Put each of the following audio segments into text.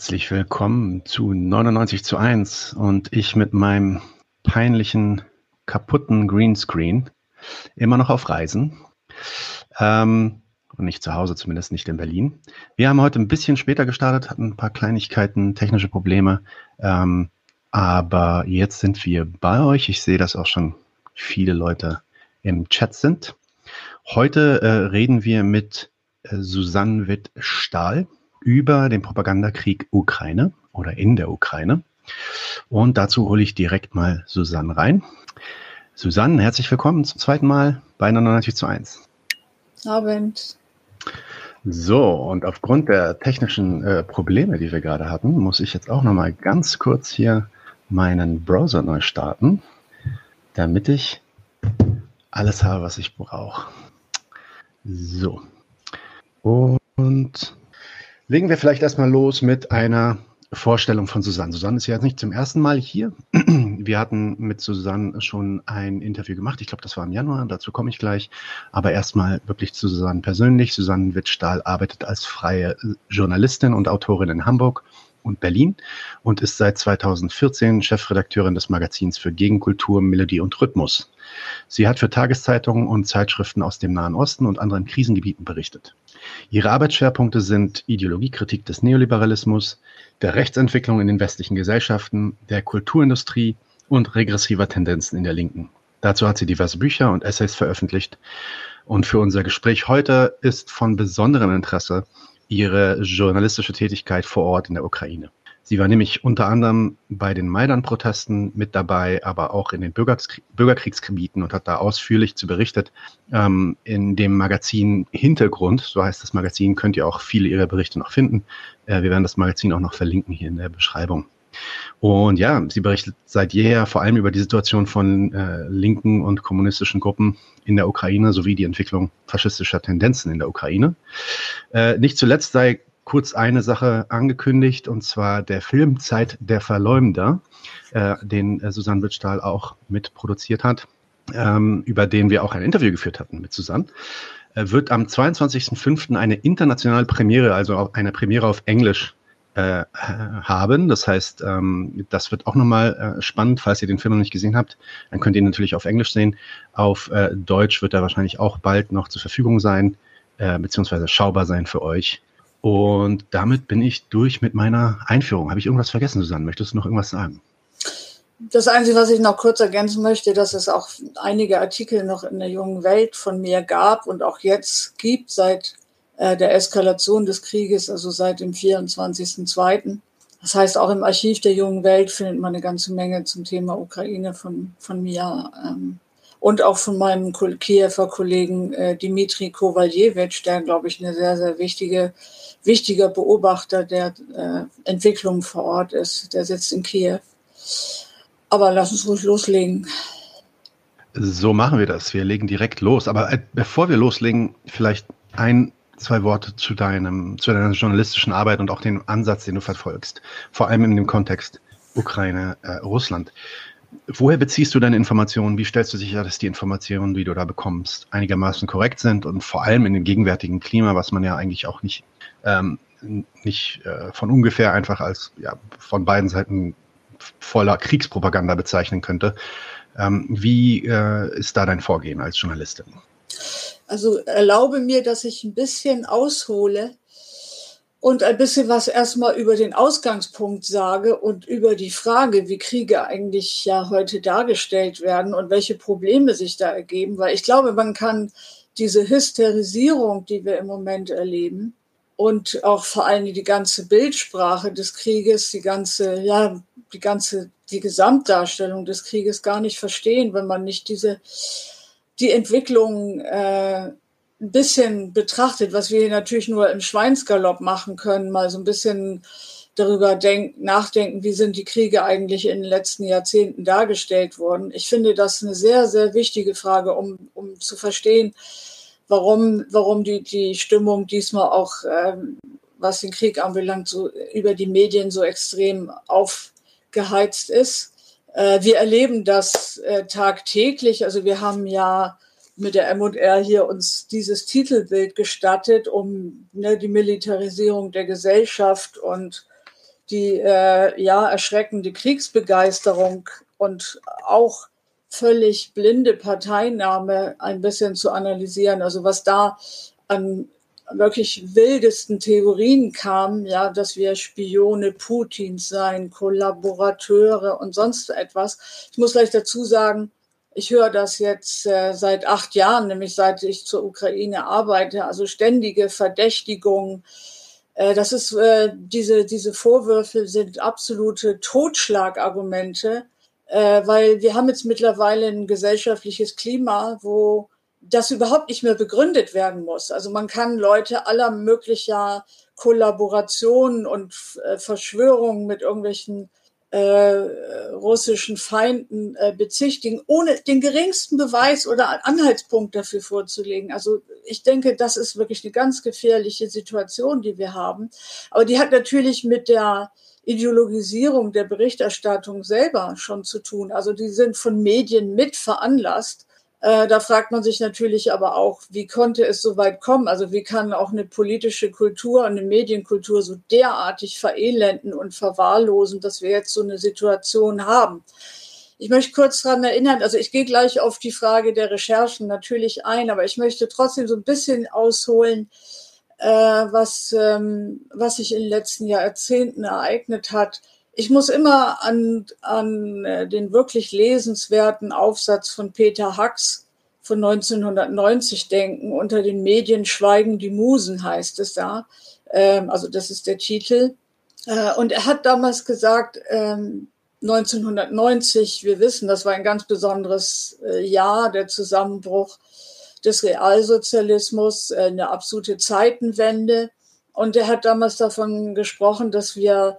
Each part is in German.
Herzlich willkommen zu 99 zu 1 und ich mit meinem peinlichen, kaputten Greenscreen immer noch auf Reisen. Ähm, und nicht zu Hause, zumindest nicht in Berlin. Wir haben heute ein bisschen später gestartet, hatten ein paar Kleinigkeiten, technische Probleme. Ähm, aber jetzt sind wir bei euch. Ich sehe, dass auch schon viele Leute im Chat sind. Heute äh, reden wir mit äh, Susanne Witt-Stahl über den Propagandakrieg Ukraine oder in der Ukraine. Und dazu hole ich direkt mal Susanne rein. Susanne, herzlich willkommen zum zweiten Mal bei 99 zu 1. Abend. So, und aufgrund der technischen äh, Probleme, die wir gerade hatten, muss ich jetzt auch noch mal ganz kurz hier meinen Browser neu starten, damit ich alles habe, was ich brauche. So. Und Legen wir vielleicht erstmal los mit einer Vorstellung von Susanne. Susanne ist ja jetzt nicht zum ersten Mal hier. Wir hatten mit Susanne schon ein Interview gemacht. Ich glaube, das war im Januar. Dazu komme ich gleich. Aber erstmal wirklich zu Susanne persönlich. Susanne Wittstahl arbeitet als freie Journalistin und Autorin in Hamburg und Berlin und ist seit 2014 Chefredakteurin des Magazins für Gegenkultur, Melodie und Rhythmus. Sie hat für Tageszeitungen und Zeitschriften aus dem Nahen Osten und anderen Krisengebieten berichtet. Ihre Arbeitsschwerpunkte sind Ideologiekritik des Neoliberalismus, der Rechtsentwicklung in den westlichen Gesellschaften, der Kulturindustrie und regressiver Tendenzen in der Linken. Dazu hat sie diverse Bücher und Essays veröffentlicht. Und für unser Gespräch heute ist von besonderem Interesse ihre journalistische Tätigkeit vor Ort in der Ukraine. Sie war nämlich unter anderem bei den Maidan-Protesten mit dabei, aber auch in den Bürgerkrie Bürgerkriegsgebieten und hat da ausführlich zu berichtet. Ähm, in dem Magazin Hintergrund, so heißt das Magazin, könnt ihr auch viele ihrer Berichte noch finden. Äh, wir werden das Magazin auch noch verlinken hier in der Beschreibung. Und ja, sie berichtet seit jeher vor allem über die Situation von äh, linken und kommunistischen Gruppen in der Ukraine sowie die Entwicklung faschistischer Tendenzen in der Ukraine. Äh, nicht zuletzt sei kurz eine Sache angekündigt, und zwar der Film Zeit der Verleumder, äh, den äh, Susanne Wittstahl auch mitproduziert hat, ähm, über den wir auch ein Interview geführt hatten mit Susanne, äh, wird am 22.05. eine internationale Premiere, also eine Premiere auf Englisch äh, haben. Das heißt, ähm, das wird auch nochmal äh, spannend, falls ihr den Film noch nicht gesehen habt. Dann könnt ihr ihn natürlich auf Englisch sehen. Auf äh, Deutsch wird er wahrscheinlich auch bald noch zur Verfügung sein, äh, beziehungsweise schaubar sein für euch. Und damit bin ich durch mit meiner Einführung. Habe ich irgendwas vergessen, Susanne? Möchtest du noch irgendwas sagen? Das Einzige, was ich noch kurz ergänzen möchte, dass es auch einige Artikel noch in der jungen Welt von mir gab und auch jetzt gibt seit äh, der Eskalation des Krieges, also seit dem 24.02. Das heißt, auch im Archiv der jungen Welt findet man eine ganze Menge zum Thema Ukraine von, von mir ähm, und auch von meinem Kiewer Kollegen äh, Dimitri Kovaljewitsch, der, glaube ich, eine sehr, sehr wichtige wichtiger Beobachter der äh, Entwicklung vor Ort ist. Der sitzt in Kiew. Aber lass uns ruhig loslegen. So machen wir das. Wir legen direkt los. Aber äh, bevor wir loslegen, vielleicht ein, zwei Worte zu deinem, zu deiner journalistischen Arbeit und auch den Ansatz, den du verfolgst. Vor allem in dem Kontext Ukraine, äh, Russland. Woher beziehst du deine Informationen? Wie stellst du sicher, dass die Informationen, die du da bekommst, einigermaßen korrekt sind und vor allem in dem gegenwärtigen Klima, was man ja eigentlich auch nicht ähm, nicht äh, von ungefähr einfach als ja, von beiden Seiten voller Kriegspropaganda bezeichnen könnte. Ähm, wie äh, ist da dein Vorgehen als Journalistin? Also erlaube mir, dass ich ein bisschen aushole und ein bisschen was erstmal über den Ausgangspunkt sage und über die Frage, wie Kriege eigentlich ja heute dargestellt werden und welche Probleme sich da ergeben, weil ich glaube, man kann diese Hysterisierung, die wir im Moment erleben, und auch vor allem die ganze Bildsprache des Krieges, die ganze, ja, die ganze, die Gesamtdarstellung des Krieges gar nicht verstehen, wenn man nicht diese, die Entwicklung äh, ein bisschen betrachtet, was wir hier natürlich nur im Schweinsgalopp machen können, mal so ein bisschen darüber denk, nachdenken, wie sind die Kriege eigentlich in den letzten Jahrzehnten dargestellt worden. Ich finde das eine sehr, sehr wichtige Frage, um, um zu verstehen, warum, warum die, die Stimmung diesmal auch, ähm, was den Krieg anbelangt, so über die Medien so extrem aufgeheizt ist. Äh, wir erleben das äh, tagtäglich. Also wir haben ja mit der M&R hier uns dieses Titelbild gestattet, um ne, die Militarisierung der Gesellschaft und die äh, ja erschreckende Kriegsbegeisterung und auch völlig blinde Parteinahme ein bisschen zu analysieren. Also was da an wirklich wildesten Theorien kam, ja, dass wir Spione Putins seien, Kollaborateure und sonst etwas. Ich muss gleich dazu sagen, ich höre das jetzt äh, seit acht Jahren, nämlich seit ich zur Ukraine arbeite, also ständige Verdächtigungen. Äh, das ist, äh, diese, diese Vorwürfe sind absolute Totschlagargumente, äh, weil wir haben jetzt mittlerweile ein gesellschaftliches Klima, wo das überhaupt nicht mehr begründet werden muss. Also man kann Leute aller möglicher Kollaborationen und äh, Verschwörungen mit irgendwelchen äh, russischen Feinden äh, bezichtigen, ohne den geringsten Beweis oder Anhaltspunkt dafür vorzulegen. Also ich denke, das ist wirklich eine ganz gefährliche Situation, die wir haben. Aber die hat natürlich mit der Ideologisierung der Berichterstattung selber schon zu tun. Also die sind von Medien mit veranlasst äh, da fragt man sich natürlich aber auch, wie konnte es so weit kommen? Also wie kann auch eine politische Kultur und eine Medienkultur so derartig verelenden und verwahrlosen, dass wir jetzt so eine Situation haben? Ich möchte kurz daran erinnern, also ich gehe gleich auf die Frage der Recherchen natürlich ein, aber ich möchte trotzdem so ein bisschen ausholen, äh, was, ähm, was sich in den letzten Jahrzehnten ereignet hat ich muss immer an, an äh, den wirklich lesenswerten Aufsatz von Peter Hacks von 1990 denken. Unter den Medien schweigen die Musen heißt es da. Ähm, also das ist der Titel. Äh, und er hat damals gesagt, ähm, 1990, wir wissen, das war ein ganz besonderes äh, Jahr, der Zusammenbruch des Realsozialismus, eine absolute Zeitenwende. Und er hat damals davon gesprochen, dass wir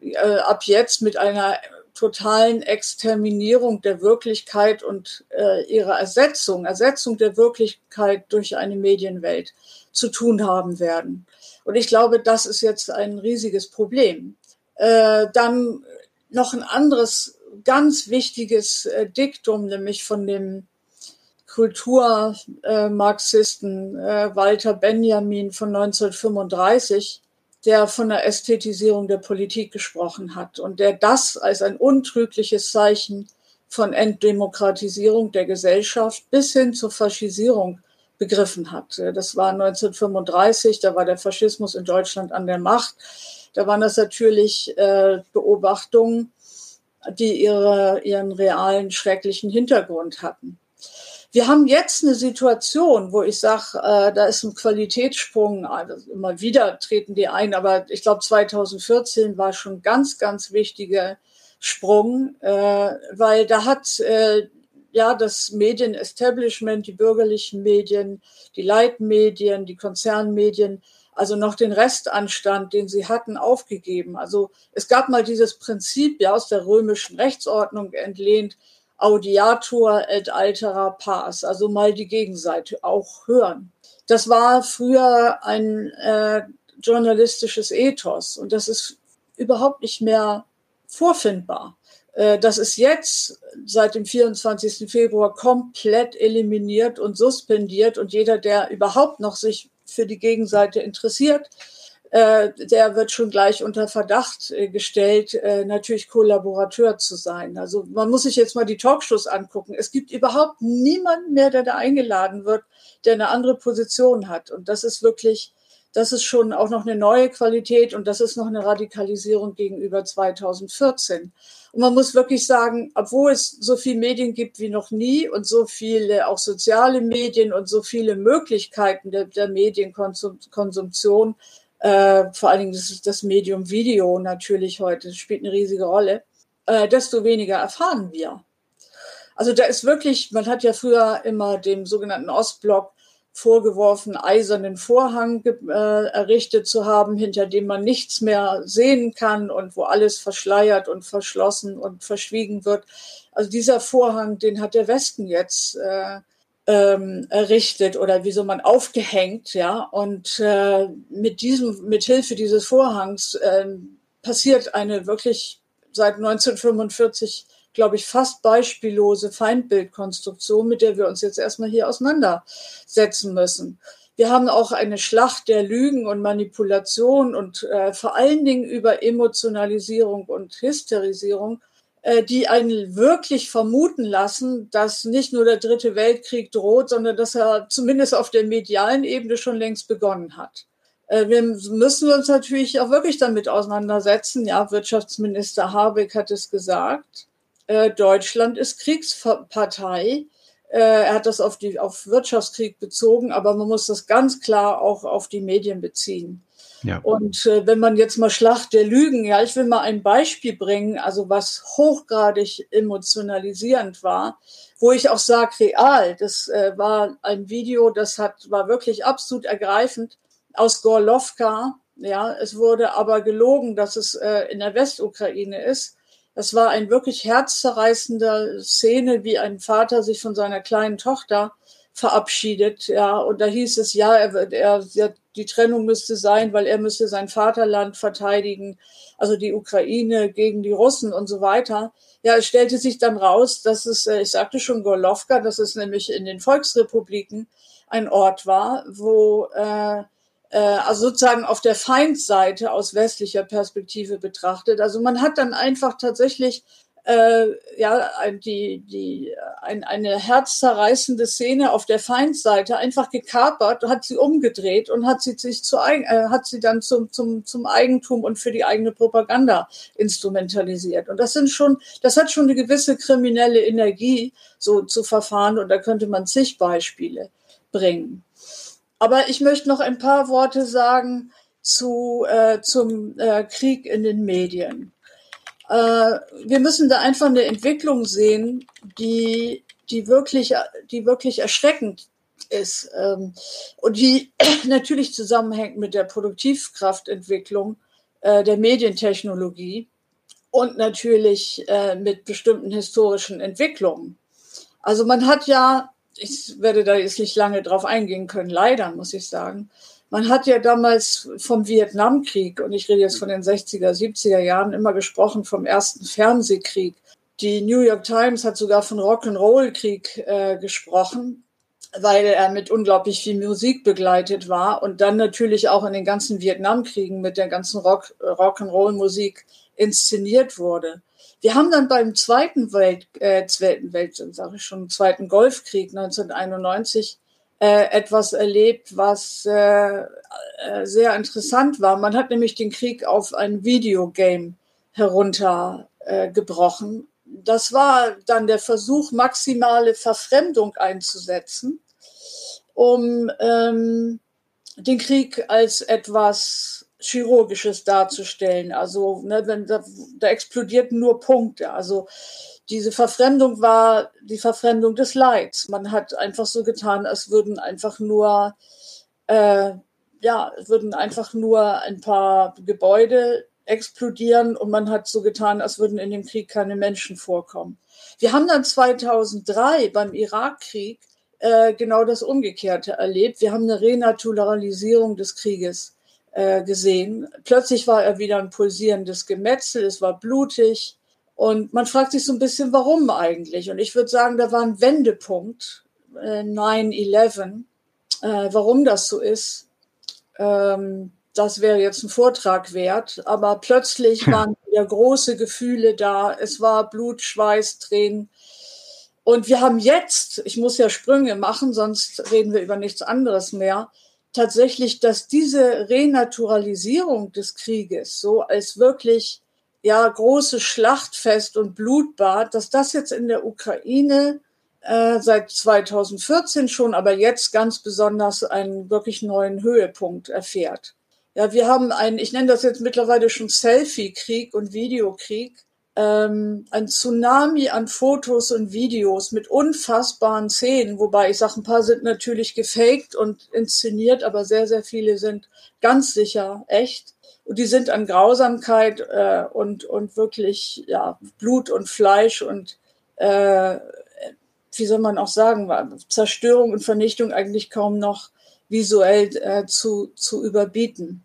äh, ab jetzt mit einer totalen Exterminierung der Wirklichkeit und äh, ihrer Ersetzung, Ersetzung der Wirklichkeit durch eine Medienwelt zu tun haben werden. Und ich glaube, das ist jetzt ein riesiges Problem. Äh, dann noch ein anderes ganz wichtiges äh, Diktum, nämlich von dem Kulturmarxisten äh, Walter Benjamin von 1935, der von der Ästhetisierung der Politik gesprochen hat und der das als ein untrügliches Zeichen von Entdemokratisierung der Gesellschaft bis hin zur Faschisierung begriffen hat. Das war 1935, da war der Faschismus in Deutschland an der Macht. Da waren das natürlich äh, Beobachtungen, die ihre, ihren realen schrecklichen Hintergrund hatten. Wir haben jetzt eine Situation, wo ich sage, äh, da ist ein Qualitätssprung, also immer wieder treten die ein, aber ich glaube 2014 war schon ganz, ganz wichtiger Sprung, äh, weil da hat äh, ja das Medienestablishment, die bürgerlichen Medien, die Leitmedien, die Konzernmedien, also noch den Restanstand, den sie hatten, aufgegeben. Also es gab mal dieses Prinzip ja aus der römischen Rechtsordnung entlehnt, Audiator et altera pars, also mal die Gegenseite auch hören. Das war früher ein äh, journalistisches Ethos und das ist überhaupt nicht mehr vorfindbar. Äh, das ist jetzt seit dem 24. Februar komplett eliminiert und suspendiert und jeder, der überhaupt noch sich für die Gegenseite interessiert, der wird schon gleich unter Verdacht äh, gestellt, äh, natürlich Kollaborateur zu sein. Also man muss sich jetzt mal die Talkshows angucken. Es gibt überhaupt niemanden mehr, der da eingeladen wird, der eine andere Position hat. Und das ist wirklich, das ist schon auch noch eine neue Qualität und das ist noch eine Radikalisierung gegenüber 2014. Und man muss wirklich sagen, obwohl es so viele Medien gibt wie noch nie und so viele auch soziale Medien und so viele Möglichkeiten der, der Medienkonsumption, äh, vor allen Dingen das, das Medium Video natürlich heute spielt eine riesige Rolle, äh, desto weniger erfahren wir. Also da ist wirklich, man hat ja früher immer dem sogenannten Ostblock vorgeworfen, eisernen Vorhang äh, errichtet zu haben, hinter dem man nichts mehr sehen kann und wo alles verschleiert und verschlossen und verschwiegen wird. Also dieser Vorhang, den hat der Westen jetzt äh, ähm, errichtet oder wie so man aufgehängt, ja. Und äh, mit diesem, mit Hilfe dieses Vorhangs äh, passiert eine wirklich seit 1945, glaube ich, fast beispiellose Feindbildkonstruktion, mit der wir uns jetzt erstmal hier auseinandersetzen müssen. Wir haben auch eine Schlacht der Lügen und Manipulation und äh, vor allen Dingen über Emotionalisierung und Hysterisierung, die einen wirklich vermuten lassen, dass nicht nur der Dritte Weltkrieg droht, sondern dass er zumindest auf der medialen Ebene schon längst begonnen hat. Äh, wir müssen uns natürlich auch wirklich damit auseinandersetzen. Ja, Wirtschaftsminister Habeck hat es gesagt. Äh, Deutschland ist Kriegspartei. Äh, er hat das auf, die, auf Wirtschaftskrieg bezogen, aber man muss das ganz klar auch auf die Medien beziehen. Ja. Und äh, wenn man jetzt mal Schlacht der Lügen, ja, ich will mal ein Beispiel bringen, also was hochgradig emotionalisierend war, wo ich auch sage, real, das äh, war ein Video, das hat, war wirklich absolut ergreifend aus Gorlovka. Ja, es wurde aber gelogen, dass es äh, in der Westukraine ist. Das war ein wirklich herzzerreißender Szene, wie ein Vater sich von seiner kleinen Tochter verabschiedet. Ja, und da hieß es, ja, er, er, die Trennung müsste sein, weil er müsste sein Vaterland verteidigen, also die Ukraine gegen die Russen und so weiter. Ja, es stellte sich dann raus, dass es, äh, ich sagte schon Gorlovka, dass es nämlich in den Volksrepubliken ein Ort war, wo äh, äh, also sozusagen auf der Feindseite aus westlicher Perspektive betrachtet. Also man hat dann einfach tatsächlich äh, ja die die ein, eine herzzerreißende Szene auf der Feindseite einfach gekapert, hat sie umgedreht und hat sie sich zu äh, hat sie dann zum zum zum Eigentum und für die eigene Propaganda instrumentalisiert. Und das sind schon das hat schon eine gewisse kriminelle Energie so zu verfahren und da könnte man zig Beispiele bringen. Aber ich möchte noch ein paar Worte sagen zu, äh, zum äh, Krieg in den Medien. Äh, wir müssen da einfach eine Entwicklung sehen, die, die, wirklich, die wirklich erschreckend ist ähm, und die natürlich zusammenhängt mit der Produktivkraftentwicklung äh, der Medientechnologie und natürlich äh, mit bestimmten historischen Entwicklungen. Also man hat ja ich werde da jetzt nicht lange drauf eingehen können, leider muss ich sagen. Man hat ja damals vom Vietnamkrieg, und ich rede jetzt von den 60er, 70er Jahren, immer gesprochen vom ersten Fernsehkrieg. Die New York Times hat sogar von Rock'n'Roll-Krieg äh, gesprochen, weil er mit unglaublich viel Musik begleitet war und dann natürlich auch in den ganzen Vietnamkriegen mit der ganzen Rock, Rock'n'Roll-Musik inszeniert wurde. Wir haben dann beim zweiten Welt, äh, zweiten Welt, sage ich schon, zweiten Golfkrieg 1991 äh, etwas erlebt, was äh, äh, sehr interessant war. Man hat nämlich den Krieg auf ein Videogame heruntergebrochen. Äh, das war dann der Versuch, maximale Verfremdung einzusetzen, um ähm, den Krieg als etwas Chirurgisches darzustellen. Also ne, wenn da, da explodierten nur Punkte. Also diese Verfremdung war die Verfremdung des Leids. Man hat einfach so getan, als würden einfach nur äh, ja, würden einfach nur ein paar Gebäude explodieren und man hat so getan, als würden in dem Krieg keine Menschen vorkommen. Wir haben dann 2003 beim Irakkrieg äh, genau das Umgekehrte erlebt. Wir haben eine Renaturalisierung des Krieges äh, gesehen. Plötzlich war er wieder ein pulsierendes Gemetzel, es war blutig und man fragt sich so ein bisschen, warum eigentlich? Und ich würde sagen, da war ein Wendepunkt, äh, 9-11, äh, warum das so ist. Ähm, das wäre jetzt ein Vortrag wert, aber plötzlich hm. waren wieder große Gefühle da. Es war Blut, Schweiß, Tränen. Und wir haben jetzt, ich muss ja Sprünge machen, sonst reden wir über nichts anderes mehr, tatsächlich, dass diese Renaturalisierung des Krieges, so als wirklich ja große Schlachtfest und Blutbad, dass das jetzt in der Ukraine äh, seit 2014 schon, aber jetzt ganz besonders einen wirklich neuen Höhepunkt erfährt. Ja, wir haben einen, ich nenne das jetzt mittlerweile schon Selfie-Krieg und Videokrieg, ähm, ein Tsunami an Fotos und Videos mit unfassbaren Szenen, wobei ich sage, ein paar sind natürlich gefaked und inszeniert, aber sehr, sehr viele sind ganz sicher echt. Und die sind an Grausamkeit äh, und, und wirklich ja, Blut und Fleisch und äh, wie soll man auch sagen, Zerstörung und Vernichtung eigentlich kaum noch visuell äh, zu, zu überbieten.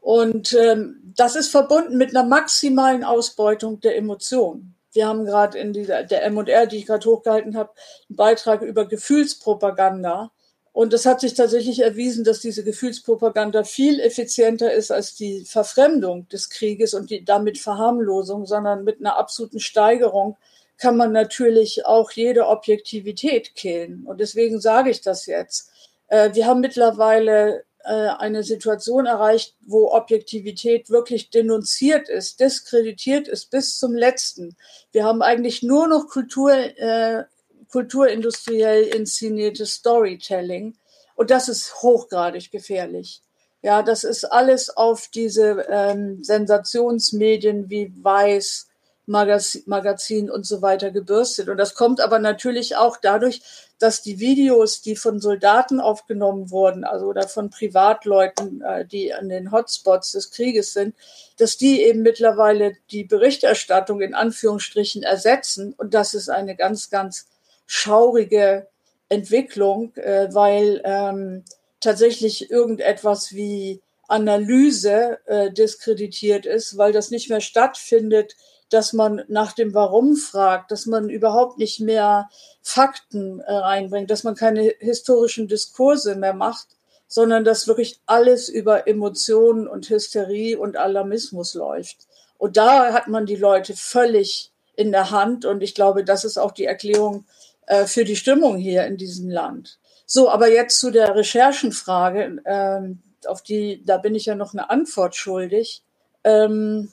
Und ähm, das ist verbunden mit einer maximalen Ausbeutung der Emotionen. Wir haben gerade in dieser, der M&R, die ich gerade hochgehalten habe, einen Beitrag über Gefühlspropaganda. Und es hat sich tatsächlich erwiesen, dass diese Gefühlspropaganda viel effizienter ist als die Verfremdung des Krieges und die damit Verharmlosung, sondern mit einer absoluten Steigerung kann man natürlich auch jede Objektivität killen. Und deswegen sage ich das jetzt. Äh, wir haben mittlerweile äh, eine Situation erreicht, wo Objektivität wirklich denunziert ist, diskreditiert ist bis zum letzten. Wir haben eigentlich nur noch Kultur, äh, kulturindustriell inszenierte Storytelling. Und das ist hochgradig gefährlich. Ja, das ist alles auf diese ähm, Sensationsmedien wie Weiß, Magazin, Magazin und so weiter gebürstet. Und das kommt aber natürlich auch dadurch, dass die Videos, die von Soldaten aufgenommen wurden, also oder von Privatleuten, äh, die an den Hotspots des Krieges sind, dass die eben mittlerweile die Berichterstattung in Anführungsstrichen ersetzen. Und das ist eine ganz, ganz schaurige Entwicklung, äh, weil ähm, tatsächlich irgendetwas wie Analyse äh, diskreditiert ist, weil das nicht mehr stattfindet, dass man nach dem Warum fragt, dass man überhaupt nicht mehr Fakten äh, reinbringt, dass man keine historischen Diskurse mehr macht, sondern dass wirklich alles über Emotionen und Hysterie und Alarmismus läuft. Und da hat man die Leute völlig in der Hand. Und ich glaube, das ist auch die Erklärung äh, für die Stimmung hier in diesem Land. So, aber jetzt zu der Recherchenfrage, ähm, auf die, da bin ich ja noch eine Antwort schuldig. Ähm,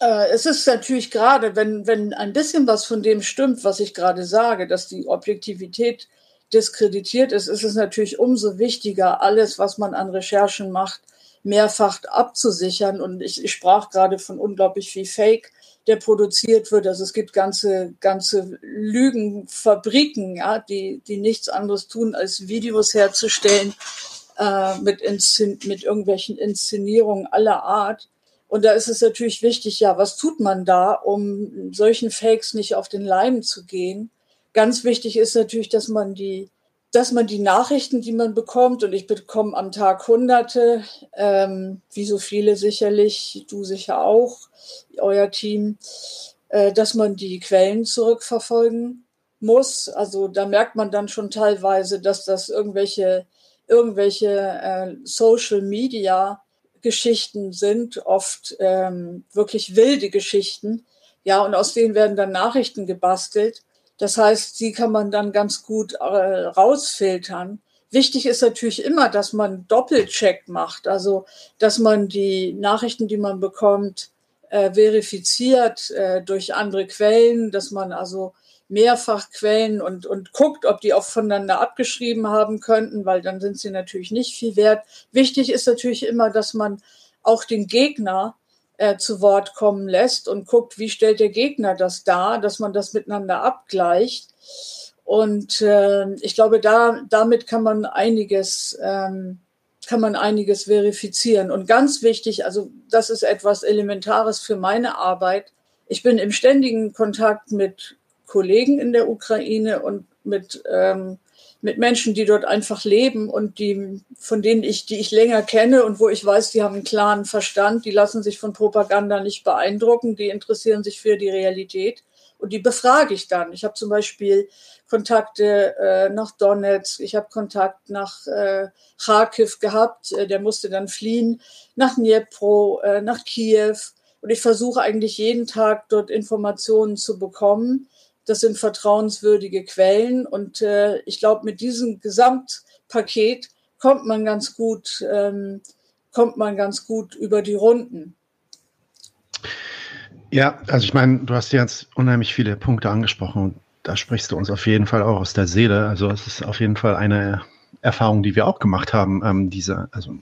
äh, es ist natürlich gerade, wenn, wenn ein bisschen was von dem stimmt, was ich gerade sage, dass die Objektivität diskreditiert ist, ist es natürlich umso wichtiger, alles, was man an Recherchen macht, mehrfach abzusichern. Und ich, ich sprach gerade von unglaublich viel Fake der produziert wird. Also es gibt ganze, ganze Lügenfabriken, ja, die, die nichts anderes tun, als Videos herzustellen äh, mit, Inszen mit irgendwelchen Inszenierungen aller Art. Und da ist es natürlich wichtig, ja, was tut man da, um solchen Fakes nicht auf den Leim zu gehen? Ganz wichtig ist natürlich, dass man die dass man die Nachrichten, die man bekommt, und ich bekomme am Tag Hunderte, ähm, wie so viele sicherlich, du sicher auch, euer Team, äh, dass man die Quellen zurückverfolgen muss. Also da merkt man dann schon teilweise, dass das irgendwelche, irgendwelche äh, Social Media Geschichten sind, oft ähm, wirklich wilde Geschichten. Ja, und aus denen werden dann Nachrichten gebastelt. Das heißt, die kann man dann ganz gut äh, rausfiltern. Wichtig ist natürlich immer, dass man Doppelcheck macht, also dass man die Nachrichten, die man bekommt, äh, verifiziert äh, durch andere Quellen, dass man also mehrfach Quellen und, und guckt, ob die auch voneinander abgeschrieben haben könnten, weil dann sind sie natürlich nicht viel wert. Wichtig ist natürlich immer, dass man auch den Gegner äh, zu Wort kommen lässt und guckt, wie stellt der Gegner das dar, dass man das miteinander abgleicht. Und äh, ich glaube, da, damit kann man einiges, ähm, kann man einiges verifizieren. Und ganz wichtig, also das ist etwas Elementares für meine Arbeit. Ich bin im ständigen Kontakt mit Kollegen in der Ukraine und mit ähm, mit Menschen, die dort einfach leben und die, von denen ich, die ich länger kenne und wo ich weiß, die haben einen klaren Verstand, die lassen sich von Propaganda nicht beeindrucken, die interessieren sich für die Realität und die befrage ich dann. Ich habe zum Beispiel Kontakte äh, nach Donetsk, ich habe Kontakt nach äh, Kharkiv gehabt, äh, der musste dann fliehen, nach Dnipro, äh, nach Kiew und ich versuche eigentlich jeden Tag dort Informationen zu bekommen das sind vertrauenswürdige Quellen. Und äh, ich glaube, mit diesem Gesamtpaket kommt man ganz gut, ähm, kommt man ganz gut über die Runden. Ja, also ich meine, du hast jetzt unheimlich viele Punkte angesprochen und da sprichst du uns auf jeden Fall auch aus der Seele. Also es ist auf jeden Fall eine Erfahrung, die wir auch gemacht haben. Ähm, diese, also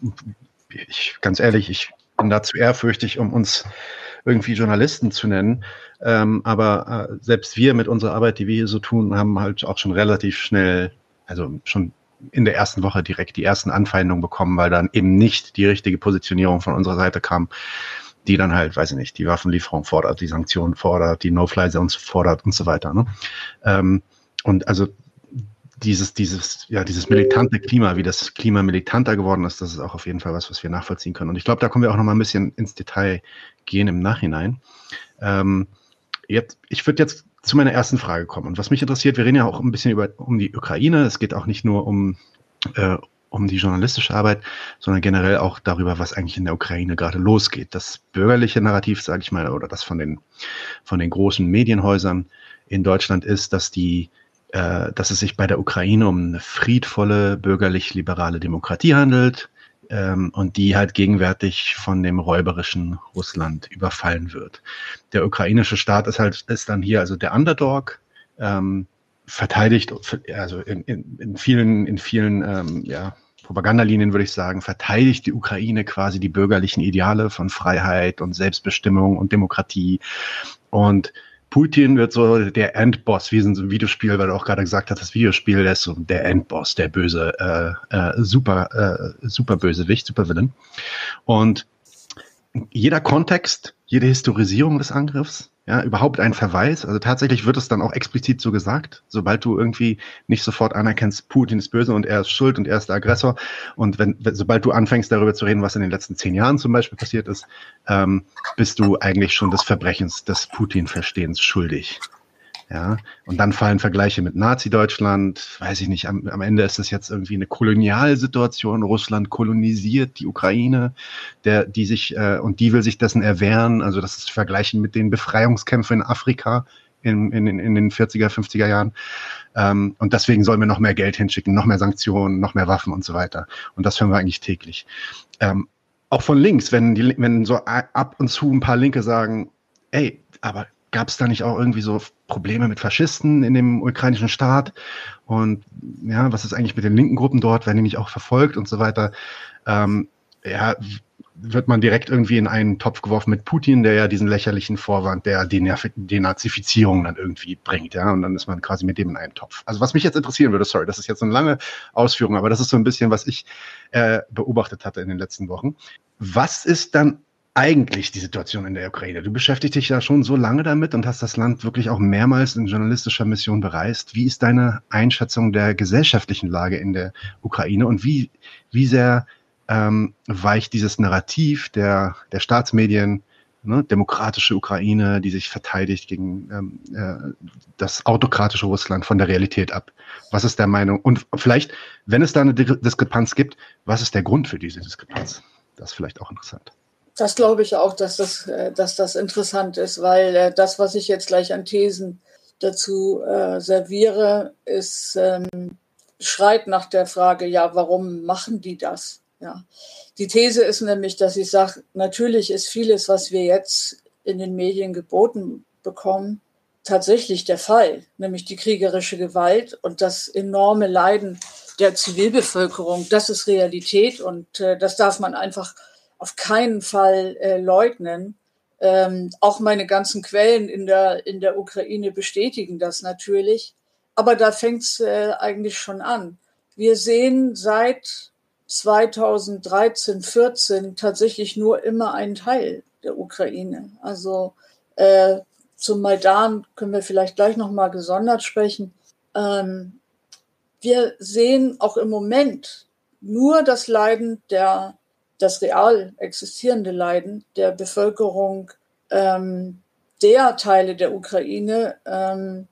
ich ganz ehrlich, ich bin da zu ehrfürchtig, um uns irgendwie Journalisten zu nennen. Ähm, aber äh, selbst wir mit unserer Arbeit, die wir hier so tun, haben halt auch schon relativ schnell, also schon in der ersten Woche direkt die ersten Anfeindungen bekommen, weil dann eben nicht die richtige Positionierung von unserer Seite kam, die dann halt, weiß ich nicht, die Waffenlieferung fordert, die Sanktionen fordert, die No-Fly-Zones fordert und so weiter. Ne? Ähm, und also dieses, dieses, ja, dieses militante Klima, wie das Klima militanter geworden ist, das ist auch auf jeden Fall was, was wir nachvollziehen können. Und ich glaube, da kommen wir auch noch mal ein bisschen ins Detail gehen im Nachhinein. Ähm, jetzt, ich würde jetzt zu meiner ersten Frage kommen. Und was mich interessiert, wir reden ja auch ein bisschen über, um die Ukraine. Es geht auch nicht nur um äh, um die journalistische Arbeit, sondern generell auch darüber, was eigentlich in der Ukraine gerade losgeht. Das bürgerliche Narrativ, sage ich mal, oder das von den von den großen Medienhäusern in Deutschland ist, dass die äh, dass es sich bei der Ukraine um eine friedvolle bürgerlich-liberale Demokratie handelt ähm, und die halt gegenwärtig von dem räuberischen Russland überfallen wird. Der ukrainische Staat ist halt ist dann hier also der Underdog. Ähm, verteidigt, also in, in, in vielen, in vielen ähm, ja, Propagandalinien würde ich sagen, verteidigt die Ukraine quasi die bürgerlichen Ideale von Freiheit und Selbstbestimmung und Demokratie. Und Putin wird so der Endboss, wie in so einem Videospiel, weil du auch gerade gesagt hast, das Videospiel, ist so der Endboss, der böse, äh, äh, super, äh, super Bösewicht, super Villain. Und jeder Kontext, jede Historisierung des Angriffs, ja, überhaupt ein Verweis. Also tatsächlich wird es dann auch explizit so gesagt, sobald du irgendwie nicht sofort anerkennst, Putin ist böse und er ist schuld und er ist der Aggressor. Und wenn, sobald du anfängst darüber zu reden, was in den letzten zehn Jahren zum Beispiel passiert ist, ähm, bist du eigentlich schon des Verbrechens des Putin-Verstehens schuldig. Ja, und dann fallen Vergleiche mit Nazi-Deutschland. Weiß ich nicht, am, am Ende ist es jetzt irgendwie eine Kolonialsituation. Russland kolonisiert die Ukraine, der, die sich, äh, und die will sich dessen erwehren. Also das ist vergleichen mit den Befreiungskämpfen in Afrika in, in, in den 40er, 50er Jahren. Ähm, und deswegen sollen wir noch mehr Geld hinschicken, noch mehr Sanktionen, noch mehr Waffen und so weiter. Und das hören wir eigentlich täglich. Ähm, auch von links, wenn, die, wenn so ab und zu ein paar Linke sagen, ey, aber gab es da nicht auch irgendwie so Probleme mit Faschisten in dem ukrainischen Staat? Und ja, was ist eigentlich mit den linken Gruppen dort? Werden die nicht auch verfolgt und so weiter? Ähm, ja, wird man direkt irgendwie in einen Topf geworfen mit Putin, der ja diesen lächerlichen Vorwand der Denazifizierung dann irgendwie bringt, ja, und dann ist man quasi mit dem in einem Topf. Also was mich jetzt interessieren würde, sorry, das ist jetzt eine lange Ausführung, aber das ist so ein bisschen, was ich äh, beobachtet hatte in den letzten Wochen. Was ist dann eigentlich die Situation in der Ukraine? Du beschäftigst dich ja schon so lange damit und hast das Land wirklich auch mehrmals in journalistischer Mission bereist. Wie ist deine Einschätzung der gesellschaftlichen Lage in der Ukraine und wie, wie sehr ähm, weicht dieses Narrativ der, der Staatsmedien, ne, demokratische Ukraine, die sich verteidigt gegen ähm, äh, das autokratische Russland von der Realität ab? Was ist der Meinung? Und vielleicht, wenn es da eine Diskrepanz gibt, was ist der Grund für diese Diskrepanz? Das ist vielleicht auch interessant. Das glaube ich auch, dass das, äh, dass das interessant ist, weil äh, das, was ich jetzt gleich an Thesen dazu äh, serviere, ist, ähm, schreit nach der Frage, ja, warum machen die das? Ja. Die These ist nämlich, dass ich sage, natürlich ist vieles, was wir jetzt in den Medien geboten bekommen, tatsächlich der Fall, nämlich die kriegerische Gewalt und das enorme Leiden der Zivilbevölkerung. Das ist Realität und äh, das darf man einfach auf keinen Fall äh, leugnen. Ähm, auch meine ganzen Quellen in der, in der Ukraine bestätigen das natürlich. Aber da fängt es äh, eigentlich schon an. Wir sehen seit 2013, 14 tatsächlich nur immer einen Teil der Ukraine. Also äh, zum Maidan können wir vielleicht gleich nochmal gesondert sprechen. Ähm, wir sehen auch im Moment nur das Leiden der das real existierende Leiden der Bevölkerung ähm, der Teile der Ukraine, ähm,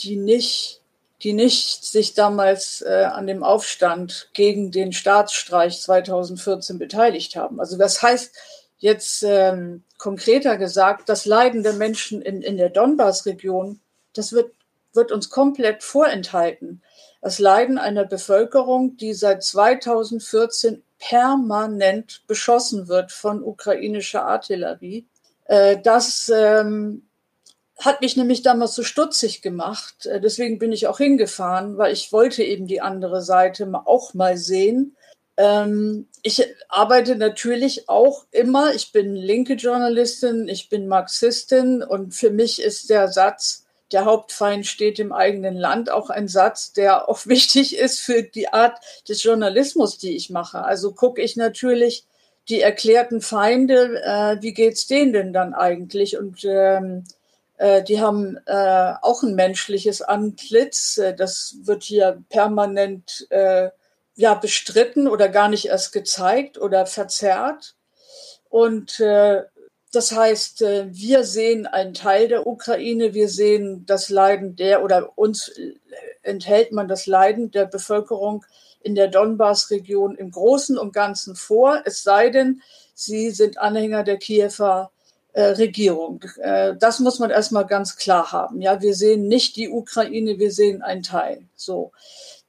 die nicht die nicht sich damals äh, an dem Aufstand gegen den Staatsstreich 2014 beteiligt haben. Also das heißt jetzt ähm, konkreter gesagt, das Leiden der Menschen in, in der Donbass-Region, das wird, wird uns komplett vorenthalten. Das Leiden einer Bevölkerung, die seit 2014 permanent beschossen wird von ukrainischer Artillerie. Äh, das ähm, hat mich nämlich damals so stutzig gemacht. Äh, deswegen bin ich auch hingefahren, weil ich wollte eben die andere Seite auch mal sehen. Ähm, ich arbeite natürlich auch immer, ich bin linke Journalistin, ich bin Marxistin und für mich ist der Satz, der Hauptfeind steht im eigenen Land, auch ein Satz, der auch wichtig ist für die Art des Journalismus, die ich mache. Also gucke ich natürlich die erklärten Feinde, äh, wie geht's denen denn dann eigentlich? Und ähm, äh, die haben äh, auch ein menschliches Antlitz. Äh, das wird hier permanent äh, ja bestritten oder gar nicht erst gezeigt oder verzerrt. Und äh, das heißt, äh, wir sehen einen Teil der Ukraine, wir sehen das Leiden der oder uns äh, enthält man das Leiden der Bevölkerung in der Donbass-Region im Großen und Ganzen vor, es sei denn, sie sind Anhänger der Kiewer äh, Regierung. Äh, das muss man erstmal ganz klar haben. Ja, wir sehen nicht die Ukraine, wir sehen einen Teil. So.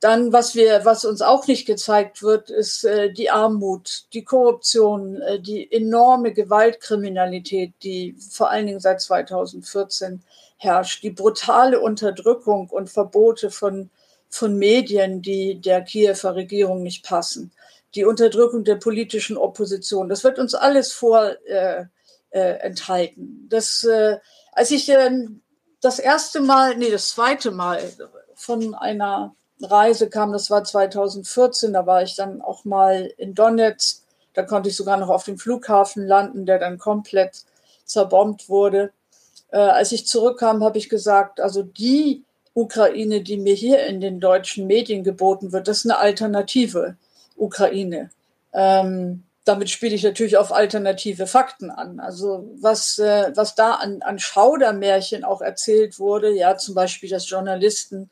Dann, was wir, was uns auch nicht gezeigt wird, ist äh, die Armut, die Korruption, äh, die enorme Gewaltkriminalität, die vor allen Dingen seit 2014 herrscht, die brutale Unterdrückung und Verbote von, von Medien, die der Kiewer Regierung nicht passen, die Unterdrückung der politischen Opposition. Das wird uns alles vor äh, äh, enthalten. Das, äh, als ich äh, das erste Mal, nee, das zweite Mal von einer Reise kam, das war 2014, da war ich dann auch mal in Donetsk, da konnte ich sogar noch auf dem Flughafen landen, der dann komplett zerbombt wurde. Äh, als ich zurückkam, habe ich gesagt, also die Ukraine, die mir hier in den deutschen Medien geboten wird, das ist eine alternative Ukraine. Ähm, damit spiele ich natürlich auf alternative Fakten an. Also was, äh, was da an, an Schaudermärchen auch erzählt wurde, ja, zum Beispiel, dass Journalisten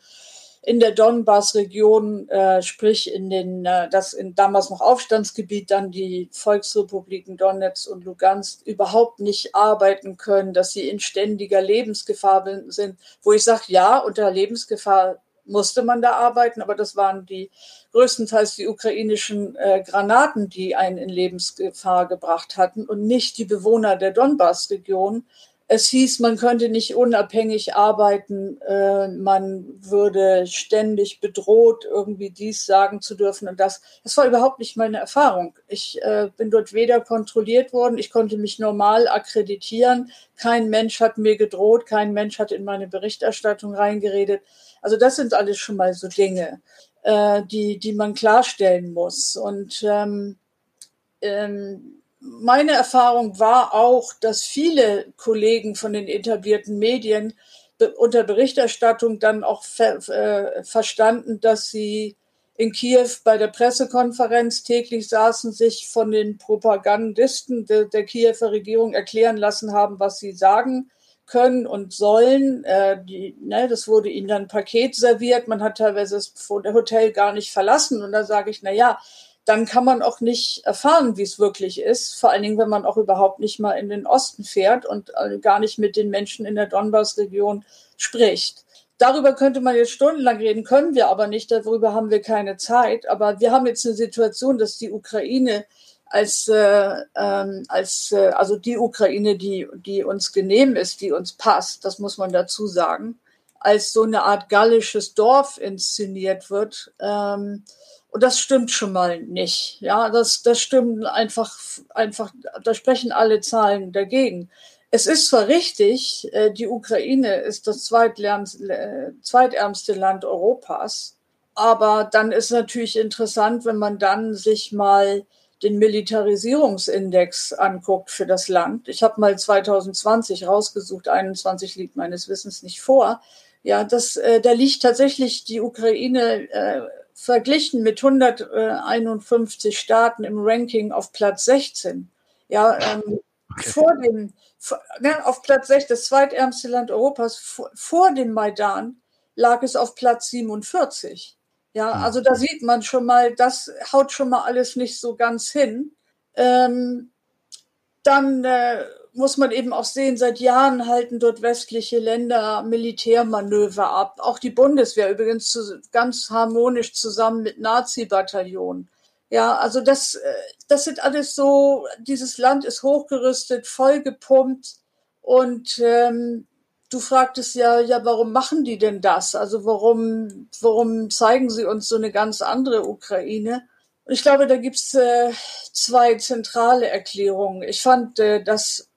in der Donbass-Region, äh, sprich in den, äh, das in damals noch Aufstandsgebiet, dann die Volksrepubliken Donetsk und Lugansk überhaupt nicht arbeiten können, dass sie in ständiger Lebensgefahr sind, wo ich sage, ja, unter Lebensgefahr musste man da arbeiten, aber das waren die größtenteils die ukrainischen äh, Granaten, die einen in Lebensgefahr gebracht hatten und nicht die Bewohner der Donbass-Region, es hieß, man könnte nicht unabhängig arbeiten, äh, man würde ständig bedroht, irgendwie dies sagen zu dürfen und das. Das war überhaupt nicht meine Erfahrung. Ich äh, bin dort weder kontrolliert worden, ich konnte mich normal akkreditieren, kein Mensch hat mir gedroht, kein Mensch hat in meine Berichterstattung reingeredet. Also das sind alles schon mal so Dinge, äh, die, die man klarstellen muss. Und ähm, ähm, meine Erfahrung war auch, dass viele Kollegen von den etablierten Medien unter Berichterstattung dann auch ver, äh, verstanden, dass sie in Kiew bei der Pressekonferenz täglich saßen, sich von den Propagandisten de, der Kiewer Regierung erklären lassen haben, was sie sagen können und sollen. Äh, die, ne, das wurde ihnen dann Paket serviert. Man hat teilweise das Hotel gar nicht verlassen. Und da sage ich, na ja, dann kann man auch nicht erfahren, wie es wirklich ist. Vor allen Dingen, wenn man auch überhaupt nicht mal in den Osten fährt und äh, gar nicht mit den Menschen in der Donbass-Region spricht. Darüber könnte man jetzt stundenlang reden, können wir aber nicht. Darüber haben wir keine Zeit. Aber wir haben jetzt eine Situation, dass die Ukraine als, äh, ähm, als äh, also die Ukraine, die, die uns genehm ist, die uns passt, das muss man dazu sagen, als so eine Art gallisches Dorf inszeniert wird. Ähm, und das stimmt schon mal nicht. Ja, das, das stimmt einfach, einfach, da sprechen alle Zahlen dagegen. Es ist zwar richtig, äh, die Ukraine ist das äh, zweitärmste Land Europas, aber dann ist natürlich interessant, wenn man dann sich mal den Militarisierungsindex anguckt für das Land. Ich habe mal 2020 rausgesucht, 21 liegt meines Wissens nicht vor. Ja, das, äh, da liegt tatsächlich die Ukraine äh, verglichen mit 151 Staaten im Ranking auf Platz 16. Ja, ähm, okay. vor dem, vor, ne, auf Platz 16, das zweitärmste Land Europas, vor, vor, dem Maidan lag es auf Platz 47. Ja, hm. also da sieht man schon mal, das haut schon mal alles nicht so ganz hin. Ähm, dann äh, muss man eben auch sehen, seit Jahren halten dort westliche Länder Militärmanöver ab. Auch die Bundeswehr übrigens zu, ganz harmonisch zusammen mit Nazi-Bataillonen. Ja, also das, äh, das sind alles so, dieses Land ist hochgerüstet, vollgepumpt und ähm, du fragtest ja, ja, warum machen die denn das? Also warum, warum zeigen sie uns so eine ganz andere Ukraine? Ich glaube, da gibt's äh, zwei zentrale Erklärungen. Ich fand, äh, dass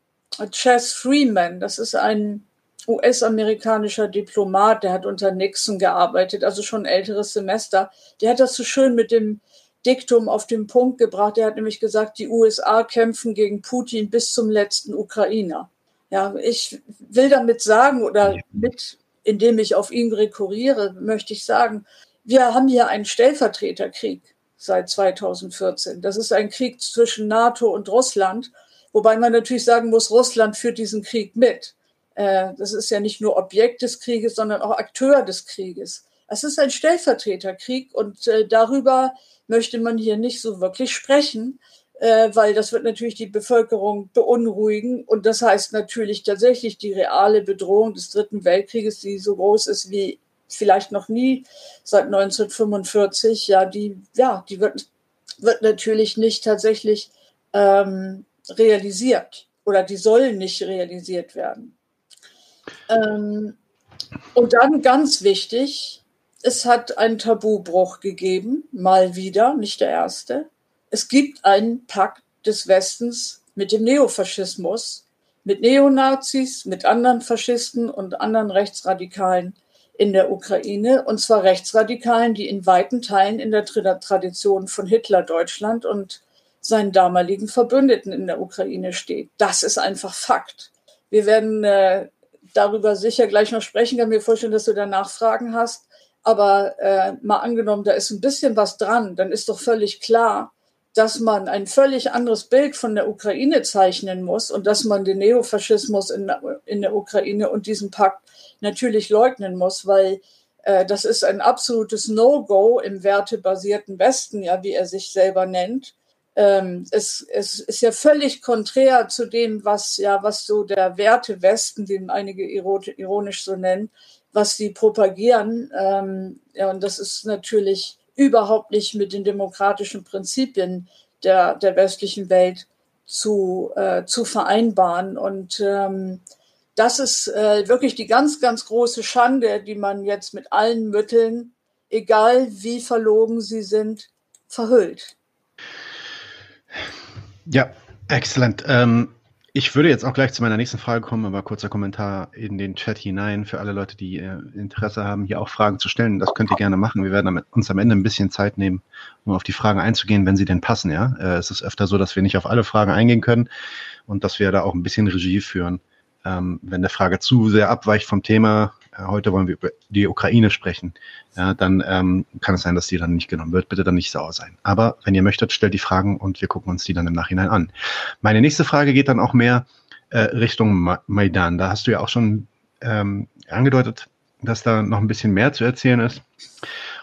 Chess Freeman, das ist ein US-amerikanischer Diplomat, der hat unter Nixon gearbeitet, also schon älteres Semester. Der hat das so schön mit dem Diktum auf den Punkt gebracht. Der hat nämlich gesagt, die USA kämpfen gegen Putin bis zum letzten Ukrainer. Ja, ich will damit sagen oder mit, indem ich auf ihn rekurriere, möchte ich sagen, wir haben hier einen Stellvertreterkrieg seit 2014. Das ist ein Krieg zwischen NATO und Russland Wobei man natürlich sagen muss, Russland führt diesen Krieg mit. Äh, das ist ja nicht nur Objekt des Krieges, sondern auch Akteur des Krieges. Es ist ein Stellvertreterkrieg und äh, darüber möchte man hier nicht so wirklich sprechen, äh, weil das wird natürlich die Bevölkerung beunruhigen. Und das heißt natürlich tatsächlich die reale Bedrohung des Dritten Weltkrieges, die so groß ist wie vielleicht noch nie seit 1945, ja, die, ja, die wird, wird natürlich nicht tatsächlich ähm, realisiert oder die sollen nicht realisiert werden. Ähm, und dann ganz wichtig, es hat einen Tabubruch gegeben, mal wieder, nicht der erste. Es gibt einen Pakt des Westens mit dem Neofaschismus, mit Neonazis, mit anderen Faschisten und anderen Rechtsradikalen in der Ukraine, und zwar Rechtsradikalen, die in weiten Teilen in der Tradition von Hitler Deutschland und seinen damaligen Verbündeten in der Ukraine steht. Das ist einfach Fakt. Wir werden äh, darüber sicher gleich noch sprechen. Ich kann mir vorstellen, dass du da Nachfragen hast. Aber äh, mal angenommen, da ist ein bisschen was dran, dann ist doch völlig klar, dass man ein völlig anderes Bild von der Ukraine zeichnen muss und dass man den Neofaschismus in, in der Ukraine und diesen Pakt natürlich leugnen muss, weil äh, das ist ein absolutes No-Go im wertebasierten Westen, ja, wie er sich selber nennt ähm, es, es ist ja völlig konträr zu dem, was ja, was so der Werte Westen, den einige ironisch so nennen, was sie propagieren. Ähm, ja, und das ist natürlich überhaupt nicht mit den demokratischen Prinzipien der, der westlichen Welt zu, äh, zu vereinbaren. Und ähm, das ist äh, wirklich die ganz, ganz große Schande, die man jetzt mit allen Mitteln, egal wie verlogen sie sind, verhüllt. Ja, exzellent. Ähm, ich würde jetzt auch gleich zu meiner nächsten Frage kommen, aber kurzer Kommentar in den Chat hinein für alle Leute, die äh, Interesse haben, hier auch Fragen zu stellen. Das könnt ihr gerne machen. Wir werden uns am Ende ein bisschen Zeit nehmen, um auf die Fragen einzugehen, wenn sie denn passen. Ja, äh, es ist öfter so, dass wir nicht auf alle Fragen eingehen können und dass wir da auch ein bisschen Regie führen. Ähm, wenn eine Frage zu sehr abweicht vom Thema, heute wollen wir über die Ukraine sprechen, ja, dann ähm, kann es sein, dass die dann nicht genommen wird. Bitte dann nicht sauer sein. Aber wenn ihr möchtet, stellt die Fragen und wir gucken uns die dann im Nachhinein an. Meine nächste Frage geht dann auch mehr äh, Richtung Ma Maidan. Da hast du ja auch schon ähm, angedeutet, dass da noch ein bisschen mehr zu erzählen ist.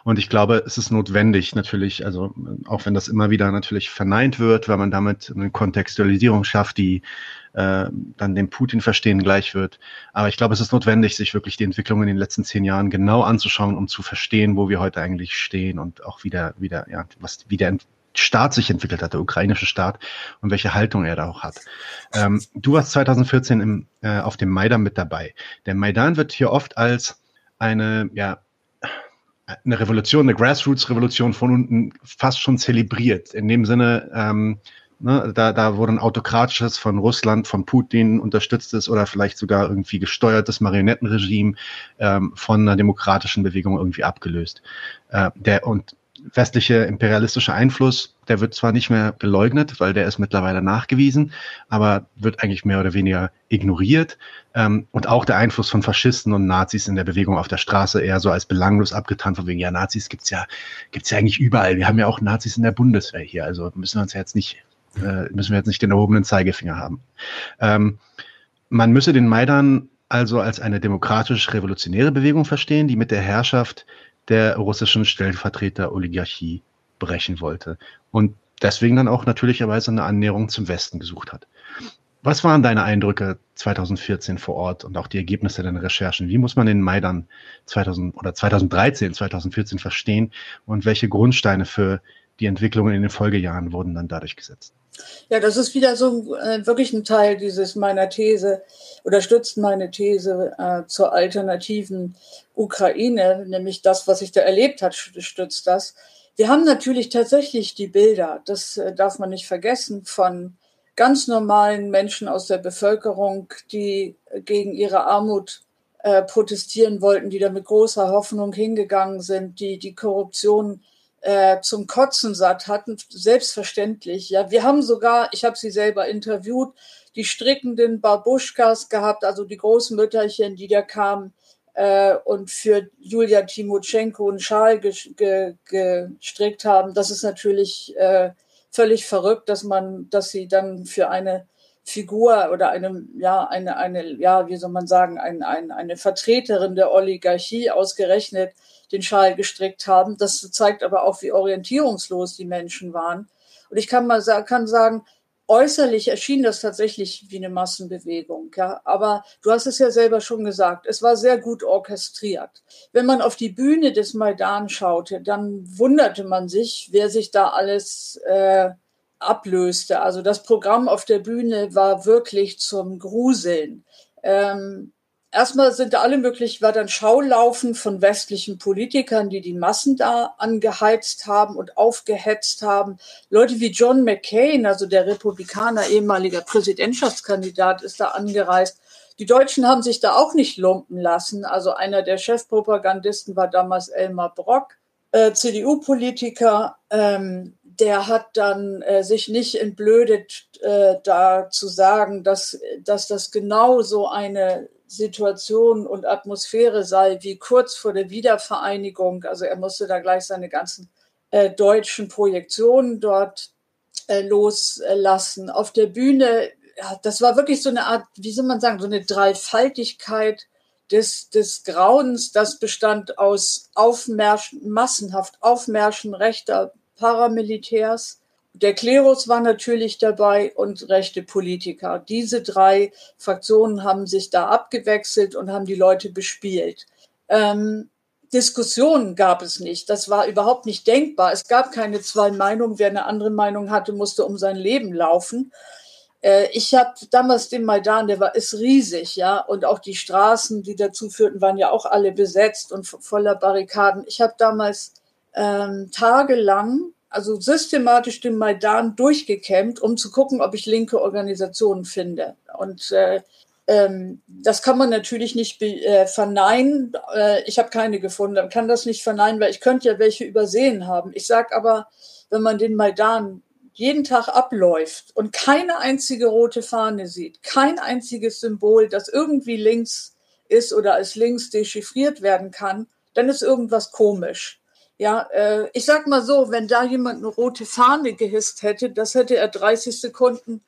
Und ich glaube, es ist notwendig natürlich, also auch wenn das immer wieder natürlich verneint wird, weil man damit eine Kontextualisierung schafft, die äh, dann dem Putin verstehen gleich wird. Aber ich glaube, es ist notwendig, sich wirklich die Entwicklung in den letzten zehn Jahren genau anzuschauen, um zu verstehen, wo wir heute eigentlich stehen und auch wieder, wieder, ja, was, wie der Staat sich entwickelt hat, der ukrainische Staat und welche Haltung er da auch hat. Ähm, du warst 2014 im, äh, auf dem Maidan mit dabei. Der Maidan wird hier oft als eine, ja, eine Revolution, eine Grassroots-Revolution von unten fast schon zelebriert. In dem Sinne, ähm, Ne, da, da wurde ein autokratisches von Russland, von Putin unterstütztes oder vielleicht sogar irgendwie gesteuertes Marionettenregime ähm, von einer demokratischen Bewegung irgendwie abgelöst. Äh, der und westliche imperialistische Einfluss, der wird zwar nicht mehr geleugnet, weil der ist mittlerweile nachgewiesen, aber wird eigentlich mehr oder weniger ignoriert. Ähm, und auch der Einfluss von Faschisten und Nazis in der Bewegung auf der Straße eher so als belanglos abgetan, von wegen, ja, Nazis gibt's ja, gibt's ja eigentlich überall. Wir haben ja auch Nazis in der Bundeswehr hier, also müssen wir uns ja jetzt nicht äh, müssen wir jetzt nicht den erhobenen Zeigefinger haben. Ähm, man müsse den Maidan also als eine demokratisch-revolutionäre Bewegung verstehen, die mit der Herrschaft der russischen Stellvertreter-Oligarchie brechen wollte und deswegen dann auch natürlicherweise eine Annäherung zum Westen gesucht hat. Was waren deine Eindrücke 2014 vor Ort und auch die Ergebnisse deiner Recherchen? Wie muss man den Maidan 2000 oder 2013, 2014 verstehen und welche Grundsteine für die Entwicklungen in den Folgejahren wurden dann dadurch gesetzt? Ja, das ist wieder so äh, wirklich ein Teil dieses meiner These oder stützt meine These äh, zur alternativen Ukraine, nämlich das, was sich da erlebt hat, stützt das. Wir haben natürlich tatsächlich die Bilder, das äh, darf man nicht vergessen, von ganz normalen Menschen aus der Bevölkerung, die gegen ihre Armut äh, protestieren wollten, die da mit großer Hoffnung hingegangen sind, die die Korruption äh, zum Kotzen satt hatten, selbstverständlich. Ja, wir haben sogar, ich habe sie selber interviewt, die strickenden Babuschkas gehabt, also die großen Mütterchen, die da kamen äh, und für Julia Timotschenko einen Schal ge ge gestrickt haben. Das ist natürlich äh, völlig verrückt, dass man, dass sie dann für eine Figur oder eine, ja, eine, eine, ja, wie soll man sagen, ein, ein, eine Vertreterin der Oligarchie ausgerechnet den Schal gestrickt haben. Das zeigt aber auch, wie orientierungslos die Menschen waren. Und ich kann mal kann sagen, äußerlich erschien das tatsächlich wie eine Massenbewegung, ja. Aber du hast es ja selber schon gesagt, es war sehr gut orchestriert. Wenn man auf die Bühne des Maidan schaute, dann wunderte man sich, wer sich da alles äh, ablöste. Also das Programm auf der Bühne war wirklich zum Gruseln. Ähm, erstmal sind da alle möglich, war dann Schaulaufen von westlichen Politikern, die die Massen da angeheizt haben und aufgehetzt haben. Leute wie John McCain, also der Republikaner, ehemaliger Präsidentschaftskandidat, ist da angereist. Die Deutschen haben sich da auch nicht lumpen lassen. Also einer der Chefpropagandisten war damals Elmar Brock, äh, CDU-Politiker. Ähm, der hat dann äh, sich nicht entblödet, äh, da zu sagen, dass, dass das genau so eine Situation und Atmosphäre sei wie kurz vor der Wiedervereinigung. Also er musste da gleich seine ganzen äh, deutschen Projektionen dort äh, loslassen. Auf der Bühne, ja, das war wirklich so eine Art, wie soll man sagen, so eine Dreifaltigkeit des, des Grauens, das bestand aus Aufmärschen, massenhaft Aufmärschen rechter Paramilitärs, der Klerus war natürlich dabei und rechte Politiker. Diese drei Fraktionen haben sich da abgewechselt und haben die Leute bespielt. Ähm, Diskussionen gab es nicht. Das war überhaupt nicht denkbar. Es gab keine zwei Meinungen. Wer eine andere Meinung hatte, musste um sein Leben laufen. Äh, ich habe damals den Maidan, der war ist riesig, ja, und auch die Straßen, die dazu führten, waren ja auch alle besetzt und voller Barrikaden. Ich habe damals ähm, tagelang also systematisch den Maidan durchgekämmt, um zu gucken, ob ich linke Organisationen finde. Und äh, ähm, das kann man natürlich nicht äh, verneinen. Äh, ich habe keine gefunden, man kann das nicht verneinen, weil ich könnte ja welche übersehen haben. Ich sage aber, wenn man den Maidan jeden Tag abläuft und keine einzige rote Fahne sieht, kein einziges Symbol, das irgendwie links ist oder als links dechiffriert werden kann, dann ist irgendwas komisch. Ja, äh, ich sag mal so, wenn da jemand eine rote Fahne gehisst hätte, das hätte er 30 Sekunden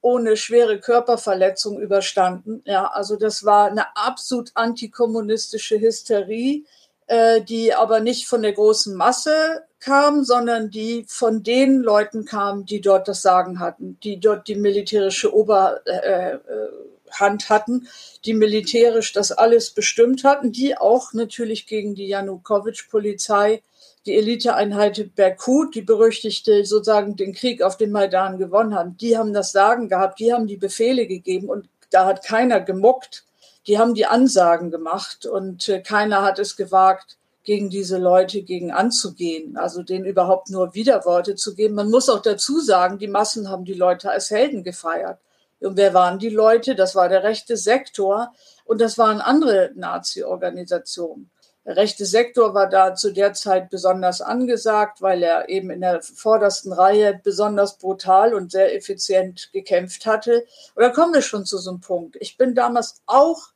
ohne schwere Körperverletzung überstanden. Ja, also das war eine absolut antikommunistische Hysterie, äh, die aber nicht von der großen Masse kam, sondern die von den Leuten kam, die dort das Sagen hatten, die dort die militärische Oberhand äh, äh, hatten, die militärisch das alles bestimmt hatten, die auch natürlich gegen die Janukowitsch-Polizei die Eliteeinheit Berkut, die berüchtigte sozusagen den Krieg auf den Maidan gewonnen haben, die haben das Sagen gehabt, die haben die Befehle gegeben und da hat keiner gemuckt. Die haben die Ansagen gemacht und äh, keiner hat es gewagt, gegen diese Leute gegen anzugehen, also denen überhaupt nur Widerworte zu geben. Man muss auch dazu sagen, die Massen haben die Leute als Helden gefeiert. Und wer waren die Leute? Das war der rechte Sektor und das waren andere Nazi-Organisationen. Rechte Sektor war da zu der Zeit besonders angesagt, weil er eben in der vordersten Reihe besonders brutal und sehr effizient gekämpft hatte. Und da kommen wir schon zu so einem Punkt. Ich bin damals auch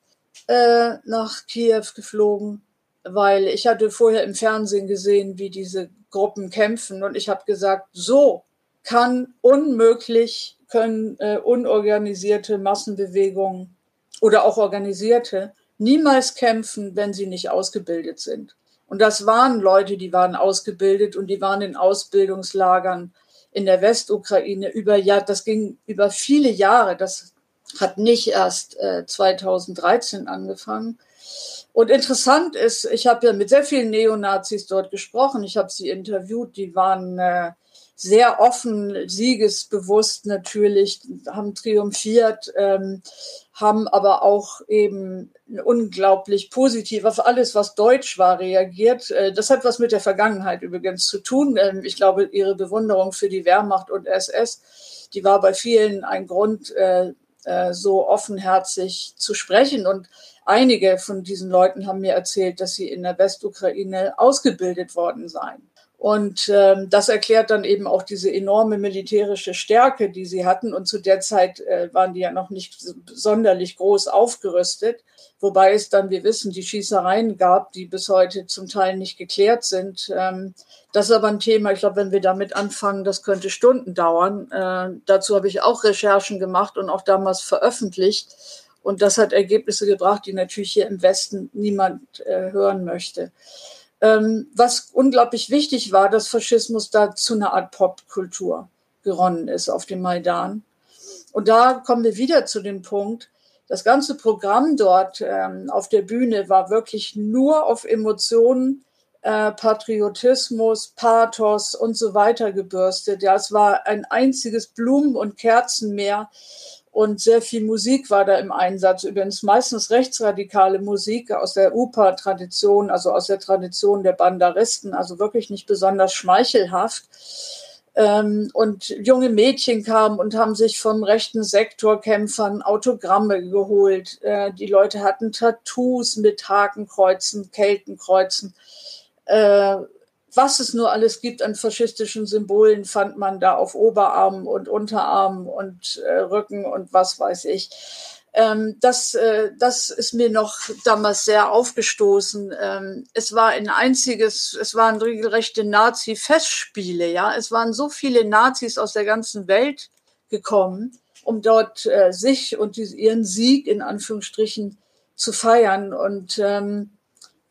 äh, nach Kiew geflogen, weil ich hatte vorher im Fernsehen gesehen, wie diese Gruppen kämpfen. Und ich habe gesagt, so kann unmöglich, können äh, unorganisierte Massenbewegungen oder auch organisierte niemals kämpfen, wenn sie nicht ausgebildet sind. Und das waren Leute, die waren ausgebildet und die waren in Ausbildungslagern in der Westukraine über ja, das ging über viele Jahre. Das hat nicht erst äh, 2013 angefangen. Und interessant ist, ich habe ja mit sehr vielen Neonazis dort gesprochen. Ich habe sie interviewt. Die waren äh, sehr offen, siegesbewusst natürlich, haben triumphiert, ähm, haben aber auch eben unglaublich positiv auf alles, was deutsch war, reagiert. Äh, das hat was mit der Vergangenheit übrigens zu tun. Ähm, ich glaube, ihre Bewunderung für die Wehrmacht und SS, die war bei vielen ein Grund, äh, äh, so offenherzig zu sprechen. Und einige von diesen Leuten haben mir erzählt, dass sie in der Westukraine ausgebildet worden seien. Und ähm, das erklärt dann eben auch diese enorme militärische Stärke, die sie hatten. Und zu der Zeit äh, waren die ja noch nicht sonderlich groß aufgerüstet. Wobei es dann, wir wissen, die Schießereien gab, die bis heute zum Teil nicht geklärt sind. Ähm, das ist aber ein Thema, ich glaube, wenn wir damit anfangen, das könnte Stunden dauern. Äh, dazu habe ich auch Recherchen gemacht und auch damals veröffentlicht. Und das hat Ergebnisse gebracht, die natürlich hier im Westen niemand äh, hören möchte. Ähm, was unglaublich wichtig war, dass Faschismus da zu einer Art Popkultur geronnen ist auf dem Maidan. Und da kommen wir wieder zu dem Punkt, das ganze Programm dort ähm, auf der Bühne war wirklich nur auf Emotionen, äh, Patriotismus, Pathos und so weiter gebürstet. Ja, es war ein einziges Blumen- und Kerzenmeer und sehr viel Musik war da im Einsatz. Übrigens meistens rechtsradikale Musik aus der UPA-Tradition, also aus der Tradition der Bandaristen, also wirklich nicht besonders schmeichelhaft. Ähm, und junge Mädchen kamen und haben sich vom rechten Sektorkämpfern Autogramme geholt. Äh, die Leute hatten Tattoos mit Hakenkreuzen, Keltenkreuzen. Was es nur alles gibt an faschistischen Symbolen, fand man da auf Oberarmen und Unterarmen und äh, Rücken und was weiß ich. Ähm, das, äh, das ist mir noch damals sehr aufgestoßen. Ähm, es war ein einziges, es waren regelrechte Nazi-Festspiele, ja. Es waren so viele Nazis aus der ganzen Welt gekommen, um dort äh, sich und die, ihren Sieg in Anführungsstrichen zu feiern. Und ähm,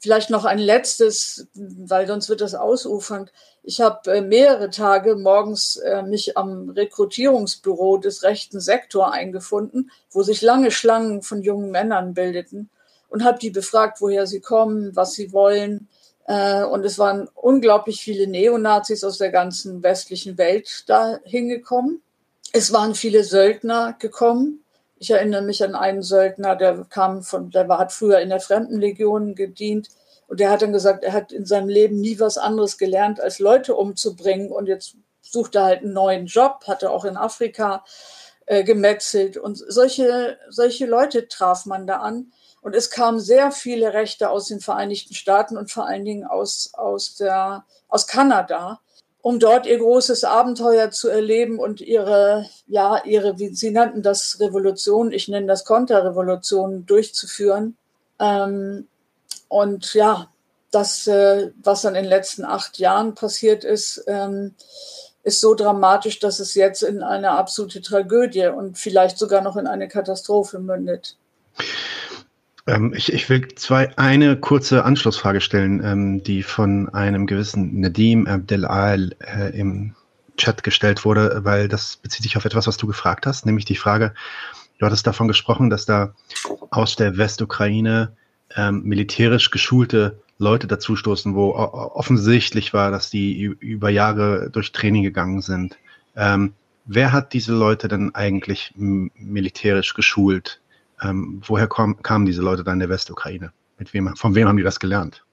Vielleicht noch ein letztes, weil sonst wird das ausufernd. Ich habe äh, mehrere Tage morgens äh, mich am Rekrutierungsbüro des rechten Sektor eingefunden, wo sich lange Schlangen von jungen Männern bildeten und habe die befragt, woher sie kommen, was sie wollen. Äh, und es waren unglaublich viele Neonazis aus der ganzen westlichen Welt da hingekommen. Es waren viele Söldner gekommen, ich erinnere mich an einen Söldner, der kam von, der war, hat früher in der Fremdenlegion gedient. Und der hat dann gesagt, er hat in seinem Leben nie was anderes gelernt, als Leute umzubringen. Und jetzt sucht er halt einen neuen Job, hatte auch in Afrika äh, gemetzelt. Und solche, solche Leute traf man da an. Und es kamen sehr viele Rechte aus den Vereinigten Staaten und vor allen Dingen aus, aus, der, aus Kanada um dort ihr großes Abenteuer zu erleben und ihre, ja, ihre, wie sie nannten das Revolution, ich nenne das Konterrevolution durchzuführen. Ähm, und ja, das, äh, was dann in den letzten acht Jahren passiert ist, ähm, ist so dramatisch, dass es jetzt in eine absolute Tragödie und vielleicht sogar noch in eine Katastrophe mündet. Ähm, ich, ich, will zwei, eine kurze Anschlussfrage stellen, ähm, die von einem gewissen Nadim Abdelal äh, im Chat gestellt wurde, weil das bezieht sich auf etwas, was du gefragt hast, nämlich die Frage, du hattest davon gesprochen, dass da aus der Westukraine ähm, militärisch geschulte Leute dazustoßen, wo offensichtlich war, dass die über Jahre durch Training gegangen sind. Ähm, wer hat diese Leute denn eigentlich militärisch geschult? Ähm, woher kom, kamen diese Leute dann in der Westukraine? Mit wem, von wem haben die das gelernt?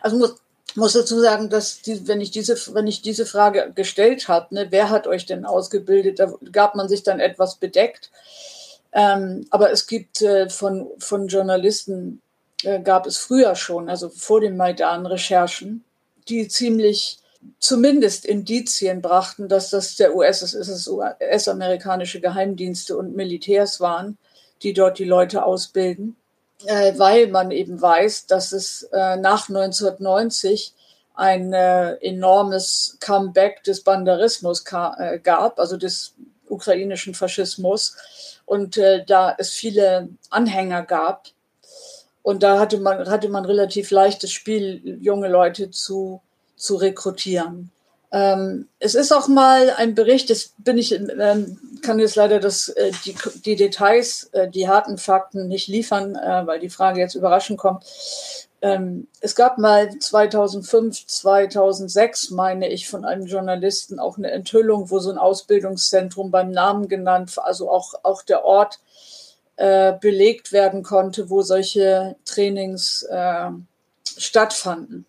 Also muss, muss dazu sagen, dass die, wenn ich diese, wenn ich diese Frage gestellt habe, ne, wer hat euch denn ausgebildet, da gab man sich dann etwas bedeckt. Ähm, aber es gibt äh, von, von Journalisten, äh, gab es früher schon, also vor dem Maidan, Recherchen, die ziemlich zumindest Indizien brachten, dass das der US, US-amerikanische Geheimdienste und Militärs waren die dort die Leute ausbilden, äh, weil man eben weiß, dass es äh, nach 1990 ein äh, enormes Comeback des Banderismus äh, gab, also des ukrainischen Faschismus, und äh, da es viele Anhänger gab. Und da hatte man, hatte man relativ leichtes Spiel, junge Leute zu, zu rekrutieren. Ähm, es ist auch mal ein Bericht, das bin ich, ähm, kann jetzt leider das, äh, die, die Details, äh, die harten Fakten nicht liefern, äh, weil die Frage jetzt überraschend kommt. Ähm, es gab mal 2005, 2006, meine ich, von einem Journalisten auch eine Enthüllung, wo so ein Ausbildungszentrum beim Namen genannt, also auch, auch der Ort äh, belegt werden konnte, wo solche Trainings äh, stattfanden.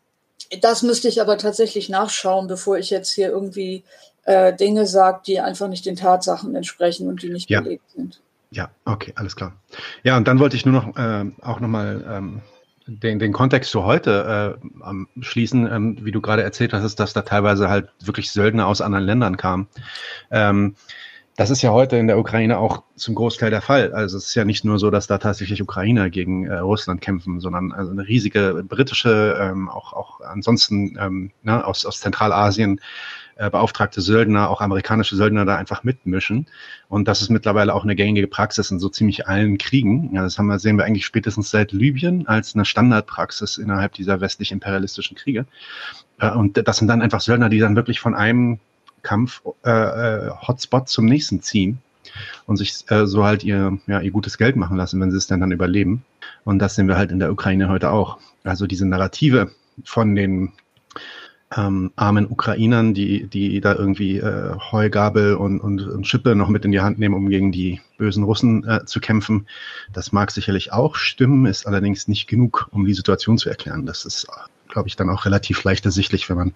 Das müsste ich aber tatsächlich nachschauen, bevor ich jetzt hier irgendwie äh, Dinge sage, die einfach nicht den Tatsachen entsprechen und die nicht ja. belegt sind. Ja, okay, alles klar. Ja, und dann wollte ich nur noch äh, auch nochmal ähm, den, den Kontext zu heute äh, schließen, ähm, wie du gerade erzählt hast, dass da teilweise halt wirklich Söldner aus anderen Ländern kamen. Ähm, das ist ja heute in der Ukraine auch zum Großteil der Fall. Also es ist ja nicht nur so, dass da tatsächlich Ukrainer gegen äh, Russland kämpfen, sondern also eine riesige britische, ähm, auch, auch ansonsten ähm, ne, aus, aus Zentralasien äh, beauftragte Söldner, auch amerikanische Söldner da einfach mitmischen. Und das ist mittlerweile auch eine gängige Praxis in so ziemlich allen Kriegen. Ja, das haben wir, sehen wir eigentlich spätestens seit Libyen als eine Standardpraxis innerhalb dieser westlich imperialistischen Kriege. Äh, und das sind dann einfach Söldner, die dann wirklich von einem Kampf-Hotspot äh, zum nächsten ziehen und sich äh, so halt ihr, ja, ihr gutes Geld machen lassen, wenn sie es denn dann überleben. Und das sehen wir halt in der Ukraine heute auch. Also diese Narrative von den ähm, armen Ukrainern, die, die da irgendwie äh, Heugabel und, und, und Schippe noch mit in die Hand nehmen, um gegen die bösen Russen äh, zu kämpfen. Das mag sicherlich auch stimmen, ist allerdings nicht genug, um die Situation zu erklären. Das ist, glaube ich, dann auch relativ leicht ersichtlich, wenn man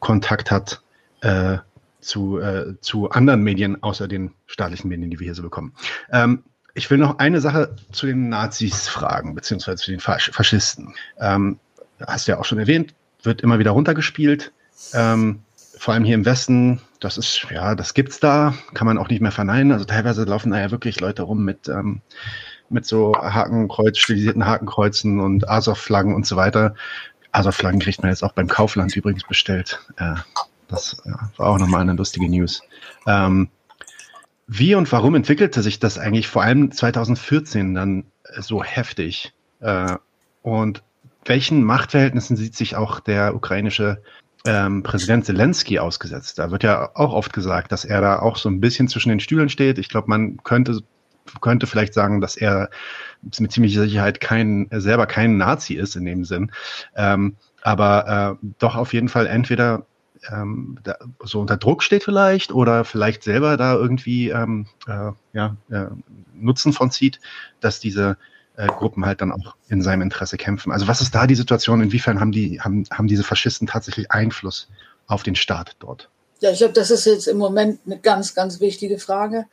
Kontakt hat äh, zu, äh, zu anderen Medien außer den staatlichen Medien, die wir hier so bekommen. Ähm, ich will noch eine Sache zu den Nazis fragen, beziehungsweise zu den Fasch Faschisten. Ähm, hast du ja auch schon erwähnt, wird immer wieder runtergespielt. Ähm, vor allem hier im Westen, das ist, ja, das gibt's da, kann man auch nicht mehr verneinen. Also teilweise laufen da ja wirklich Leute rum mit, ähm, mit so Hakenkreuz, stilisierten Hakenkreuzen und Azov-Flaggen und so weiter. Azov-Flaggen kriegt man jetzt auch beim Kaufland übrigens bestellt. Äh, das war auch nochmal eine lustige News. Ähm, wie und warum entwickelte sich das eigentlich vor allem 2014 dann so heftig? Äh, und welchen Machtverhältnissen sieht sich auch der ukrainische ähm, Präsident Zelensky ausgesetzt? Da wird ja auch oft gesagt, dass er da auch so ein bisschen zwischen den Stühlen steht. Ich glaube, man könnte könnte vielleicht sagen, dass er mit ziemlicher Sicherheit kein, selber kein Nazi ist in dem Sinn. Ähm, aber äh, doch auf jeden Fall entweder ähm, da, so unter Druck steht vielleicht oder vielleicht selber da irgendwie ähm, äh, ja, äh, Nutzen von zieht, dass diese äh, Gruppen halt dann auch in seinem Interesse kämpfen. Also was ist da die Situation? Inwiefern haben die haben, haben diese Faschisten tatsächlich Einfluss auf den Staat dort? Ja, ich glaube, das ist jetzt im Moment eine ganz, ganz wichtige Frage.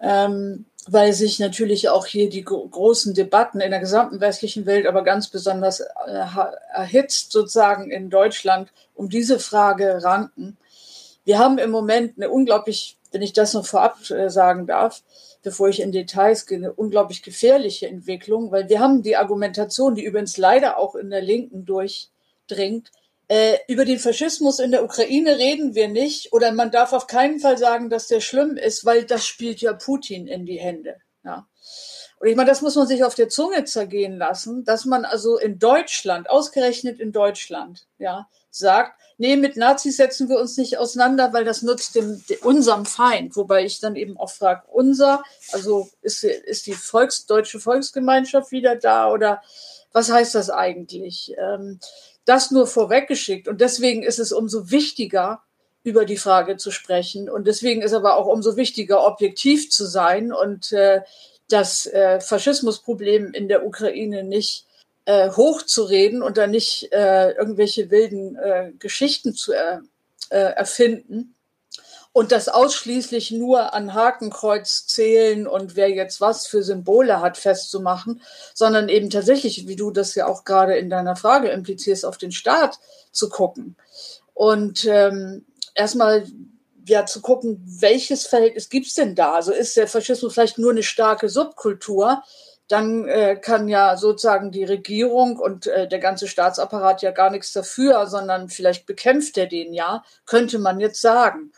Ähm, weil sich natürlich auch hier die großen Debatten in der gesamten westlichen Welt, aber ganz besonders äh, erhitzt sozusagen in Deutschland um diese Frage ranken. Wir haben im Moment eine unglaublich, wenn ich das noch vorab äh, sagen darf, bevor ich in Details gehe, eine unglaublich gefährliche Entwicklung, weil wir haben die Argumentation, die übrigens leider auch in der Linken durchdringt, äh, über den Faschismus in der Ukraine reden wir nicht oder man darf auf keinen Fall sagen, dass der schlimm ist, weil das spielt ja Putin in die Hände. Ja. Und ich meine, das muss man sich auf der Zunge zergehen lassen, dass man also in Deutschland, ausgerechnet in Deutschland, ja, sagt, nee, mit Nazis setzen wir uns nicht auseinander, weil das nutzt dem, dem unserem Feind. Wobei ich dann eben auch frage, unser, also ist, ist die Volks, deutsche Volksgemeinschaft wieder da oder was heißt das eigentlich? Ähm, das nur vorweggeschickt. Und deswegen ist es umso wichtiger, über die Frage zu sprechen. Und deswegen ist aber auch umso wichtiger, objektiv zu sein und äh, das äh, Faschismusproblem in der Ukraine nicht äh, hochzureden und dann nicht äh, irgendwelche wilden äh, Geschichten zu er, äh, erfinden, und das ausschließlich nur an Hakenkreuz zählen und wer jetzt was für Symbole hat festzumachen, sondern eben tatsächlich, wie du das ja auch gerade in deiner Frage implizierst, auf den Staat zu gucken. Und ähm, erstmal ja zu gucken, welches Verhältnis gibt's denn da? Also ist der Faschismus vielleicht nur eine starke Subkultur? Dann äh, kann ja sozusagen die Regierung und äh, der ganze Staatsapparat ja gar nichts dafür, sondern vielleicht bekämpft er den ja, könnte man jetzt sagen.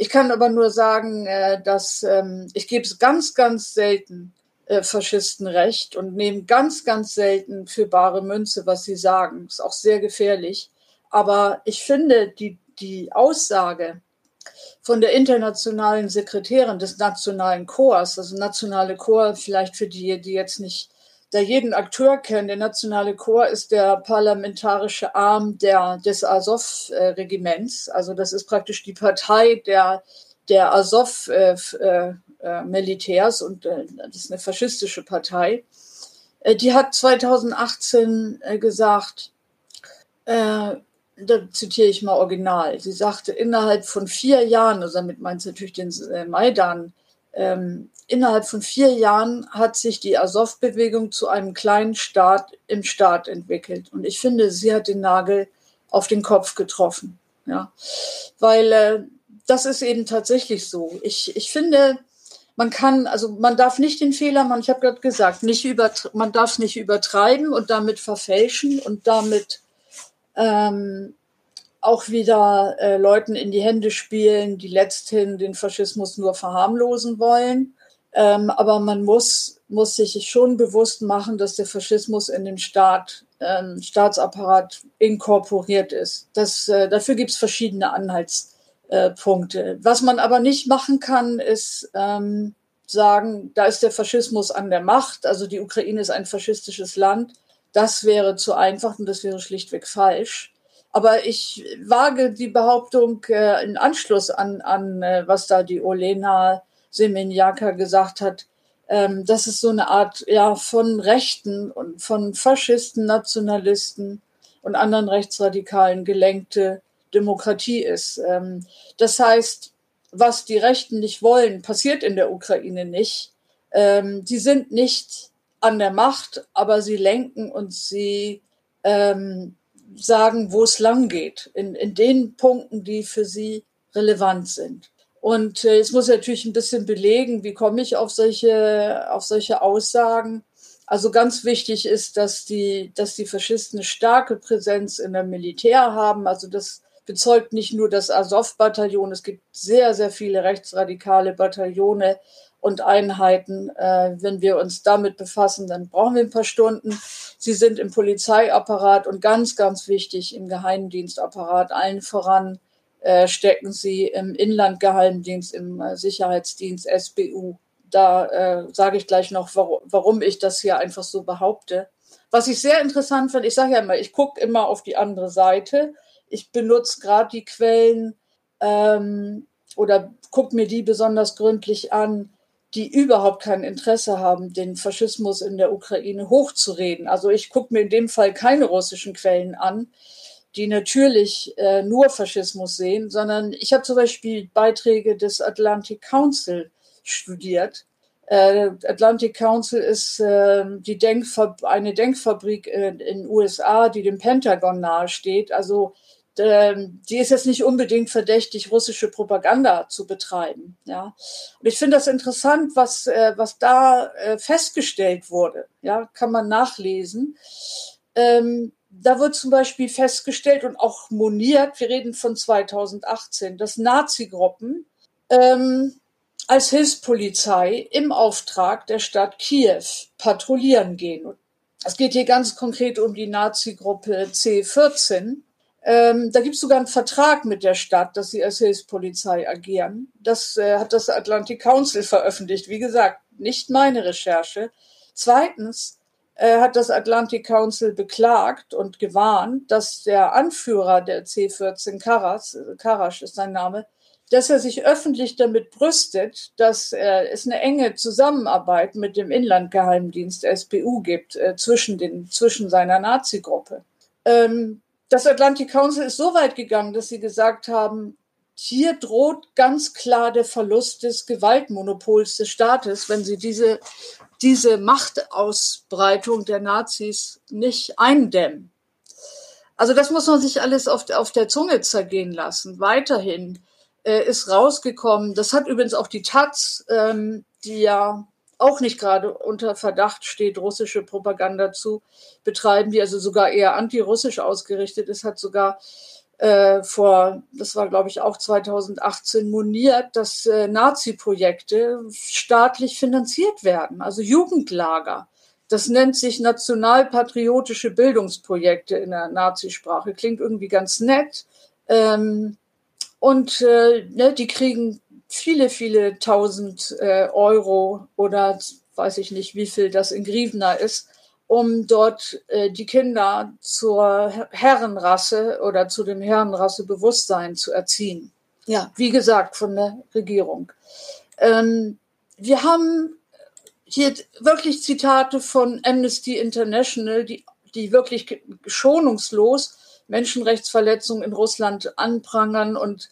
Ich kann aber nur sagen, äh, dass ähm, ich gebe es ganz, ganz selten äh, Faschisten recht und nehme ganz, ganz selten für bare Münze, was sie sagen. Ist auch sehr gefährlich. Aber ich finde die, die Aussage von der internationalen Sekretärin des nationalen Chors, also nationale Chor vielleicht für die, die jetzt nicht da jeden Akteur kennen. Der Nationale Chor ist der parlamentarische Arm der, des Azov-Regiments. Also das ist praktisch die Partei der, der Azov-Militärs und äh, das ist eine faschistische Partei. Äh, die hat 2018 äh, gesagt, da zitiere ich mal original, sie sagte, innerhalb von vier Jahren, also damit meint sie natürlich den Maidan, ähm, innerhalb von vier Jahren hat sich die Azov-Bewegung zu einem kleinen Staat im Staat entwickelt. Und ich finde, sie hat den Nagel auf den Kopf getroffen. Ja, weil äh, das ist eben tatsächlich so. Ich, ich finde, man kann, also man darf nicht den Fehler machen, ich habe gerade gesagt, nicht über, man darf es nicht übertreiben und damit verfälschen und damit ähm, auch wieder äh, Leuten in die Hände spielen, die letzthin den Faschismus nur verharmlosen wollen. Ähm, aber man muss, muss sich schon bewusst machen, dass der Faschismus in den Staat, ähm, Staatsapparat inkorporiert ist. Das, äh, dafür gibt es verschiedene Anhaltspunkte. Was man aber nicht machen kann, ist ähm, sagen, da ist der Faschismus an der Macht, also die Ukraine ist ein faschistisches Land. Das wäre zu einfach und das wäre schlichtweg falsch. Aber ich wage die Behauptung äh, in Anschluss an, an äh, was da die Olena Semenjaka gesagt hat, ähm, dass es so eine Art ja, von Rechten und von Faschisten, Nationalisten und anderen Rechtsradikalen gelenkte Demokratie ist. Ähm, das heißt, was die Rechten nicht wollen, passiert in der Ukraine nicht. Ähm, die sind nicht an der Macht, aber sie lenken und sie ähm, sagen, wo es lang geht, in, in den Punkten, die für sie relevant sind. Und äh, jetzt muss ich natürlich ein bisschen belegen, wie komme ich auf solche, auf solche Aussagen. Also ganz wichtig ist, dass die, dass die Faschisten eine starke Präsenz in der Militär haben. Also das bezeugt nicht nur das Azov-Bataillon, es gibt sehr, sehr viele rechtsradikale Bataillone und Einheiten. Äh, wenn wir uns damit befassen, dann brauchen wir ein paar Stunden. Sie sind im Polizeiapparat und ganz, ganz wichtig im Geheimdienstapparat. Allen voran äh, stecken sie im Inlandgeheimdienst, im äh, Sicherheitsdienst SBU. Da äh, sage ich gleich noch, warum, warum ich das hier einfach so behaupte. Was ich sehr interessant finde, ich sage ja immer, ich gucke immer auf die andere Seite. Ich benutze gerade die Quellen ähm, oder gucke mir die besonders gründlich an, die überhaupt kein Interesse haben, den Faschismus in der Ukraine hochzureden. Also ich gucke mir in dem Fall keine russischen Quellen an, die natürlich äh, nur Faschismus sehen, sondern ich habe zum Beispiel Beiträge des Atlantic Council studiert. Äh, Atlantic Council ist äh, die Denkfab eine Denkfabrik in den USA, die dem Pentagon nahesteht. Also ähm, die ist jetzt nicht unbedingt verdächtig, russische Propaganda zu betreiben. Ja, und ich finde das interessant, was äh, was da äh, festgestellt wurde. Ja, kann man nachlesen. Ähm, da wird zum Beispiel festgestellt und auch moniert, wir reden von 2018, dass Nazi-Gruppen ähm, als Hilfspolizei im Auftrag der Stadt Kiew patrouillieren gehen. Es geht hier ganz konkret um die Nazi-Gruppe C14 ähm, da gibt es sogar einen Vertrag mit der Stadt, dass sie als Hilfspolizei agieren. Das äh, hat das Atlantic Council veröffentlicht. Wie gesagt, nicht meine Recherche. Zweitens hat das Atlantic Council beklagt und gewarnt, dass der Anführer der C14, Karas, Karasch ist sein Name, dass er sich öffentlich damit brüstet, dass äh, es eine enge Zusammenarbeit mit dem Inlandgeheimdienst SBU gibt äh, zwischen, den, zwischen seiner Nazi-Gruppe. Ähm, das Atlantic Council ist so weit gegangen, dass sie gesagt haben, hier droht ganz klar der Verlust des Gewaltmonopols des Staates, wenn sie diese, diese Machtausbreitung der Nazis nicht eindämmen. Also das muss man sich alles auf, auf der Zunge zergehen lassen. Weiterhin äh, ist rausgekommen, das hat übrigens auch die Taz, ähm, die ja auch nicht gerade unter Verdacht steht, russische Propaganda zu betreiben, die also sogar eher antirussisch ausgerichtet ist, hat sogar äh, vor, das war glaube ich auch 2018, moniert, dass äh, Nazi-Projekte staatlich finanziert werden, also Jugendlager. Das nennt sich nationalpatriotische Bildungsprojekte in der Nazisprache. Klingt irgendwie ganz nett. Ähm, und äh, ne, die kriegen viele, viele tausend äh, Euro oder weiß ich nicht, wie viel das in Grivna ist, um dort äh, die Kinder zur Herrenrasse oder zu dem Herrenrassebewusstsein zu erziehen. Ja, wie gesagt, von der Regierung. Ähm, wir haben hier wirklich Zitate von Amnesty International, die, die wirklich schonungslos Menschenrechtsverletzungen in Russland anprangern und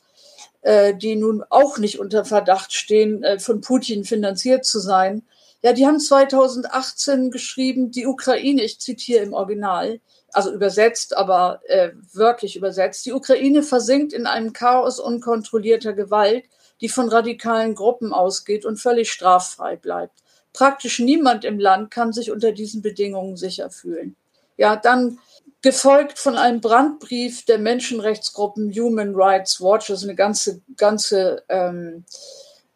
äh, die nun auch nicht unter Verdacht stehen, äh, von Putin finanziert zu sein. Ja, die haben 2018 geschrieben, die Ukraine, ich zitiere im Original, also übersetzt, aber äh, wörtlich übersetzt, die Ukraine versinkt in einem Chaos unkontrollierter Gewalt, die von radikalen Gruppen ausgeht und völlig straffrei bleibt. Praktisch niemand im Land kann sich unter diesen Bedingungen sicher fühlen. Ja, dann gefolgt von einem Brandbrief der Menschenrechtsgruppen Human Rights Watch, also eine ganze, ganze, ähm,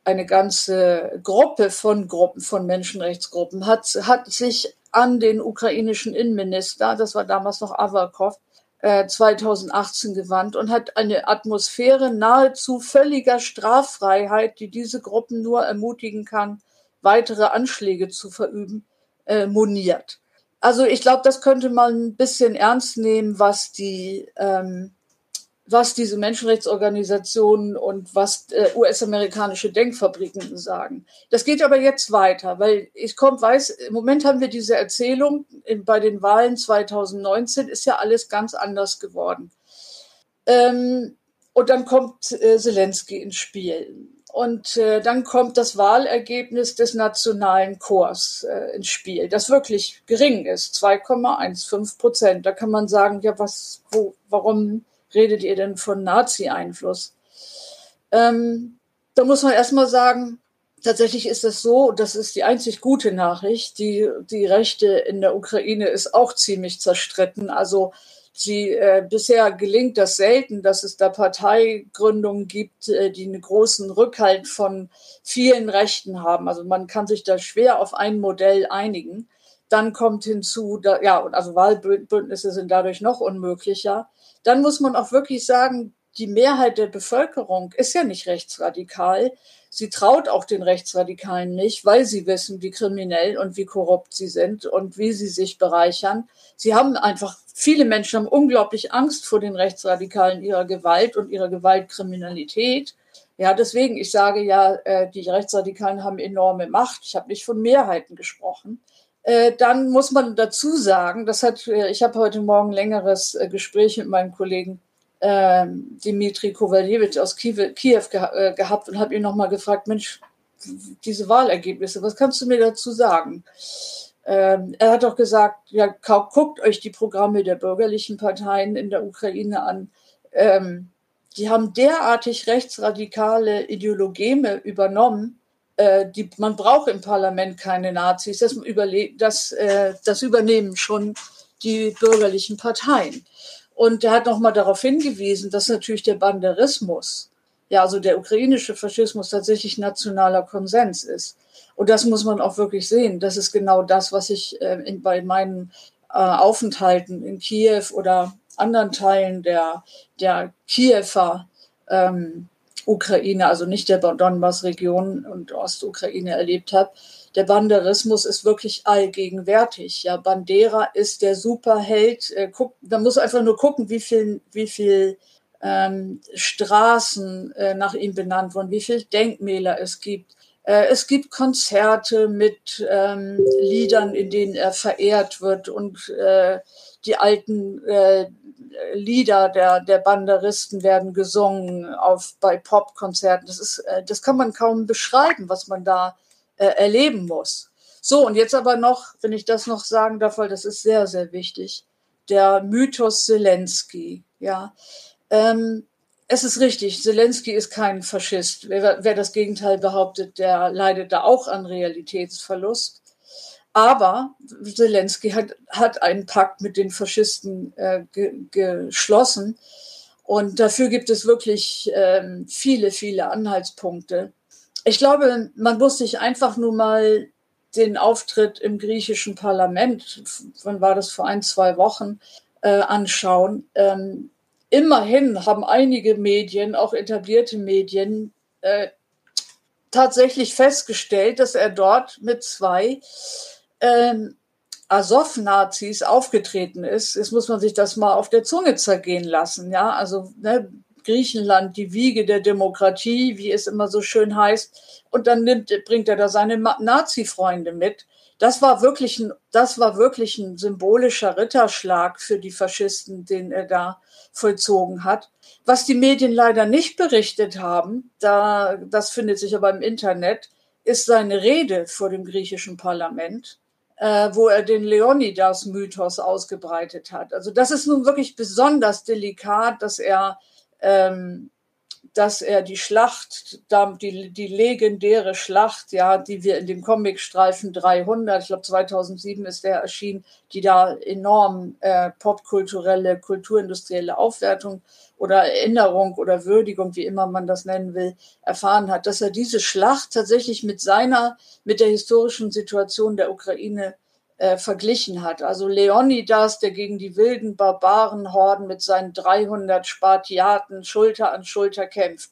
eine ganze Gruppe von Gruppen, von Menschenrechtsgruppen, hat, hat sich an den ukrainischen Innenminister, das war damals noch Avakov, 2018 äh, gewandt und hat eine Atmosphäre nahezu völliger Straffreiheit, die diese Gruppen nur ermutigen kann, weitere Anschläge zu verüben, äh, moniert. Also ich glaube, das könnte man ein bisschen ernst nehmen, was die, ähm, was diese Menschenrechtsorganisationen und was äh, US-amerikanische Denkfabriken sagen. Das geht aber jetzt weiter, weil ich komm, weiß, im Moment haben wir diese Erzählung, in, bei den Wahlen 2019 ist ja alles ganz anders geworden. Ähm, und dann kommt äh, Zelensky ins Spiel. Und äh, dann kommt das Wahlergebnis des nationalen Chors äh, ins Spiel, das wirklich gering ist, 2,15 Prozent. Da kann man sagen, ja, was, wo, warum redet ihr denn von Nazi-Einfluss? Ähm, da muss man erstmal sagen, tatsächlich ist es so, das ist die einzig gute Nachricht, die, die Rechte in der Ukraine ist auch ziemlich zerstritten. Also Sie, äh, bisher gelingt das selten, dass es da Parteigründungen gibt, äh, die einen großen Rückhalt von vielen Rechten haben. Also man kann sich da schwer auf ein Modell einigen. Dann kommt hinzu, da, ja, also Wahlbündnisse sind dadurch noch unmöglicher. Dann muss man auch wirklich sagen, die Mehrheit der Bevölkerung ist ja nicht rechtsradikal. Sie traut auch den Rechtsradikalen nicht, weil sie wissen, wie kriminell und wie korrupt sie sind und wie sie sich bereichern. Sie haben einfach, viele Menschen haben unglaublich Angst vor den Rechtsradikalen ihrer Gewalt und ihrer Gewaltkriminalität. Ja, deswegen, ich sage ja, äh, die Rechtsradikalen haben enorme Macht. Ich habe nicht von Mehrheiten gesprochen. Äh, dann muss man dazu sagen, das hat, äh, ich habe heute Morgen längeres Gespräch mit meinem Kollegen äh, Dimitri Kovaljewitsch aus Kiew, Kiew ge äh, gehabt und habe ihn nochmal gefragt, Mensch, diese Wahlergebnisse, was kannst du mir dazu sagen? Ähm, er hat doch gesagt, ja, guckt euch die Programme der bürgerlichen Parteien in der Ukraine an. Ähm, die haben derartig rechtsradikale Ideologeme übernommen, äh, die, man braucht im Parlament keine Nazis. Das, das, äh, das übernehmen schon die bürgerlichen Parteien. Und er hat nochmal darauf hingewiesen, dass natürlich der Banderismus, ja, also der ukrainische Faschismus tatsächlich nationaler Konsens ist. Und das muss man auch wirklich sehen. Das ist genau das, was ich äh, in, bei meinen äh, Aufenthalten in Kiew oder anderen Teilen der, der Kiewer ähm, Ukraine, also nicht der Donbass-Region und Ostukraine erlebt habe der Banderismus ist wirklich allgegenwärtig. Ja, Bandera ist der Superheld. Äh, guck, da muss einfach nur gucken, wie viel, wie viel ähm, Straßen äh, nach ihm benannt wurden, wie viel Denkmäler es gibt. Äh, es gibt Konzerte mit ähm, Liedern, in denen er verehrt wird und äh, die alten äh, Lieder der, der Banderisten werden gesungen auf, bei Popkonzerten. Das ist, äh, das kann man kaum beschreiben, was man da äh, erleben muss. So, und jetzt aber noch, wenn ich das noch sagen darf, weil das ist sehr, sehr wichtig, der Mythos Zelensky. Ja, ähm, es ist richtig, Zelensky ist kein Faschist. Wer, wer das Gegenteil behauptet, der leidet da auch an Realitätsverlust. Aber Zelensky hat, hat einen Pakt mit den Faschisten äh, ge, geschlossen. Und dafür gibt es wirklich ähm, viele, viele Anhaltspunkte ich glaube, man muss sich einfach nur mal den Auftritt im griechischen Parlament, wann war das vor ein, zwei Wochen, äh, anschauen. Ähm, immerhin haben einige Medien, auch etablierte Medien, äh, tatsächlich festgestellt, dass er dort mit zwei ähm, Azov-Nazis aufgetreten ist. Jetzt muss man sich das mal auf der Zunge zergehen lassen. Ja, also ne, Griechenland die Wiege der Demokratie, wie es immer so schön heißt. Und dann nimmt, bringt er da seine Nazi-Freunde mit. Das war wirklich ein, das war wirklich ein symbolischer Ritterschlag für die Faschisten, den er da vollzogen hat. Was die Medien leider nicht berichtet haben, da, das findet sich aber im Internet, ist seine Rede vor dem griechischen Parlament, wo er den Leonidas-Mythos ausgebreitet hat. Also das ist nun wirklich besonders delikat, dass er ähm, dass er die Schlacht, die, die legendäre Schlacht, ja, die wir in dem Comicstreifen 300, ich glaube 2007 ist der erschienen, die da enorm äh, popkulturelle, kulturindustrielle Aufwertung oder Erinnerung oder Würdigung, wie immer man das nennen will, erfahren hat, dass er diese Schlacht tatsächlich mit seiner, mit der historischen Situation der Ukraine äh, verglichen hat. Also Leonidas, der gegen die wilden Barbarenhorden mit seinen 300 Spartiaten Schulter an Schulter kämpft.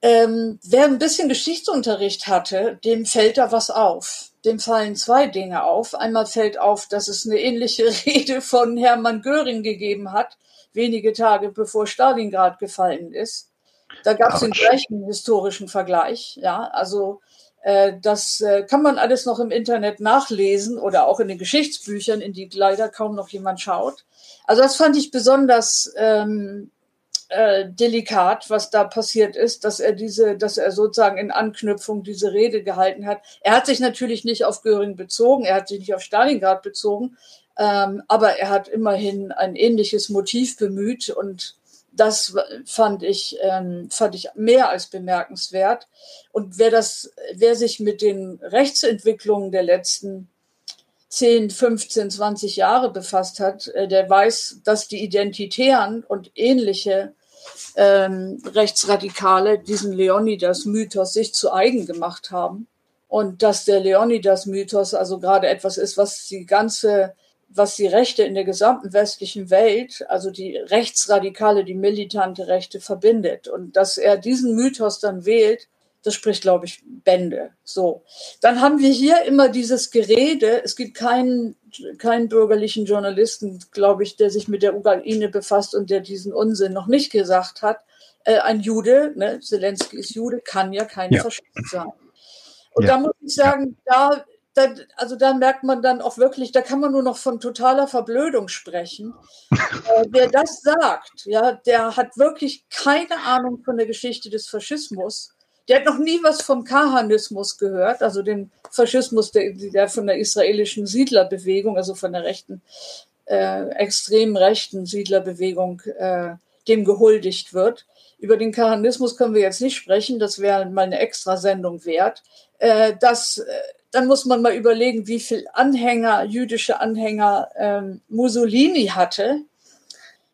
Ähm, wer ein bisschen Geschichtsunterricht hatte, dem fällt da was auf. Dem fallen zwei Dinge auf. Einmal fällt auf, dass es eine ähnliche Rede von Hermann Göring gegeben hat, wenige Tage bevor Stalingrad gefallen ist. Da gab es den gleichen historischen Vergleich. Ja, also äh, das äh, kann man alles noch im Internet nachlesen oder auch in den Geschichtsbüchern, in die leider kaum noch jemand schaut. Also das fand ich besonders ähm, äh, delikat, was da passiert ist, dass er diese, dass er sozusagen in Anknüpfung diese Rede gehalten hat. Er hat sich natürlich nicht auf Göring bezogen, er hat sich nicht auf Stalingrad bezogen, ähm, aber er hat immerhin ein ähnliches Motiv bemüht und das fand ich, ähm, fand ich mehr als bemerkenswert. Und wer das, wer sich mit den Rechtsentwicklungen der letzten 10, 15, 20 Jahre befasst hat, äh, der weiß, dass die Identitären und ähnliche ähm, Rechtsradikale diesen Leonidas-Mythos sich zu eigen gemacht haben. Und dass der Leonidas-Mythos also gerade etwas ist, was die ganze was die Rechte in der gesamten westlichen Welt, also die Rechtsradikale, die militante Rechte verbindet. Und dass er diesen Mythos dann wählt, das spricht, glaube ich, Bände. So. Dann haben wir hier immer dieses Gerede. Es gibt keinen, keinen bürgerlichen Journalisten, glaube ich, der sich mit der Ukraine befasst und der diesen Unsinn noch nicht gesagt hat. Äh, ein Jude, ne, Zelensky ist Jude, kann ja kein ja. Faschist sein. Und ja. da muss ich sagen, da da, also da merkt man dann auch wirklich, da kann man nur noch von totaler Verblödung sprechen. äh, wer das sagt, ja, der hat wirklich keine Ahnung von der Geschichte des Faschismus. Der hat noch nie was vom Kahanismus gehört, also dem Faschismus der, der von der israelischen Siedlerbewegung, also von der rechten, äh, extrem rechten Siedlerbewegung, äh, dem gehuldigt wird. Über den Kahanismus können wir jetzt nicht sprechen, das wäre mal eine Extrasendung wert. Äh, dass äh, dann muss man mal überlegen, wie viel Anhänger, jüdische Anhänger ähm, Mussolini hatte.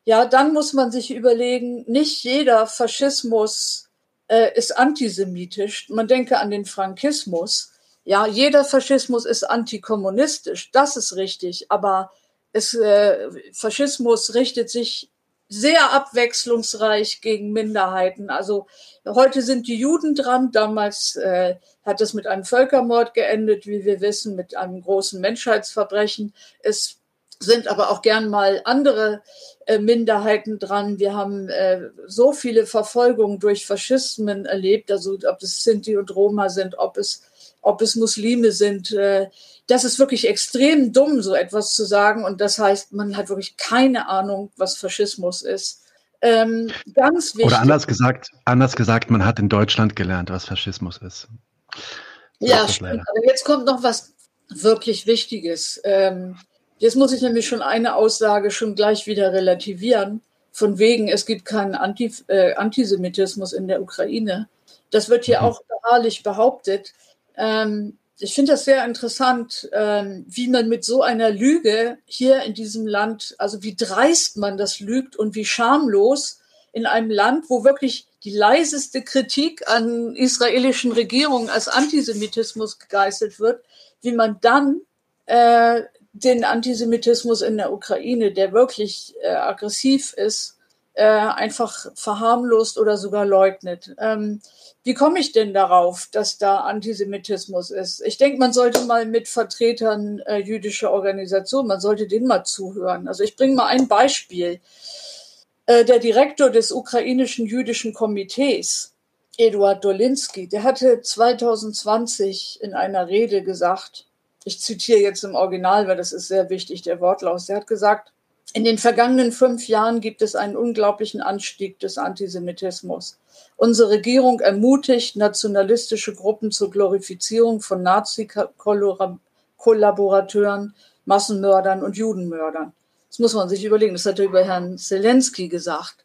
Ja, dann muss man sich überlegen, nicht jeder Faschismus äh, ist antisemitisch. Man denke an den Frankismus. Ja, jeder Faschismus ist antikommunistisch. Das ist richtig. Aber es, äh, Faschismus richtet sich sehr abwechslungsreich gegen Minderheiten. Also heute sind die Juden dran. Damals äh, hat es mit einem Völkermord geendet, wie wir wissen, mit einem großen Menschheitsverbrechen. Es sind aber auch gern mal andere äh, Minderheiten dran. Wir haben äh, so viele Verfolgungen durch Faschismen erlebt, also ob es Sinti und Roma sind, ob es, ob es Muslime sind. Äh, das ist wirklich extrem dumm, so etwas zu sagen. Und das heißt, man hat wirklich keine Ahnung, was Faschismus ist. Ähm, ganz wichtig. Oder anders gesagt, anders gesagt, man hat in Deutschland gelernt, was Faschismus ist. So ja, stimmt. Aber jetzt kommt noch was wirklich Wichtiges. Ähm, jetzt muss ich nämlich schon eine Aussage schon gleich wieder relativieren. Von wegen, es gibt keinen Anti, äh, Antisemitismus in der Ukraine. Das wird hier mhm. auch beharrlich behauptet. Ähm, ich finde das sehr interessant, ähm, wie man mit so einer Lüge hier in diesem Land, also wie dreist man das lügt und wie schamlos in einem Land, wo wirklich die leiseste Kritik an israelischen Regierungen als Antisemitismus gegeißelt wird, wie man dann äh, den Antisemitismus in der Ukraine, der wirklich äh, aggressiv ist, äh, einfach verharmlost oder sogar leugnet. Ähm, wie komme ich denn darauf, dass da Antisemitismus ist? Ich denke, man sollte mal mit Vertretern äh, jüdischer Organisationen, man sollte denen mal zuhören. Also ich bringe mal ein Beispiel. Äh, der Direktor des ukrainischen jüdischen Komitees, Eduard Dolinski, der hatte 2020 in einer Rede gesagt, ich zitiere jetzt im Original, weil das ist sehr wichtig, der Wortlaut, der hat gesagt, In den vergangenen fünf Jahren gibt es einen unglaublichen Anstieg des Antisemitismus. Unsere Regierung ermutigt nationalistische Gruppen zur Glorifizierung von Nazi-Kollaborateuren, Massenmördern und Judenmördern. Das muss man sich überlegen. Das hat er über Herrn Zelensky gesagt.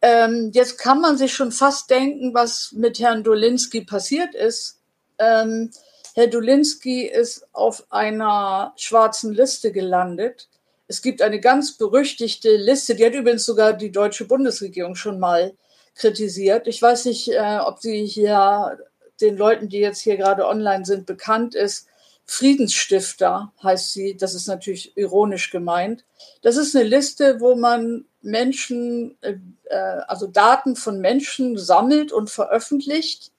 Ähm, jetzt kann man sich schon fast denken, was mit Herrn Dolinski passiert ist. Ähm, Herr Dolinski ist auf einer schwarzen Liste gelandet. Es gibt eine ganz berüchtigte Liste, die hat übrigens sogar die deutsche Bundesregierung schon mal kritisiert. Ich weiß nicht, äh, ob sie hier den Leuten, die jetzt hier gerade online sind, bekannt ist. Friedensstifter heißt sie. Das ist natürlich ironisch gemeint. Das ist eine Liste, wo man Menschen, äh, äh, also Daten von Menschen sammelt und veröffentlicht,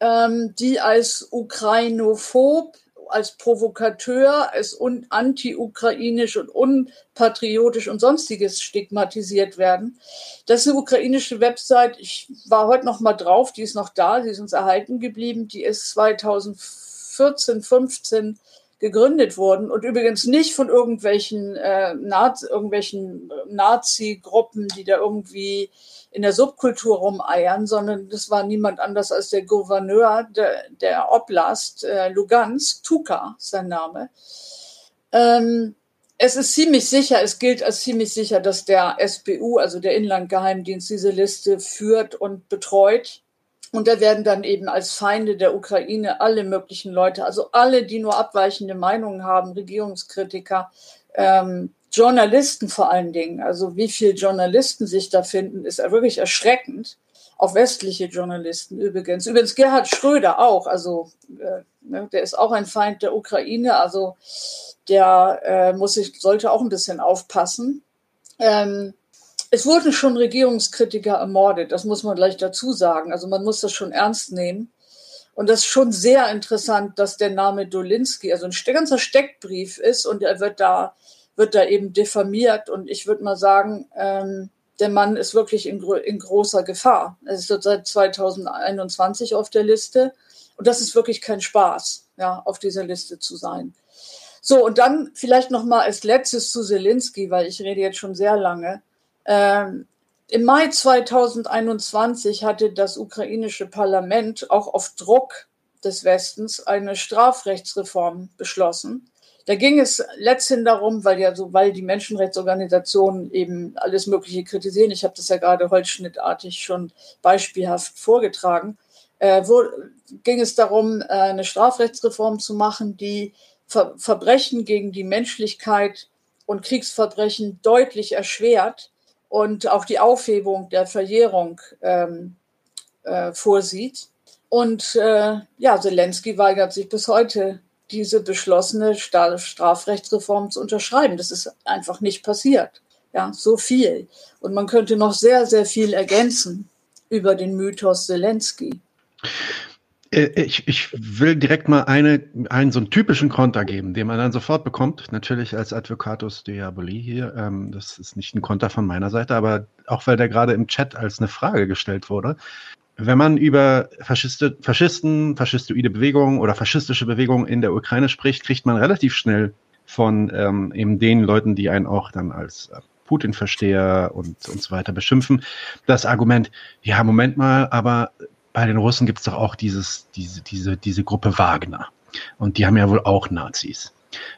ähm, die als ukrainophob, als Provokateur, als anti-ukrainisch und unpatriotisch und sonstiges stigmatisiert werden. Das ist eine ukrainische Website. Ich war heute noch mal drauf. Die ist noch da. Sie ist uns erhalten geblieben. Die ist 2014, 15 gegründet wurden und übrigens nicht von irgendwelchen, äh, Nazi, irgendwelchen Nazi-Gruppen, die da irgendwie in der Subkultur rumeiern, sondern das war niemand anders als der Gouverneur der, der Oblast, äh, Lugansk, Tuka sein Name. Ähm, es ist ziemlich sicher, es gilt als ziemlich sicher, dass der SBU, also der Inlandgeheimdienst, diese Liste führt und betreut. Und da werden dann eben als Feinde der Ukraine alle möglichen Leute, also alle, die nur abweichende Meinungen haben, Regierungskritiker, ähm, Journalisten vor allen Dingen. Also wie viele Journalisten sich da finden, ist wirklich erschreckend. Auch westliche Journalisten übrigens. Übrigens Gerhard Schröder auch. Also äh, ne, der ist auch ein Feind der Ukraine. Also der äh, muss ich sollte auch ein bisschen aufpassen. Ähm, es wurden schon Regierungskritiker ermordet, das muss man gleich dazu sagen. Also man muss das schon ernst nehmen. Und das ist schon sehr interessant, dass der Name Dolinski, also ein ganzer Steckbrief ist und er wird da, wird da eben diffamiert. Und ich würde mal sagen, ähm, der Mann ist wirklich in, in großer Gefahr. Er ist seit 2021 auf der Liste. Und das ist wirklich kein Spaß, ja, auf dieser Liste zu sein. So, und dann vielleicht noch mal als letztes zu Zelensky, weil ich rede jetzt schon sehr lange. Ähm, Im Mai 2021 hatte das ukrainische Parlament auch auf Druck des Westens eine Strafrechtsreform beschlossen. Da ging es letztendlich darum, weil ja so, weil die Menschenrechtsorganisationen eben alles Mögliche kritisieren. Ich habe das ja gerade holzschnittartig schon beispielhaft vorgetragen. Äh, wo, ging es darum, äh, eine Strafrechtsreform zu machen, die Ver Verbrechen gegen die Menschlichkeit und Kriegsverbrechen deutlich erschwert und auch die Aufhebung der Verjährung ähm, äh, vorsieht. Und äh, ja, Zelensky weigert sich bis heute, diese beschlossene Strafrechtsreform zu unterschreiben. Das ist einfach nicht passiert. Ja, so viel. Und man könnte noch sehr, sehr viel ergänzen über den Mythos Zelensky. Äh, ich, ich will direkt mal eine, einen so einen typischen Konter geben, den man dann sofort bekommt. Natürlich als Advocatus Diaboli hier. Ähm, das ist nicht ein Konter von meiner Seite, aber auch weil der gerade im Chat als eine Frage gestellt wurde. Wenn man über Faschiste, Faschisten, faschistoide Bewegungen oder faschistische Bewegungen in der Ukraine spricht, kriegt man relativ schnell von ähm, eben den Leuten, die einen auch dann als äh, Putin-Versteher und, und so weiter beschimpfen, das Argument, ja, Moment mal, aber bei den Russen gibt es doch auch dieses, diese, diese, diese Gruppe Wagner. Und die haben ja wohl auch Nazis.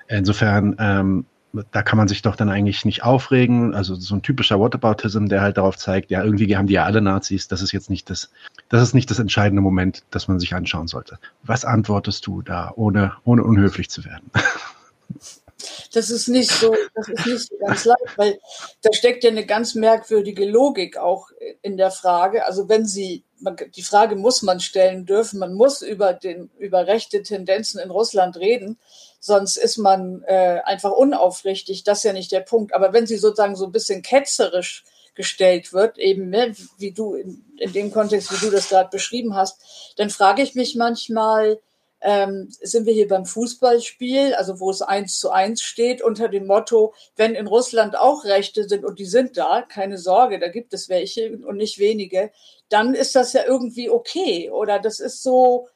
Insofern, ähm, da kann man sich doch dann eigentlich nicht aufregen. Also so ein typischer Whataboutism, der halt darauf zeigt, ja, irgendwie haben die ja alle Nazis. Das ist jetzt nicht das, das ist nicht das entscheidende Moment, das man sich anschauen sollte. Was antwortest du da, ohne, ohne unhöflich zu werden? Das ist nicht so, das ist nicht so ganz leicht, weil da steckt ja eine ganz merkwürdige Logik auch in der Frage. Also wenn Sie, man, die Frage muss man stellen dürfen, man muss über den, über rechte Tendenzen in Russland reden, sonst ist man äh, einfach unaufrichtig. Das ist ja nicht der Punkt. Aber wenn sie sozusagen so ein bisschen ketzerisch gestellt wird, eben ne, wie du in, in dem Kontext, wie du das gerade beschrieben hast, dann frage ich mich manchmal, ähm, sind wir hier beim Fußballspiel, also wo es eins zu eins steht, unter dem Motto, wenn in Russland auch Rechte sind und die sind da, keine Sorge, da gibt es welche und nicht wenige, dann ist das ja irgendwie okay. Oder das ist so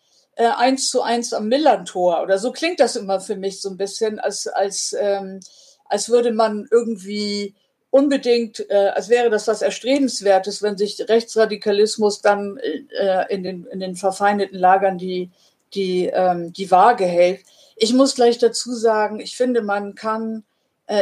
eins zu eins am Millantor. Oder so klingt das immer für mich so ein bisschen, als, als, ähm, als würde man irgendwie unbedingt, äh, als wäre das was Erstrebenswertes, wenn sich Rechtsradikalismus dann äh, in, den, in den verfeindeten Lagern die, die, ähm, die Waage hält. Ich muss gleich dazu sagen, ich finde, man kann äh,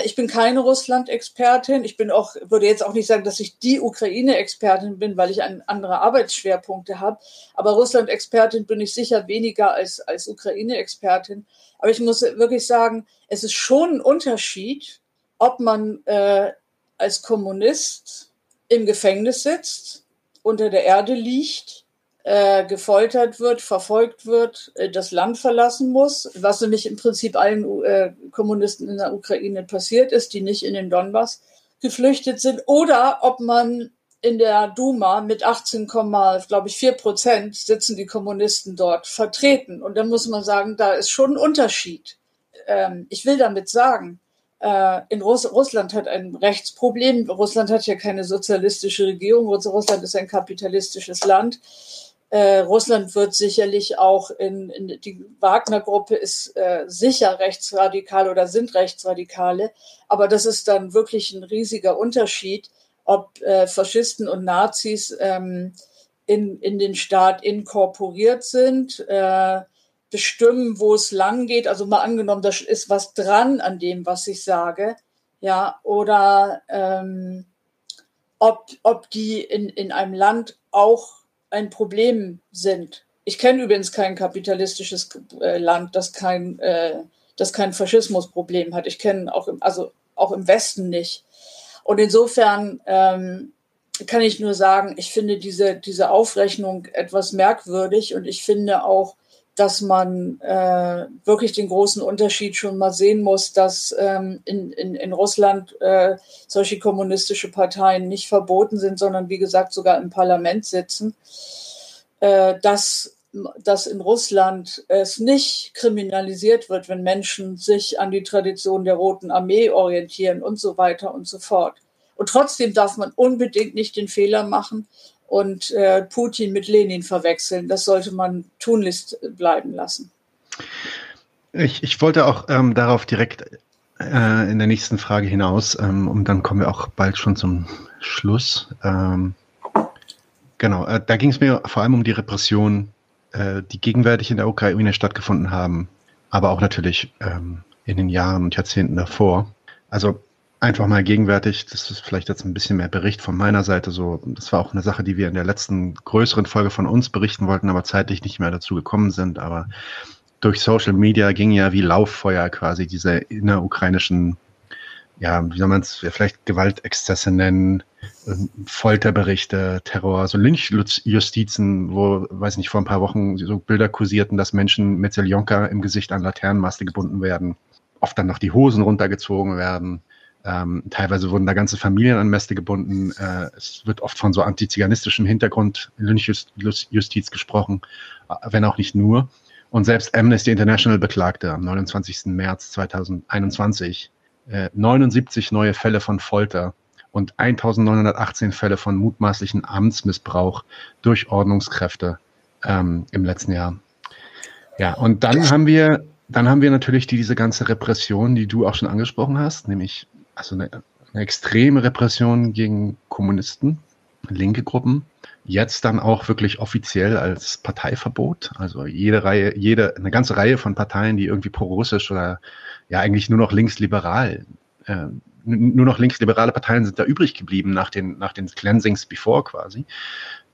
ich bin keine Russland-Expertin. Ich bin auch, würde jetzt auch nicht sagen, dass ich die Ukraine-Expertin bin, weil ich andere Arbeitsschwerpunkte habe. Aber Russland-Expertin bin ich sicher weniger als, als Ukraine-Expertin. Aber ich muss wirklich sagen, es ist schon ein Unterschied, ob man äh, als Kommunist im Gefängnis sitzt, unter der Erde liegt äh, gefoltert wird, verfolgt wird, äh, das Land verlassen muss, was nämlich im Prinzip allen äh, Kommunisten in der Ukraine passiert ist, die nicht in den Donbass geflüchtet sind, oder ob man in der Duma mit 18, glaube ich, 4 Prozent sitzen die Kommunisten dort vertreten. Und dann muss man sagen, da ist schon ein Unterschied. Ähm, ich will damit sagen, äh, in Russ Russland hat ein Rechtsproblem. Russland hat ja keine sozialistische Regierung. Russland ist ein kapitalistisches Land. Äh, Russland wird sicherlich auch in, in die Wagner-Gruppe ist äh, sicher rechtsradikal oder sind Rechtsradikale, aber das ist dann wirklich ein riesiger Unterschied, ob äh, Faschisten und Nazis ähm, in, in den Staat inkorporiert sind, äh, bestimmen, wo es lang geht. Also mal angenommen, da ist was dran an dem, was ich sage, ja, oder ähm, ob, ob die in, in einem Land auch ein Problem sind. Ich kenne übrigens kein kapitalistisches äh, Land, das kein, äh, das kein Faschismusproblem hat. Ich kenne auch im, also auch im Westen nicht. Und insofern ähm, kann ich nur sagen, ich finde diese, diese Aufrechnung etwas merkwürdig und ich finde auch, dass man äh, wirklich den großen Unterschied schon mal sehen muss, dass ähm, in, in, in Russland äh, solche kommunistische Parteien nicht verboten sind, sondern wie gesagt sogar im Parlament sitzen, äh, dass, dass in Russland es nicht kriminalisiert wird, wenn Menschen sich an die Tradition der Roten Armee orientieren und so weiter und so fort. Und trotzdem darf man unbedingt nicht den Fehler machen, und äh, Putin mit Lenin verwechseln. Das sollte man tunlichst bleiben lassen. Ich, ich wollte auch ähm, darauf direkt äh, in der nächsten Frage hinaus ähm, und dann kommen wir auch bald schon zum Schluss. Ähm, genau, äh, da ging es mir vor allem um die Repressionen, äh, die gegenwärtig in der Ukraine stattgefunden haben, aber auch natürlich ähm, in den Jahren und Jahrzehnten davor. Also einfach mal gegenwärtig, das ist vielleicht jetzt ein bisschen mehr Bericht von meiner Seite so. Das war auch eine Sache, die wir in der letzten größeren Folge von uns berichten wollten, aber zeitlich nicht mehr dazu gekommen sind. Aber durch Social Media ging ja wie Lauffeuer quasi diese innerukrainischen, ja, wie soll man es, vielleicht Gewaltexzesse nennen, ähm, Folterberichte, Terror, so Lynchjustizen, wo, weiß nicht, vor ein paar Wochen so Bilder kursierten, dass Menschen mit Seljonka im Gesicht an Laternenmaste gebunden werden, oft dann noch die Hosen runtergezogen werden ähm, teilweise wurden da ganze Familien an Mäste gebunden. Äh, es wird oft von so antiziganistischem Hintergrund Lynchjustiz gesprochen, äh, wenn auch nicht nur. Und selbst Amnesty International beklagte am 29. März 2021 äh, 79 neue Fälle von Folter und 1918 Fälle von mutmaßlichen Amtsmissbrauch durch Ordnungskräfte ähm, im letzten Jahr. Ja, und dann haben wir, dann haben wir natürlich die, diese ganze Repression, die du auch schon angesprochen hast, nämlich also eine, eine extreme Repression gegen Kommunisten, linke Gruppen. Jetzt dann auch wirklich offiziell als Parteiverbot. Also jede Reihe, jede, eine ganze Reihe von Parteien, die irgendwie pro-russisch oder ja eigentlich nur noch linksliberal, äh, nur noch linksliberale Parteien sind da übrig geblieben nach den, nach den Cleansings before quasi.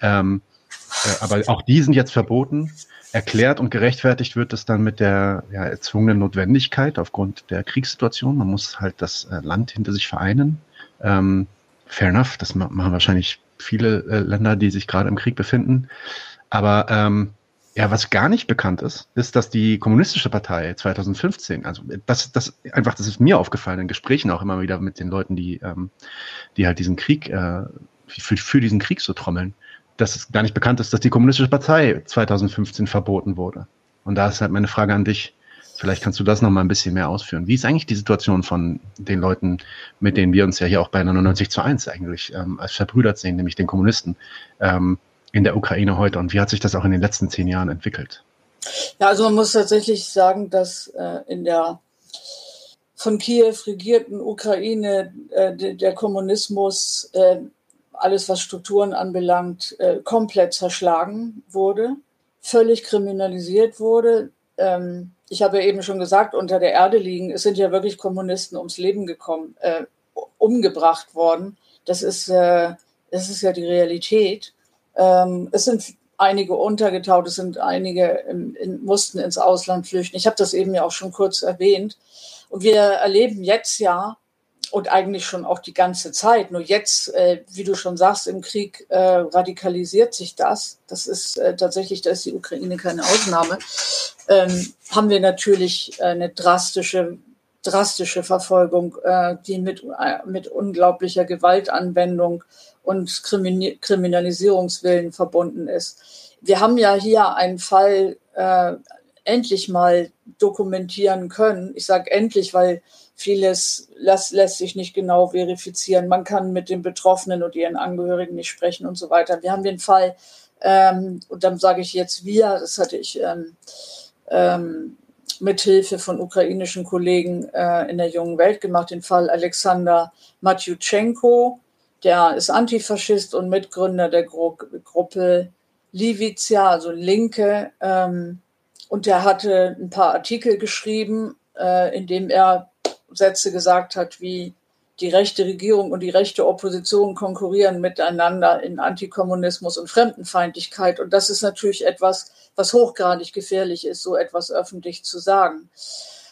Ähm, äh, aber auch die sind jetzt verboten erklärt und gerechtfertigt wird es dann mit der ja, erzwungenen Notwendigkeit aufgrund der Kriegssituation. Man muss halt das äh, Land hinter sich vereinen. Ähm, fair enough, das machen wahrscheinlich viele äh, Länder, die sich gerade im Krieg befinden. Aber ähm, ja, was gar nicht bekannt ist, ist, dass die kommunistische Partei 2015, also das, das einfach, das ist mir aufgefallen in Gesprächen auch immer wieder mit den Leuten, die, ähm, die halt diesen Krieg, äh, für, für diesen Krieg so trommeln, dass es gar nicht bekannt ist, dass die Kommunistische Partei 2015 verboten wurde. Und da ist halt meine Frage an dich. Vielleicht kannst du das noch mal ein bisschen mehr ausführen. Wie ist eigentlich die Situation von den Leuten, mit denen wir uns ja hier auch bei 99 zu 1 eigentlich ähm, als verbrüdert sehen, nämlich den Kommunisten ähm, in der Ukraine heute? Und wie hat sich das auch in den letzten zehn Jahren entwickelt? Ja, also man muss tatsächlich sagen, dass äh, in der von Kiew regierten Ukraine äh, der Kommunismus, äh, alles was Strukturen anbelangt, äh, komplett zerschlagen wurde, völlig kriminalisiert wurde. Ähm, ich habe ja eben schon gesagt, unter der Erde liegen, es sind ja wirklich Kommunisten ums Leben gekommen, äh, umgebracht worden. Das ist, äh, das ist ja die Realität. Ähm, es sind einige untergetaucht, es sind einige in, in, mussten ins Ausland flüchten. Ich habe das eben ja auch schon kurz erwähnt. Und wir erleben jetzt ja und eigentlich schon auch die ganze Zeit. Nur jetzt, äh, wie du schon sagst, im Krieg äh, radikalisiert sich das. Das ist äh, tatsächlich, da ist die Ukraine keine Ausnahme. Ähm, haben wir natürlich eine drastische, drastische Verfolgung, äh, die mit, äh, mit unglaublicher Gewaltanwendung und Krimin Kriminalisierungswillen verbunden ist. Wir haben ja hier einen Fall äh, endlich mal dokumentieren können. Ich sage endlich, weil vieles lässt, lässt sich nicht genau verifizieren. Man kann mit den Betroffenen und ihren Angehörigen nicht sprechen und so weiter. Wir haben den Fall, ähm, und dann sage ich jetzt wir, das hatte ich ähm, ähm, mit Hilfe von ukrainischen Kollegen äh, in der jungen Welt gemacht, den Fall Alexander Matjuchenko. Der ist Antifaschist und Mitgründer der Gru Gruppe Livizia, also Linke. Ähm, und der hatte ein paar Artikel geschrieben, äh, in dem er Sätze gesagt hat, wie die rechte Regierung und die rechte Opposition konkurrieren miteinander in Antikommunismus und Fremdenfeindlichkeit. Und das ist natürlich etwas, was hochgradig gefährlich ist, so etwas öffentlich zu sagen.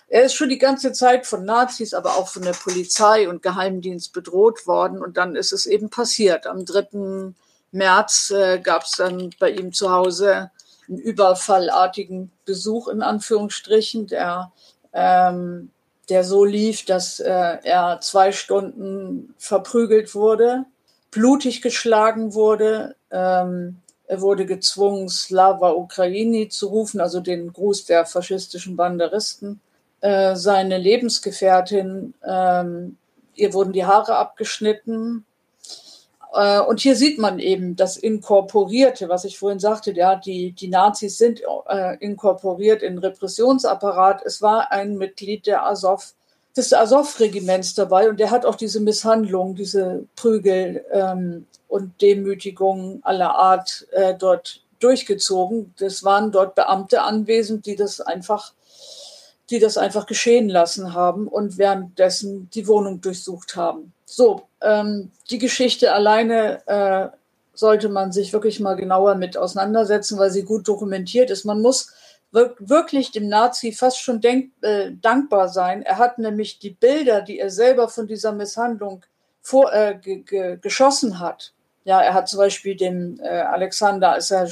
Er ist schon die ganze Zeit von Nazis, aber auch von der Polizei und Geheimdienst bedroht worden. Und dann ist es eben passiert. Am 3. März äh, gab es dann bei ihm zu Hause einen überfallartigen Besuch in Anführungsstrichen, der, ähm, der so lief, dass äh, er zwei Stunden verprügelt wurde, blutig geschlagen wurde. Ähm, er wurde gezwungen, Slava Ukraini zu rufen, also den Gruß der faschistischen Banderisten. Äh, seine Lebensgefährtin, ähm, ihr wurden die Haare abgeschnitten, und hier sieht man eben das Inkorporierte, was ich vorhin sagte, ja, die, die Nazis sind äh, inkorporiert in Repressionsapparat. Es war ein Mitglied der Azov, des Azov-Regiments dabei und der hat auch diese Misshandlung, diese Prügel ähm, und Demütigungen aller Art äh, dort durchgezogen. Das waren dort Beamte anwesend, die das einfach die das einfach geschehen lassen haben und währenddessen die Wohnung durchsucht haben. So, ähm, die Geschichte alleine äh, sollte man sich wirklich mal genauer mit auseinandersetzen, weil sie gut dokumentiert ist. Man muss wirklich dem Nazi fast schon denk, äh, dankbar sein. Er hat nämlich die Bilder, die er selber von dieser Misshandlung vor, äh, geschossen hat, ja, er hat zum Beispiel dem äh, Alexander, als er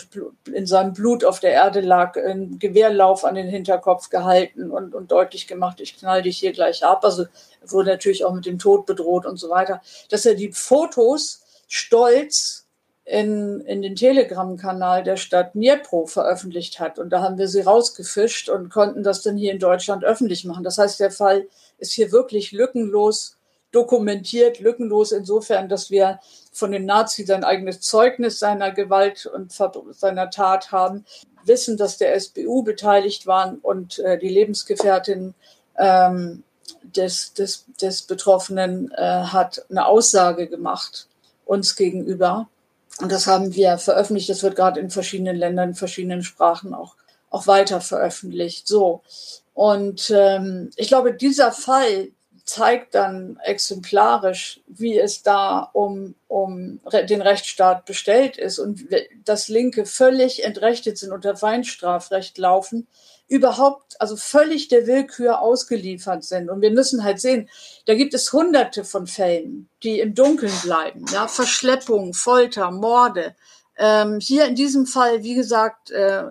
in seinem Blut auf der Erde lag, einen Gewehrlauf an den Hinterkopf gehalten und, und deutlich gemacht, ich knall dich hier gleich ab. Also er wurde natürlich auch mit dem Tod bedroht und so weiter. Dass er die Fotos stolz in, in den Telegram-Kanal der Stadt Dnipro veröffentlicht hat. Und da haben wir sie rausgefischt und konnten das dann hier in Deutschland öffentlich machen. Das heißt, der Fall ist hier wirklich lückenlos dokumentiert, lückenlos insofern, dass wir von den Nazis ein eigenes Zeugnis seiner Gewalt und seiner Tat haben, wissen, dass der SBU beteiligt waren und äh, die Lebensgefährtin ähm, des, des, des Betroffenen äh, hat eine Aussage gemacht uns gegenüber. Und das haben wir veröffentlicht. Das wird gerade in verschiedenen Ländern, in verschiedenen Sprachen auch, auch weiter veröffentlicht. So. Und ähm, ich glaube, dieser Fall zeigt dann exemplarisch, wie es da um, um den Rechtsstaat bestellt ist und dass Linke völlig entrechtet sind, unter Feinstrafrecht laufen, überhaupt, also völlig der Willkür ausgeliefert sind. Und wir müssen halt sehen, da gibt es hunderte von Fällen, die im Dunkeln bleiben. Ja, Verschleppung, Folter, Morde. Ähm, hier in diesem Fall, wie gesagt, äh,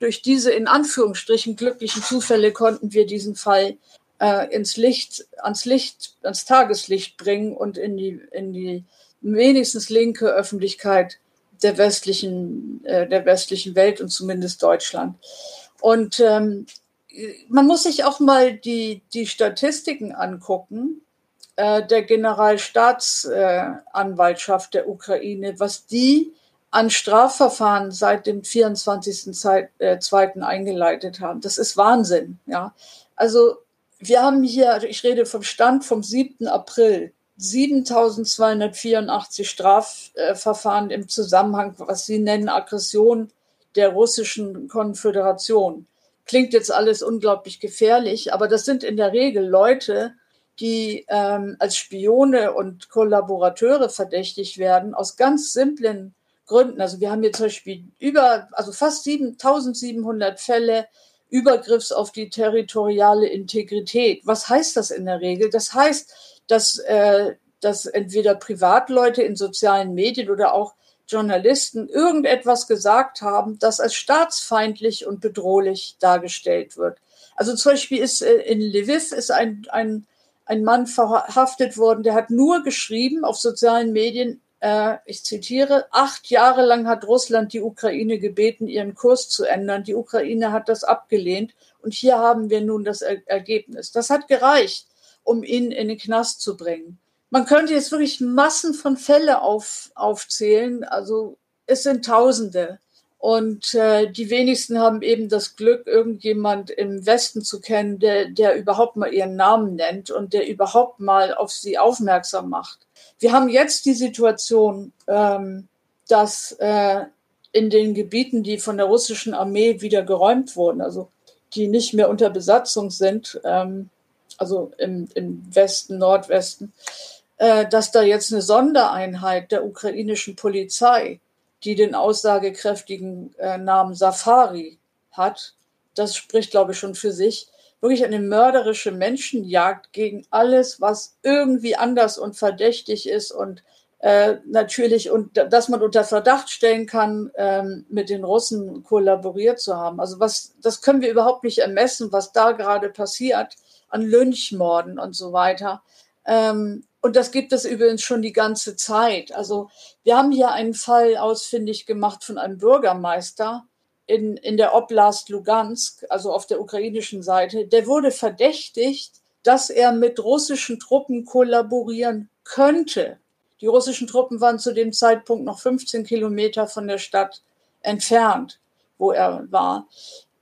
durch diese in Anführungsstrichen glücklichen Zufälle konnten wir diesen Fall äh, ins Licht, ans Licht, ans Tageslicht bringen und in die, in die wenigstens linke Öffentlichkeit der westlichen, äh, der westlichen Welt und zumindest Deutschland. Und ähm, man muss sich auch mal die, die Statistiken angucken äh, der Generalstaatsanwaltschaft der Ukraine, was die an Strafverfahren seit dem 24.2. Äh, eingeleitet haben. Das ist Wahnsinn. Ja. Also wir haben hier, also ich rede vom Stand vom 7. April, 7284 Strafverfahren im Zusammenhang, was Sie nennen, Aggression der russischen Konföderation. Klingt jetzt alles unglaublich gefährlich, aber das sind in der Regel Leute, die ähm, als Spione und Kollaborateure verdächtig werden, aus ganz simplen Gründen. Also wir haben hier zum Beispiel über, also fast 1700 Fälle Übergriffs auf die territoriale Integrität. Was heißt das in der Regel? Das heißt, dass, äh, dass entweder Privatleute in sozialen Medien oder auch Journalisten irgendetwas gesagt haben, das als staatsfeindlich und bedrohlich dargestellt wird. Also zum Beispiel ist äh, in Lviv ist ein, ein, ein Mann verhaftet worden, der hat nur geschrieben auf sozialen Medien, ich zitiere, acht Jahre lang hat Russland die Ukraine gebeten, ihren Kurs zu ändern. Die Ukraine hat das abgelehnt und hier haben wir nun das er Ergebnis. Das hat gereicht, um ihn in den Knast zu bringen. Man könnte jetzt wirklich Massen von Fälle auf, aufzählen. Also es sind Tausende. Und äh, die wenigsten haben eben das Glück, irgendjemand im Westen zu kennen, der, der überhaupt mal ihren Namen nennt und der überhaupt mal auf sie aufmerksam macht. Wir haben jetzt die Situation, ähm, dass äh, in den Gebieten, die von der russischen Armee wieder geräumt wurden, also die nicht mehr unter Besatzung sind, ähm, also im, im Westen, Nordwesten, äh, dass da jetzt eine Sondereinheit der ukrainischen Polizei, die den aussagekräftigen äh, Namen Safari hat, das spricht, glaube ich, schon für sich, wirklich eine mörderische Menschenjagd gegen alles, was irgendwie anders und verdächtig ist und äh, natürlich und dass man unter Verdacht stellen kann, ähm, mit den Russen kollaboriert zu haben. Also was, das können wir überhaupt nicht ermessen, was da gerade passiert an Lynchmorden und so weiter. Ähm, und das gibt es übrigens schon die ganze Zeit. Also wir haben hier einen Fall ausfindig gemacht von einem Bürgermeister, in, in der Oblast Lugansk, also auf der ukrainischen Seite, der wurde verdächtigt, dass er mit russischen Truppen kollaborieren könnte. Die russischen Truppen waren zu dem Zeitpunkt noch 15 Kilometer von der Stadt entfernt, wo er war.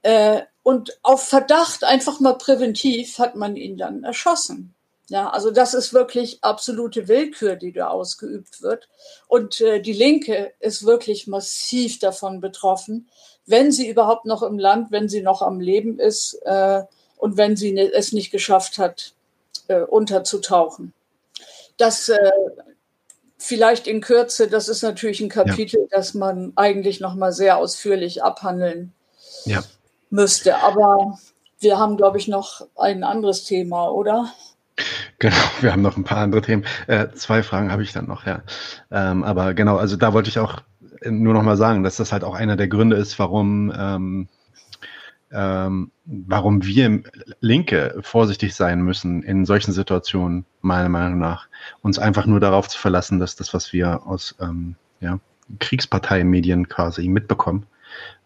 Äh, und auf Verdacht, einfach mal präventiv, hat man ihn dann erschossen. Ja, also das ist wirklich absolute Willkür, die da ausgeübt wird. Und äh, die Linke ist wirklich massiv davon betroffen, wenn sie überhaupt noch im Land, wenn sie noch am Leben ist äh, und wenn sie ne, es nicht geschafft hat, äh, unterzutauchen. Das äh, vielleicht in Kürze, das ist natürlich ein Kapitel, ja. das man eigentlich noch mal sehr ausführlich abhandeln ja. müsste. Aber wir haben, glaube ich, noch ein anderes Thema, oder? Genau, wir haben noch ein paar andere Themen. Äh, zwei Fragen habe ich dann noch, ja. Ähm, aber genau, also da wollte ich auch nur noch mal sagen, dass das halt auch einer der Gründe ist, warum, ähm, ähm, warum wir Linke vorsichtig sein müssen in solchen Situationen, meiner Meinung nach, uns einfach nur darauf zu verlassen, dass das, was wir aus ähm, ja, Kriegsparteimedien quasi mitbekommen,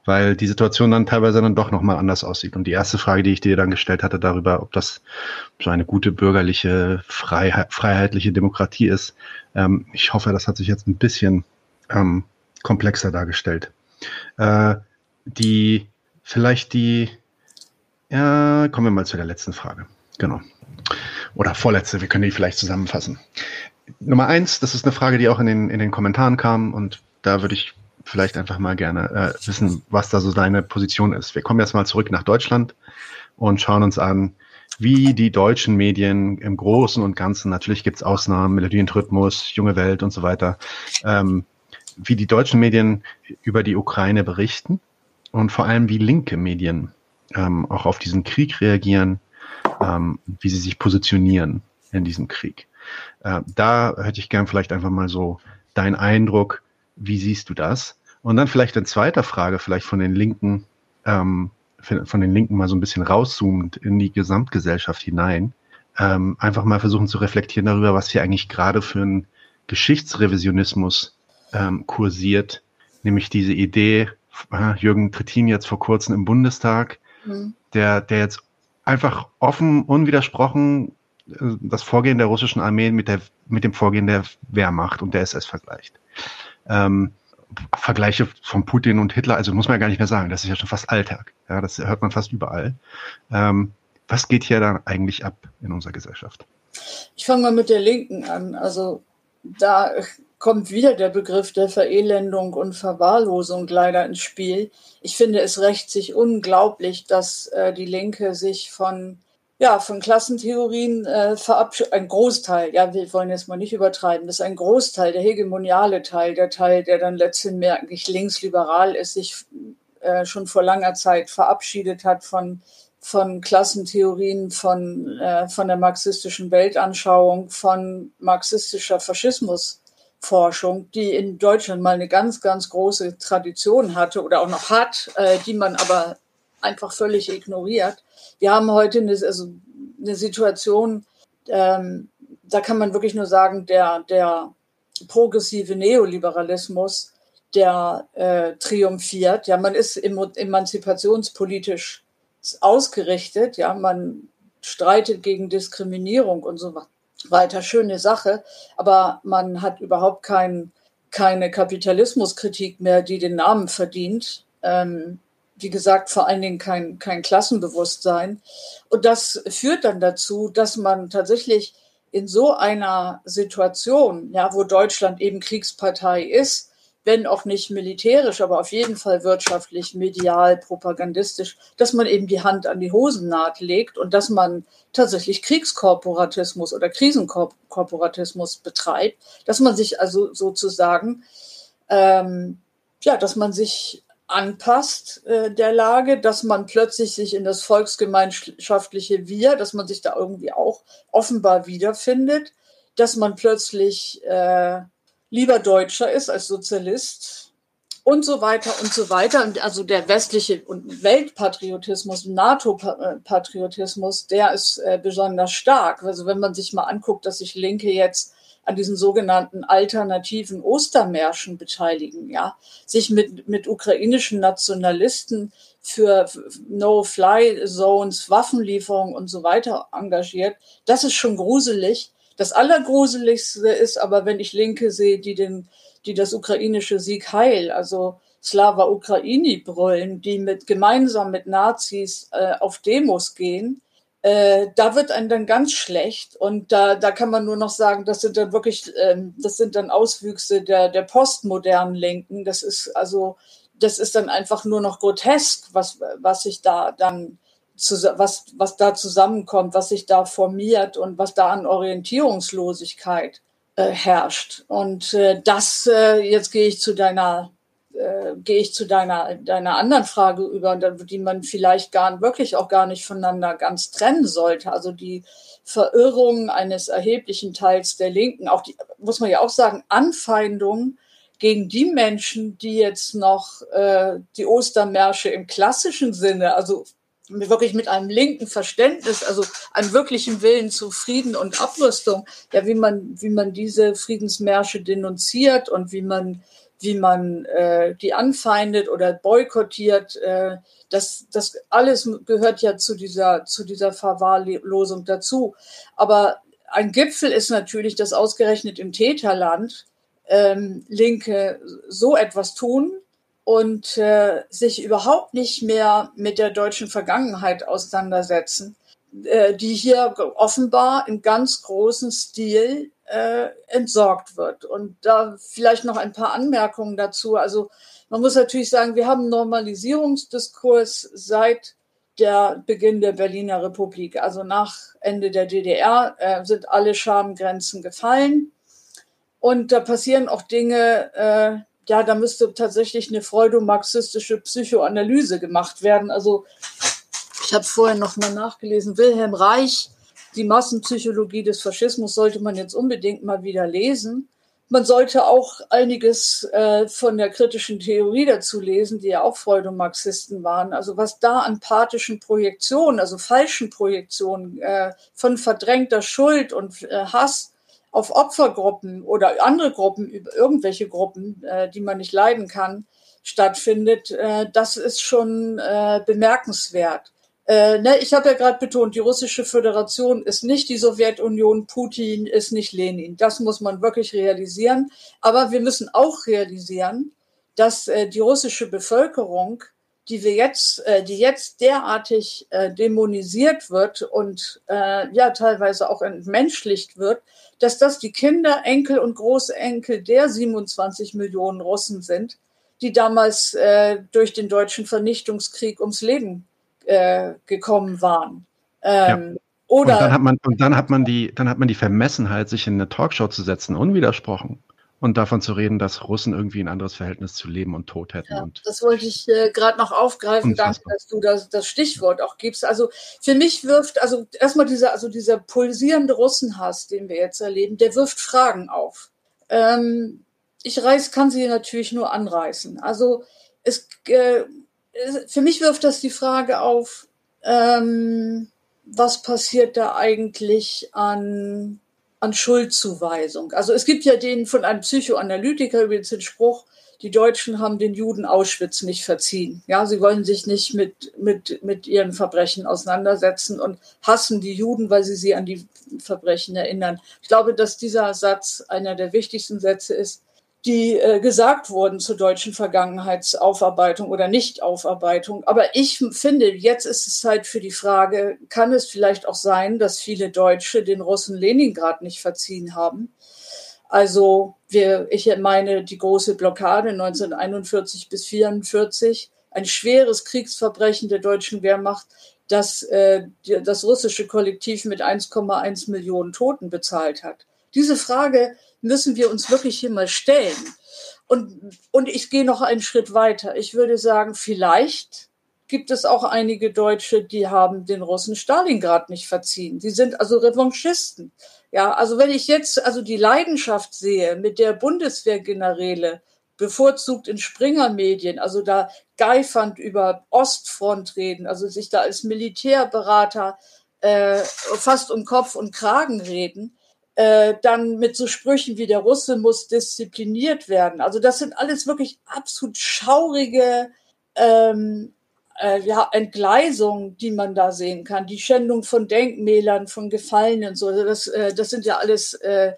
weil die Situation dann teilweise dann doch nochmal anders aussieht. Und die erste Frage, die ich dir dann gestellt hatte darüber, ob das so eine gute bürgerliche, freiheit, freiheitliche Demokratie ist, ähm, ich hoffe, das hat sich jetzt ein bisschen ähm, komplexer dargestellt. Äh, die, vielleicht die, ja, kommen wir mal zu der letzten Frage. Genau. Oder vorletzte, wir können die vielleicht zusammenfassen. Nummer eins, das ist eine Frage, die auch in den, in den Kommentaren kam und da würde ich vielleicht einfach mal gerne äh, wissen, was da so deine Position ist. Wir kommen jetzt mal zurück nach Deutschland und schauen uns an, wie die deutschen Medien im Großen und Ganzen, natürlich gibt es Ausnahmen, Melodie Rhythmus, Junge Welt und so weiter, ähm, wie die deutschen Medien über die Ukraine berichten und vor allem wie linke Medien ähm, auch auf diesen Krieg reagieren, ähm, wie sie sich positionieren in diesem Krieg. Äh, da hätte ich gern vielleicht einfach mal so deinen Eindruck, wie siehst du das? Und dann vielleicht eine zweite Frage, vielleicht von den Linken, ähm, von den Linken mal so ein bisschen rauszoomend in die Gesamtgesellschaft hinein. Ähm, einfach mal versuchen zu reflektieren darüber, was hier eigentlich gerade für ein Geschichtsrevisionismus ähm, kursiert, nämlich diese Idee, äh, Jürgen Trittin jetzt vor kurzem im Bundestag, mhm. der, der jetzt einfach offen, unwidersprochen äh, das Vorgehen der russischen Armee mit, der, mit dem Vorgehen der Wehrmacht und der SS vergleicht. Ähm, Vergleiche von Putin und Hitler, also muss man ja gar nicht mehr sagen, das ist ja schon fast Alltag. Ja, das hört man fast überall. Ähm, was geht hier dann eigentlich ab in unserer Gesellschaft? Ich fange mal mit der Linken an. Also da kommt wieder der Begriff der Verelendung und Verwahrlosung leider ins Spiel. Ich finde es rächt sich unglaublich, dass äh, die Linke sich von ja, von Klassentheorien äh, verabschiedet, ein Großteil, ja, wir wollen jetzt mal nicht übertreiben, das ist ein Großteil, der hegemoniale Teil, der Teil, der dann letztendlich linksliberal ist, sich äh, schon vor langer Zeit verabschiedet hat von von Klassentheorien, von, äh, von der marxistischen Weltanschauung, von marxistischer Faschismusforschung, die in Deutschland mal eine ganz, ganz große Tradition hatte oder auch noch hat, äh, die man aber einfach völlig ignoriert. Wir haben heute eine, also eine Situation, ähm, da kann man wirklich nur sagen, der, der progressive Neoliberalismus, der äh, triumphiert. Ja, man ist emanzipationspolitisch ausgerichtet. Ja, man streitet gegen Diskriminierung und so weiter. Schöne Sache. Aber man hat überhaupt kein, keine Kapitalismuskritik mehr, die den Namen verdient. Ähm, wie gesagt, vor allen Dingen kein, kein Klassenbewusstsein. Und das führt dann dazu, dass man tatsächlich in so einer Situation, ja, wo Deutschland eben Kriegspartei ist, wenn auch nicht militärisch, aber auf jeden Fall wirtschaftlich, medial, propagandistisch, dass man eben die Hand an die Hosennaht legt und dass man tatsächlich Kriegskorporatismus oder Krisenkorporatismus betreibt, dass man sich also sozusagen, ähm, ja, dass man sich anpasst äh, der Lage, dass man plötzlich sich in das volksgemeinschaftliche Wir, dass man sich da irgendwie auch offenbar wiederfindet, dass man plötzlich äh, lieber Deutscher ist als Sozialist und so weiter und so weiter. Also der westliche und Weltpatriotismus, NATO-Patriotismus, der ist äh, besonders stark. Also wenn man sich mal anguckt, dass sich Linke jetzt an diesen sogenannten alternativen Ostermärschen beteiligen, ja, sich mit, mit ukrainischen Nationalisten für No-Fly-Zones, Waffenlieferungen und so weiter engagiert, das ist schon gruselig. Das Allergruseligste ist aber, wenn ich Linke sehe, die den, die das ukrainische Sieg heil, also Slava Ukraini brüllen, die mit gemeinsam mit Nazis äh, auf Demos gehen, äh, da wird einem dann ganz schlecht und da, da kann man nur noch sagen, das sind dann wirklich, ähm, das sind dann Auswüchse der, der postmodernen Linken. Das ist also, das ist dann einfach nur noch grotesk, was, was sich da dann was, was da zusammenkommt, was sich da formiert und was da an Orientierungslosigkeit äh, herrscht. Und äh, das, äh, jetzt gehe ich zu deiner, äh, gehe ich zu deiner, deiner anderen Frage über, die man vielleicht gar wirklich auch gar nicht voneinander ganz trennen sollte. Also die Verirrung eines erheblichen Teils der Linken, auch die, muss man ja auch sagen, Anfeindung gegen die Menschen, die jetzt noch äh, die Ostermärsche im klassischen Sinne, also wirklich mit einem linken Verständnis, also einem wirklichen Willen zu Frieden und Abrüstung, ja, wie man, wie man diese Friedensmärsche denunziert und wie man, wie man äh, die anfeindet oder boykottiert, äh, das, das alles gehört ja zu dieser, zu dieser Verwahrlosung dazu. Aber ein Gipfel ist natürlich, dass ausgerechnet im Täterland ähm, Linke so etwas tun, und äh, sich überhaupt nicht mehr mit der deutschen Vergangenheit auseinandersetzen, äh, die hier offenbar in ganz großem Stil äh, entsorgt wird. Und da vielleicht noch ein paar Anmerkungen dazu. Also man muss natürlich sagen, wir haben Normalisierungsdiskurs seit der Beginn der Berliner Republik. Also nach Ende der DDR äh, sind alle Schamgrenzen gefallen. Und da passieren auch Dinge, äh, ja, da müsste tatsächlich eine freudomarxistische Psychoanalyse gemacht werden. Also ich habe vorhin noch mal nachgelesen, Wilhelm Reich, die Massenpsychologie des Faschismus sollte man jetzt unbedingt mal wieder lesen. Man sollte auch einiges äh, von der kritischen Theorie dazu lesen, die ja auch Freudomarxisten waren. Also was da an pathischen Projektionen, also falschen Projektionen äh, von verdrängter Schuld und äh, Hass auf Opfergruppen oder andere Gruppen, irgendwelche Gruppen, äh, die man nicht leiden kann, stattfindet, äh, das ist schon äh, bemerkenswert. Äh, ne, ich habe ja gerade betont, die russische Föderation ist nicht die Sowjetunion, Putin ist nicht Lenin. Das muss man wirklich realisieren. Aber wir müssen auch realisieren, dass äh, die russische Bevölkerung die wir jetzt, äh, die jetzt derartig äh, dämonisiert wird und äh, ja teilweise auch entmenschlicht wird, dass das die Kinder, Enkel und Großenkel der 27 Millionen Russen sind, die damals äh, durch den deutschen Vernichtungskrieg ums Leben äh, gekommen waren. Ähm, ja. Oder und dann hat man und dann hat man die dann hat man die Vermessenheit, sich in eine Talkshow zu setzen, unwidersprochen und davon zu reden, dass Russen irgendwie ein anderes Verhältnis zu Leben und Tod hätten. Ja, das wollte ich äh, gerade noch aufgreifen. Unfassbar. Danke, dass du das, das Stichwort auch gibst. Also für mich wirft, also erstmal dieser, also dieser pulsierende Russenhass, den wir jetzt erleben, der wirft Fragen auf. Ähm, ich reiß, kann sie natürlich nur anreißen. Also es, äh, für mich wirft das die Frage auf, ähm, was passiert da eigentlich an an Schuldzuweisung. Also es gibt ja den von einem Psychoanalytiker übrigens den Spruch, die Deutschen haben den Juden Auschwitz nicht verziehen. Ja, sie wollen sich nicht mit, mit, mit ihren Verbrechen auseinandersetzen und hassen die Juden, weil sie sie an die Verbrechen erinnern. Ich glaube, dass dieser Satz einer der wichtigsten Sätze ist, die äh, gesagt wurden zur deutschen Vergangenheitsaufarbeitung oder Nichtaufarbeitung. Aber ich finde, jetzt ist es Zeit für die Frage, kann es vielleicht auch sein, dass viele Deutsche den Russen Leningrad nicht verziehen haben? Also wir, ich meine die große Blockade 1941 bis 1944, ein schweres Kriegsverbrechen der deutschen Wehrmacht, das äh, das russische Kollektiv mit 1,1 Millionen Toten bezahlt hat. Diese Frage müssen wir uns wirklich hier mal stellen. Und, und ich gehe noch einen Schritt weiter. Ich würde sagen, vielleicht gibt es auch einige Deutsche, die haben den Russen Stalingrad nicht verziehen. Die sind also Revanchisten. Ja, also wenn ich jetzt also die Leidenschaft sehe, mit der Bundeswehrgeneräle bevorzugt in Springer-Medien, also da geifernd über Ostfront reden, also sich da als Militärberater äh, fast um Kopf und Kragen reden, äh, dann mit so Sprüchen wie der Russe muss diszipliniert werden. Also das sind alles wirklich absolut schaurige ähm, äh, ja, Entgleisungen, die man da sehen kann. Die Schändung von Denkmälern, von Gefallenen, so. Also das, äh, das sind ja alles, äh,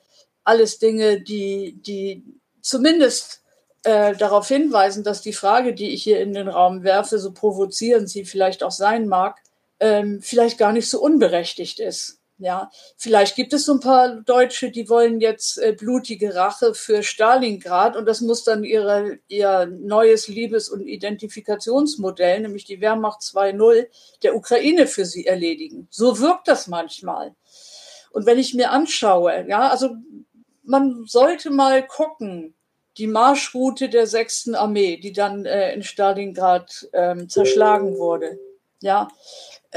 alles Dinge, die, die zumindest äh, darauf hinweisen, dass die Frage, die ich hier in den Raum werfe, so provozierend sie vielleicht auch sein mag, ähm, vielleicht gar nicht so unberechtigt ist. Ja, vielleicht gibt es so ein paar Deutsche, die wollen jetzt äh, blutige Rache für Stalingrad und das muss dann ihre, ihr neues Liebes- und Identifikationsmodell, nämlich die Wehrmacht 2.0, der Ukraine für sie erledigen. So wirkt das manchmal. Und wenn ich mir anschaue, ja, also man sollte mal gucken, die Marschroute der sechsten Armee, die dann äh, in Stalingrad ähm, zerschlagen wurde. Ja,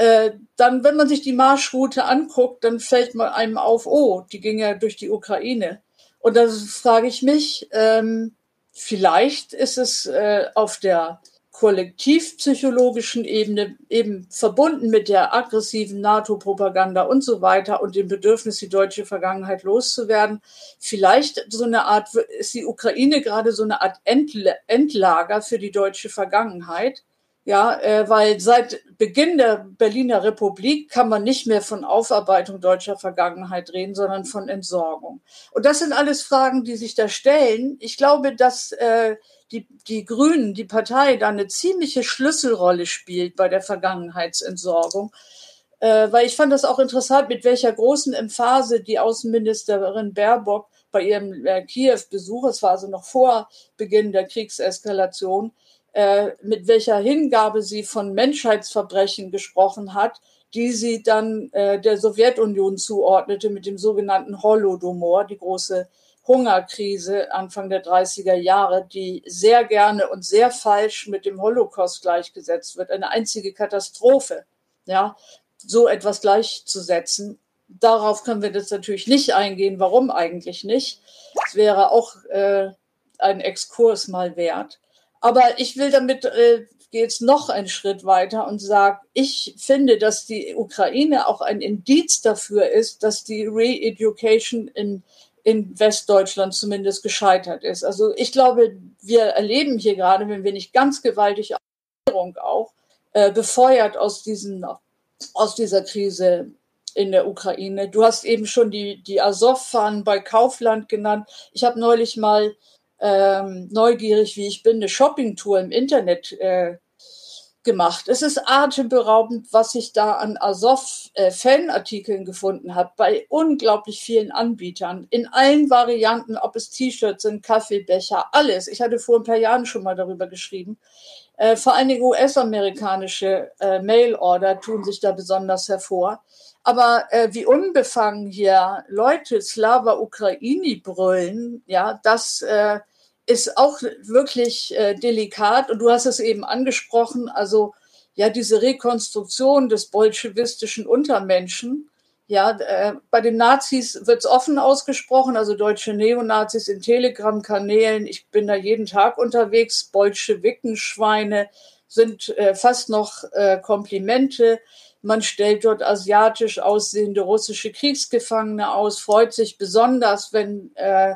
äh, dann, wenn man sich die Marschroute anguckt, dann fällt man einem auf, oh, die ging ja durch die Ukraine. Und da frage ich mich, ähm, vielleicht ist es äh, auf der kollektivpsychologischen Ebene eben verbunden mit der aggressiven NATO-Propaganda und so weiter und dem Bedürfnis, die deutsche Vergangenheit loszuwerden. Vielleicht so eine Art, ist die Ukraine gerade so eine Art Endlager für die deutsche Vergangenheit ja, äh, weil seit Beginn der Berliner Republik kann man nicht mehr von Aufarbeitung deutscher Vergangenheit reden, sondern von Entsorgung. Und das sind alles Fragen, die sich da stellen. Ich glaube, dass äh, die, die Grünen, die Partei, da eine ziemliche Schlüsselrolle spielt bei der Vergangenheitsentsorgung. Äh, weil ich fand das auch interessant, mit welcher großen Emphase die Außenministerin Baerbock bei ihrem äh, Kiew-Besuch, es war also noch vor Beginn der Kriegseskalation, äh, mit welcher Hingabe sie von Menschheitsverbrechen gesprochen hat, die sie dann äh, der Sowjetunion zuordnete mit dem sogenannten Holodomor, die große Hungerkrise Anfang der 30er Jahre, die sehr gerne und sehr falsch mit dem Holocaust gleichgesetzt wird. Eine einzige Katastrophe, ja, so etwas gleichzusetzen. Darauf können wir jetzt natürlich nicht eingehen. Warum eigentlich nicht? Es wäre auch äh, ein Exkurs mal wert. Aber ich will damit, äh, geht noch einen Schritt weiter und sage, ich finde, dass die Ukraine auch ein Indiz dafür ist, dass die Re-Education in, in Westdeutschland zumindest gescheitert ist. Also ich glaube, wir erleben hier gerade, wenn wir nicht ganz gewaltig auch äh, befeuert aus diesen aus dieser Krise in der Ukraine. Du hast eben schon die, die Azov-Fahnen bei Kaufland genannt. Ich habe neulich mal ähm, neugierig wie ich bin, eine Shoppingtour im Internet äh, gemacht. Es ist atemberaubend, was ich da an Azov-Fanartikeln äh, gefunden habe, bei unglaublich vielen Anbietern, in allen Varianten, ob es T-Shirts sind, Kaffeebecher, alles. Ich hatte vor ein paar Jahren schon mal darüber geschrieben. Äh, vor allen Dingen US-amerikanische äh, Mail-Order tun sich da besonders hervor. Aber äh, wie unbefangen hier Leute Slava Ukraini brüllen, ja, das äh, ist auch wirklich äh, delikat. Und du hast es eben angesprochen, also ja, diese Rekonstruktion des bolschewistischen Untermenschen. Ja, äh, bei den Nazis wird es offen ausgesprochen, also deutsche Neonazis in Telegram-Kanälen. Ich bin da jeden Tag unterwegs. Bolschewikenschweine sind äh, fast noch äh, Komplimente. Man stellt dort asiatisch aussehende russische Kriegsgefangene aus, freut sich besonders, wenn äh,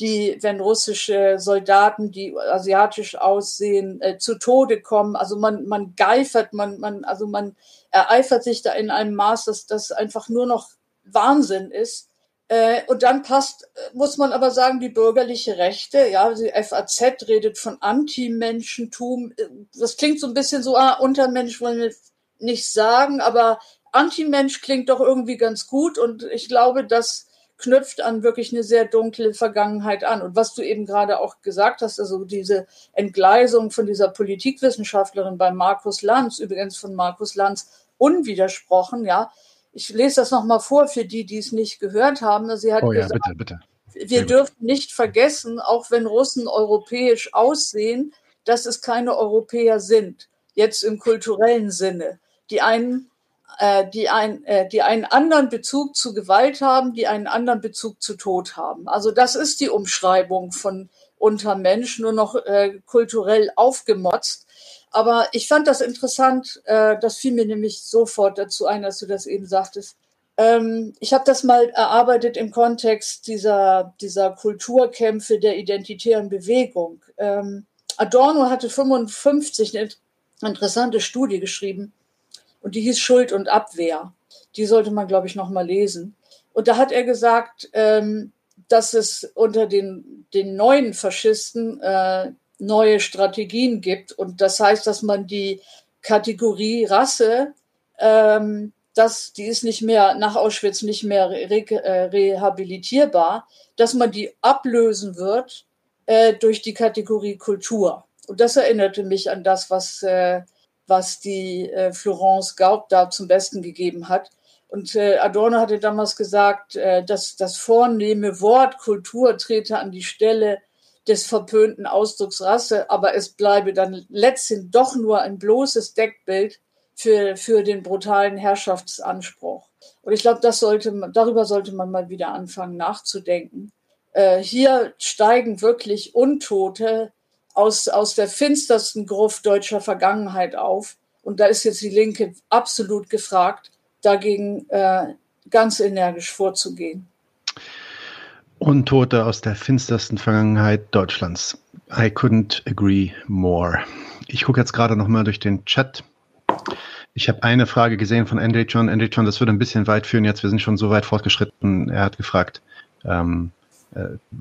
die, wenn russische Soldaten, die asiatisch aussehen, äh, zu Tode kommen. Also man, man geifert, man, man, also man ereifert sich da in einem Maß, dass das einfach nur noch Wahnsinn ist. Äh, und dann passt, muss man aber sagen, die bürgerliche Rechte, ja, die FAZ redet von Antimenschentum. Das klingt so ein bisschen so, ah, Untermensch wollen wir nicht sagen, aber Antimensch klingt doch irgendwie ganz gut und ich glaube, dass knüpft an wirklich eine sehr dunkle Vergangenheit an. Und was du eben gerade auch gesagt hast, also diese Entgleisung von dieser Politikwissenschaftlerin bei Markus Lanz, übrigens von Markus Lanz unwidersprochen, ja. Ich lese das nochmal vor für die, die es nicht gehört haben. Sie hat oh ja, gesagt, bitte, bitte. Wir dürfen nicht vergessen, auch wenn Russen europäisch aussehen, dass es keine Europäer sind, jetzt im kulturellen Sinne. Die einen die, ein, äh, die einen anderen Bezug zu Gewalt haben, die einen anderen Bezug zu Tod haben. Also das ist die Umschreibung von Untermensch, nur noch äh, kulturell aufgemotzt. Aber ich fand das interessant, äh, das fiel mir nämlich sofort dazu ein, als du das eben sagtest. Ähm, ich habe das mal erarbeitet im Kontext dieser, dieser Kulturkämpfe der identitären Bewegung. Ähm, Adorno hatte 55 eine interessante Studie geschrieben und die hieß Schuld und Abwehr. Die sollte man, glaube ich, noch mal lesen. Und da hat er gesagt, ähm, dass es unter den, den neuen Faschisten äh, neue Strategien gibt. Und das heißt, dass man die Kategorie Rasse, ähm, das, die ist nicht mehr nach Auschwitz nicht mehr re äh, rehabilitierbar, dass man die ablösen wird äh, durch die Kategorie Kultur. Und das erinnerte mich an das, was äh, was die äh, Florence Gaub da zum Besten gegeben hat. Und äh, Adorno hatte damals gesagt, äh, dass das vornehme Wort Kultur trete an die Stelle des verpönten Ausdrucks Rasse, aber es bleibe dann letztendlich doch nur ein bloßes Deckbild für, für den brutalen Herrschaftsanspruch. Und ich glaube, das sollte darüber sollte man mal wieder anfangen nachzudenken. Äh, hier steigen wirklich Untote aus, aus der finstersten Gruft deutscher Vergangenheit auf. Und da ist jetzt die Linke absolut gefragt, dagegen äh, ganz energisch vorzugehen. Untote aus der finstersten Vergangenheit Deutschlands. I couldn't agree more. Ich gucke jetzt gerade noch mal durch den Chat. Ich habe eine Frage gesehen von Andy John. Andy John, das würde ein bisschen weit führen jetzt. Wir sind schon so weit fortgeschritten. Er hat gefragt, ähm, äh,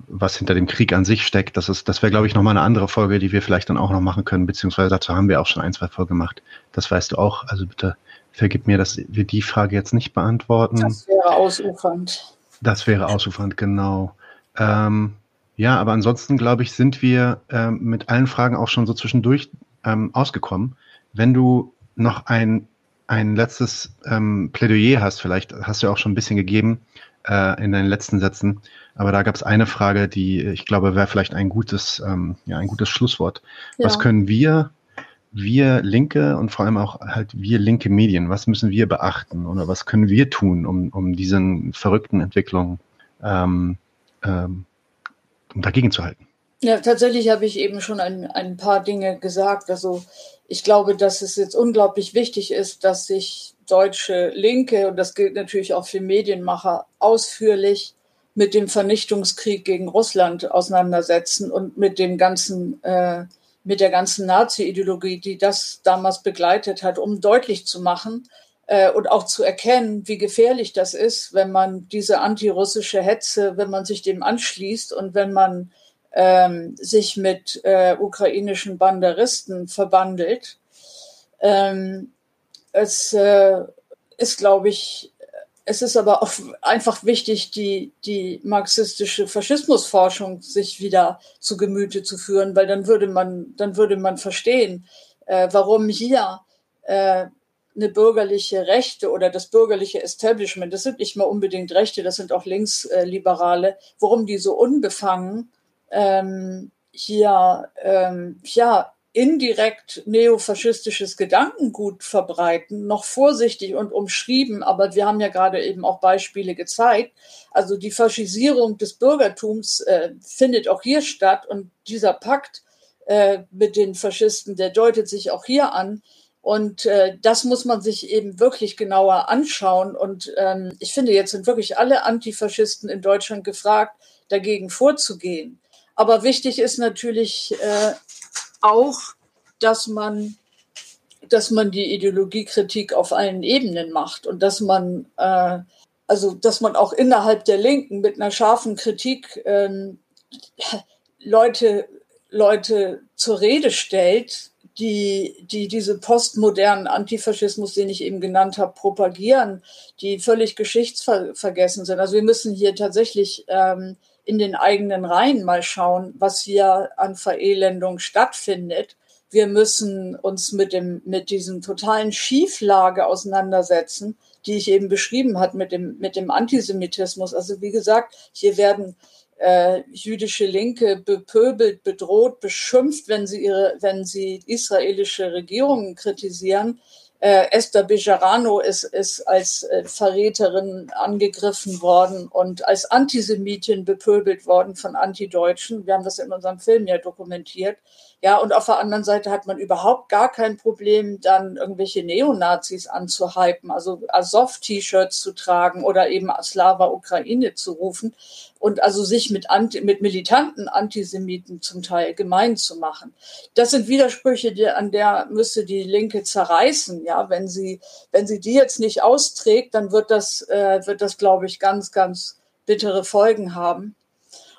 was hinter dem Krieg an sich steckt. Das ist, das wäre, glaube ich, nochmal eine andere Folge, die wir vielleicht dann auch noch machen können, beziehungsweise dazu haben wir auch schon ein, zwei Folgen gemacht. Das weißt du auch. Also bitte vergib mir, dass wir die Frage jetzt nicht beantworten. Das wäre ausufernd. Das wäre ausufernd, genau. Ähm, ja, aber ansonsten, glaube ich, sind wir ähm, mit allen Fragen auch schon so zwischendurch ähm, ausgekommen. Wenn du noch ein, ein letztes ähm, Plädoyer hast, vielleicht hast du auch schon ein bisschen gegeben äh, in deinen letzten Sätzen, aber da gab es eine Frage, die ich glaube, wäre vielleicht ein gutes, ähm, ja, ein gutes Schlusswort. Ja. Was können wir, wir Linke und vor allem auch halt wir linke Medien, was müssen wir beachten oder was können wir tun, um, um diesen verrückten Entwicklungen ähm, ähm, um dagegen zu halten? Ja, tatsächlich habe ich eben schon ein, ein paar Dinge gesagt. Also ich glaube, dass es jetzt unglaublich wichtig ist, dass sich deutsche Linke, und das gilt natürlich auch für Medienmacher, ausführlich mit dem Vernichtungskrieg gegen Russland auseinandersetzen und mit dem ganzen, äh, mit der ganzen Nazi-Ideologie, die das damals begleitet hat, um deutlich zu machen äh, und auch zu erkennen, wie gefährlich das ist, wenn man diese antirussische Hetze, wenn man sich dem anschließt und wenn man ähm, sich mit äh, ukrainischen Banderisten verbandelt. Ähm, es äh, ist, glaube ich, es ist aber auch einfach wichtig, die, die marxistische Faschismusforschung sich wieder zu Gemüte zu führen, weil dann würde man, dann würde man verstehen, äh, warum hier äh, eine bürgerliche Rechte oder das bürgerliche Establishment, das sind nicht mal unbedingt Rechte, das sind auch Linksliberale, warum die so unbefangen ähm, hier ähm, ja indirekt neofaschistisches Gedankengut verbreiten, noch vorsichtig und umschrieben, aber wir haben ja gerade eben auch Beispiele gezeigt. Also die Faschisierung des Bürgertums äh, findet auch hier statt und dieser Pakt äh, mit den Faschisten, der deutet sich auch hier an. Und äh, das muss man sich eben wirklich genauer anschauen. Und ähm, ich finde, jetzt sind wirklich alle Antifaschisten in Deutschland gefragt, dagegen vorzugehen. Aber wichtig ist natürlich äh, auch, dass man, dass man die Ideologiekritik auf allen Ebenen macht und dass man, äh, also dass man auch innerhalb der Linken mit einer scharfen Kritik äh, Leute, Leute zur Rede stellt, die, die diese postmodernen Antifaschismus, den ich eben genannt habe, propagieren, die völlig geschichtsvergessen sind. Also wir müssen hier tatsächlich ähm, in den eigenen Reihen mal schauen, was hier an Verelendung stattfindet. Wir müssen uns mit dem, mit diesem totalen Schieflage auseinandersetzen, die ich eben beschrieben hat mit dem, mit dem Antisemitismus. Also wie gesagt, hier werden äh, jüdische Linke bepöbelt, bedroht, beschimpft, wenn sie ihre, wenn sie israelische Regierungen kritisieren. Äh, Esther Bejarano ist, ist als äh, Verräterin angegriffen worden und als Antisemitin bepöbelt worden von Antideutschen. Wir haben das in unserem Film ja dokumentiert. Ja, und auf der anderen Seite hat man überhaupt gar kein Problem, dann irgendwelche Neonazis anzuhypen, also Azov-T-Shirts zu tragen oder eben Slava Ukraine zu rufen und also sich mit, Anti, mit militanten Antisemiten zum Teil gemein zu machen. Das sind Widersprüche, die, an der müsste die Linke zerreißen. Ja, wenn sie, wenn sie die jetzt nicht austrägt, dann wird das, äh, wird das, glaube ich, ganz, ganz bittere Folgen haben.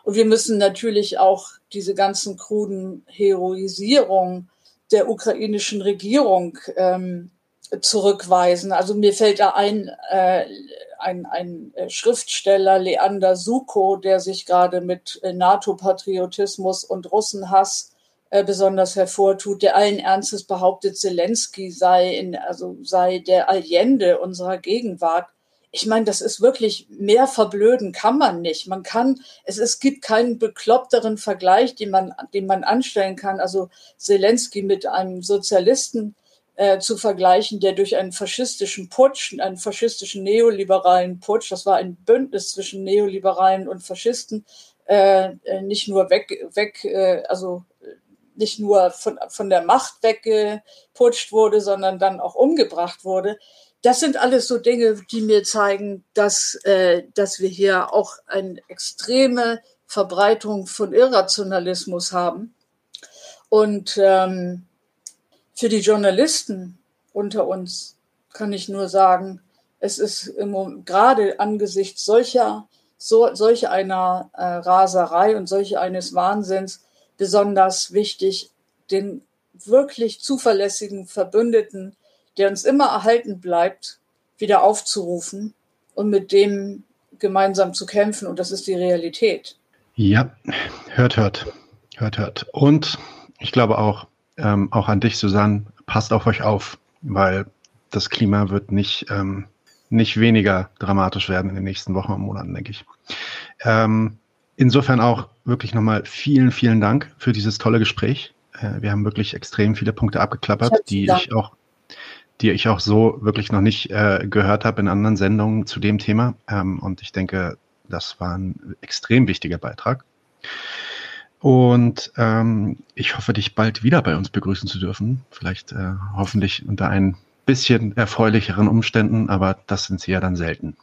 Und wir müssen natürlich auch diese ganzen kruden Heroisierungen der ukrainischen Regierung ähm, zurückweisen. Also mir fällt da ein, äh, ein, ein äh, Schriftsteller, Leander Suko, der sich gerade mit äh, NATO-Patriotismus und Russenhass äh, besonders hervortut, der allen Ernstes behauptet, Zelensky sei, in, also sei der Allende unserer Gegenwart ich meine, das ist wirklich mehr verblöden kann man nicht. Man kann, es, es gibt keinen bekloppteren Vergleich, den man, den man anstellen kann. Also Zelensky mit einem Sozialisten äh, zu vergleichen, der durch einen faschistischen Putsch, einen faschistischen neoliberalen Putsch, das war ein Bündnis zwischen Neoliberalen und Faschisten, äh, äh nicht nur weg, weg, äh, also nicht nur von, von der Macht weggeputscht wurde, sondern dann auch umgebracht wurde das sind alles so Dinge, die mir zeigen, dass, äh, dass wir hier auch eine extreme Verbreitung von Irrationalismus haben. Und ähm, für die Journalisten unter uns kann ich nur sagen, es ist im, gerade angesichts solcher, so, solch einer äh, Raserei und solch eines Wahnsinns besonders wichtig, den wirklich zuverlässigen Verbündeten der uns immer erhalten bleibt, wieder aufzurufen und mit dem gemeinsam zu kämpfen. Und das ist die Realität. Ja, hört, hört, hört, hört. Und ich glaube auch, ähm, auch an dich, Susanne, passt auf euch auf, weil das Klima wird nicht, ähm, nicht weniger dramatisch werden in den nächsten Wochen und Monaten, denke ich. Ähm, insofern auch wirklich nochmal vielen, vielen Dank für dieses tolle Gespräch. Äh, wir haben wirklich extrem viele Punkte abgeklappert, die ich auch die ich auch so wirklich noch nicht äh, gehört habe in anderen Sendungen zu dem Thema. Ähm, und ich denke, das war ein extrem wichtiger Beitrag. Und ähm, ich hoffe, dich bald wieder bei uns begrüßen zu dürfen. Vielleicht äh, hoffentlich unter ein bisschen erfreulicheren Umständen, aber das sind sie ja dann selten.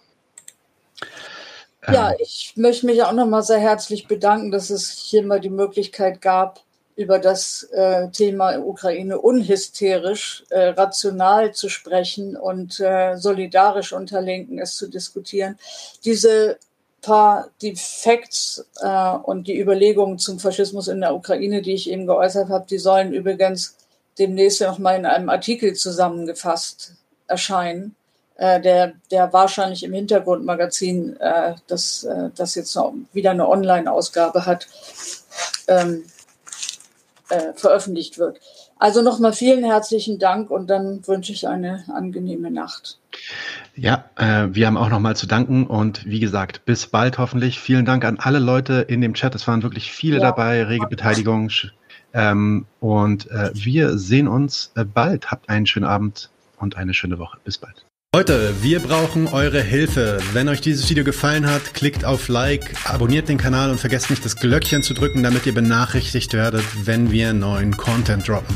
Ja, ähm, ich möchte mich auch nochmal sehr herzlich bedanken, dass es hier mal die Möglichkeit gab, über das äh, Thema Ukraine unhysterisch, äh, rational zu sprechen und äh, solidarisch unter Linken es zu diskutieren. Diese paar die Facts äh, und die Überlegungen zum Faschismus in der Ukraine, die ich eben geäußert habe, die sollen übrigens demnächst noch mal in einem Artikel zusammengefasst erscheinen, äh, der, der wahrscheinlich im Hintergrundmagazin, äh, das, äh, das jetzt noch wieder eine Online-Ausgabe hat, ähm, äh, veröffentlicht wird. Also nochmal vielen herzlichen Dank und dann wünsche ich eine angenehme Nacht. Ja, äh, wir haben auch nochmal zu danken und wie gesagt, bis bald hoffentlich. Vielen Dank an alle Leute in dem Chat. Es waren wirklich viele ja. dabei, rege Beteiligung. Ähm, und äh, wir sehen uns äh, bald. Habt einen schönen Abend und eine schöne Woche. Bis bald. Leute, wir brauchen eure Hilfe. Wenn euch dieses Video gefallen hat, klickt auf Like, abonniert den Kanal und vergesst nicht das Glöckchen zu drücken, damit ihr benachrichtigt werdet, wenn wir neuen Content droppen.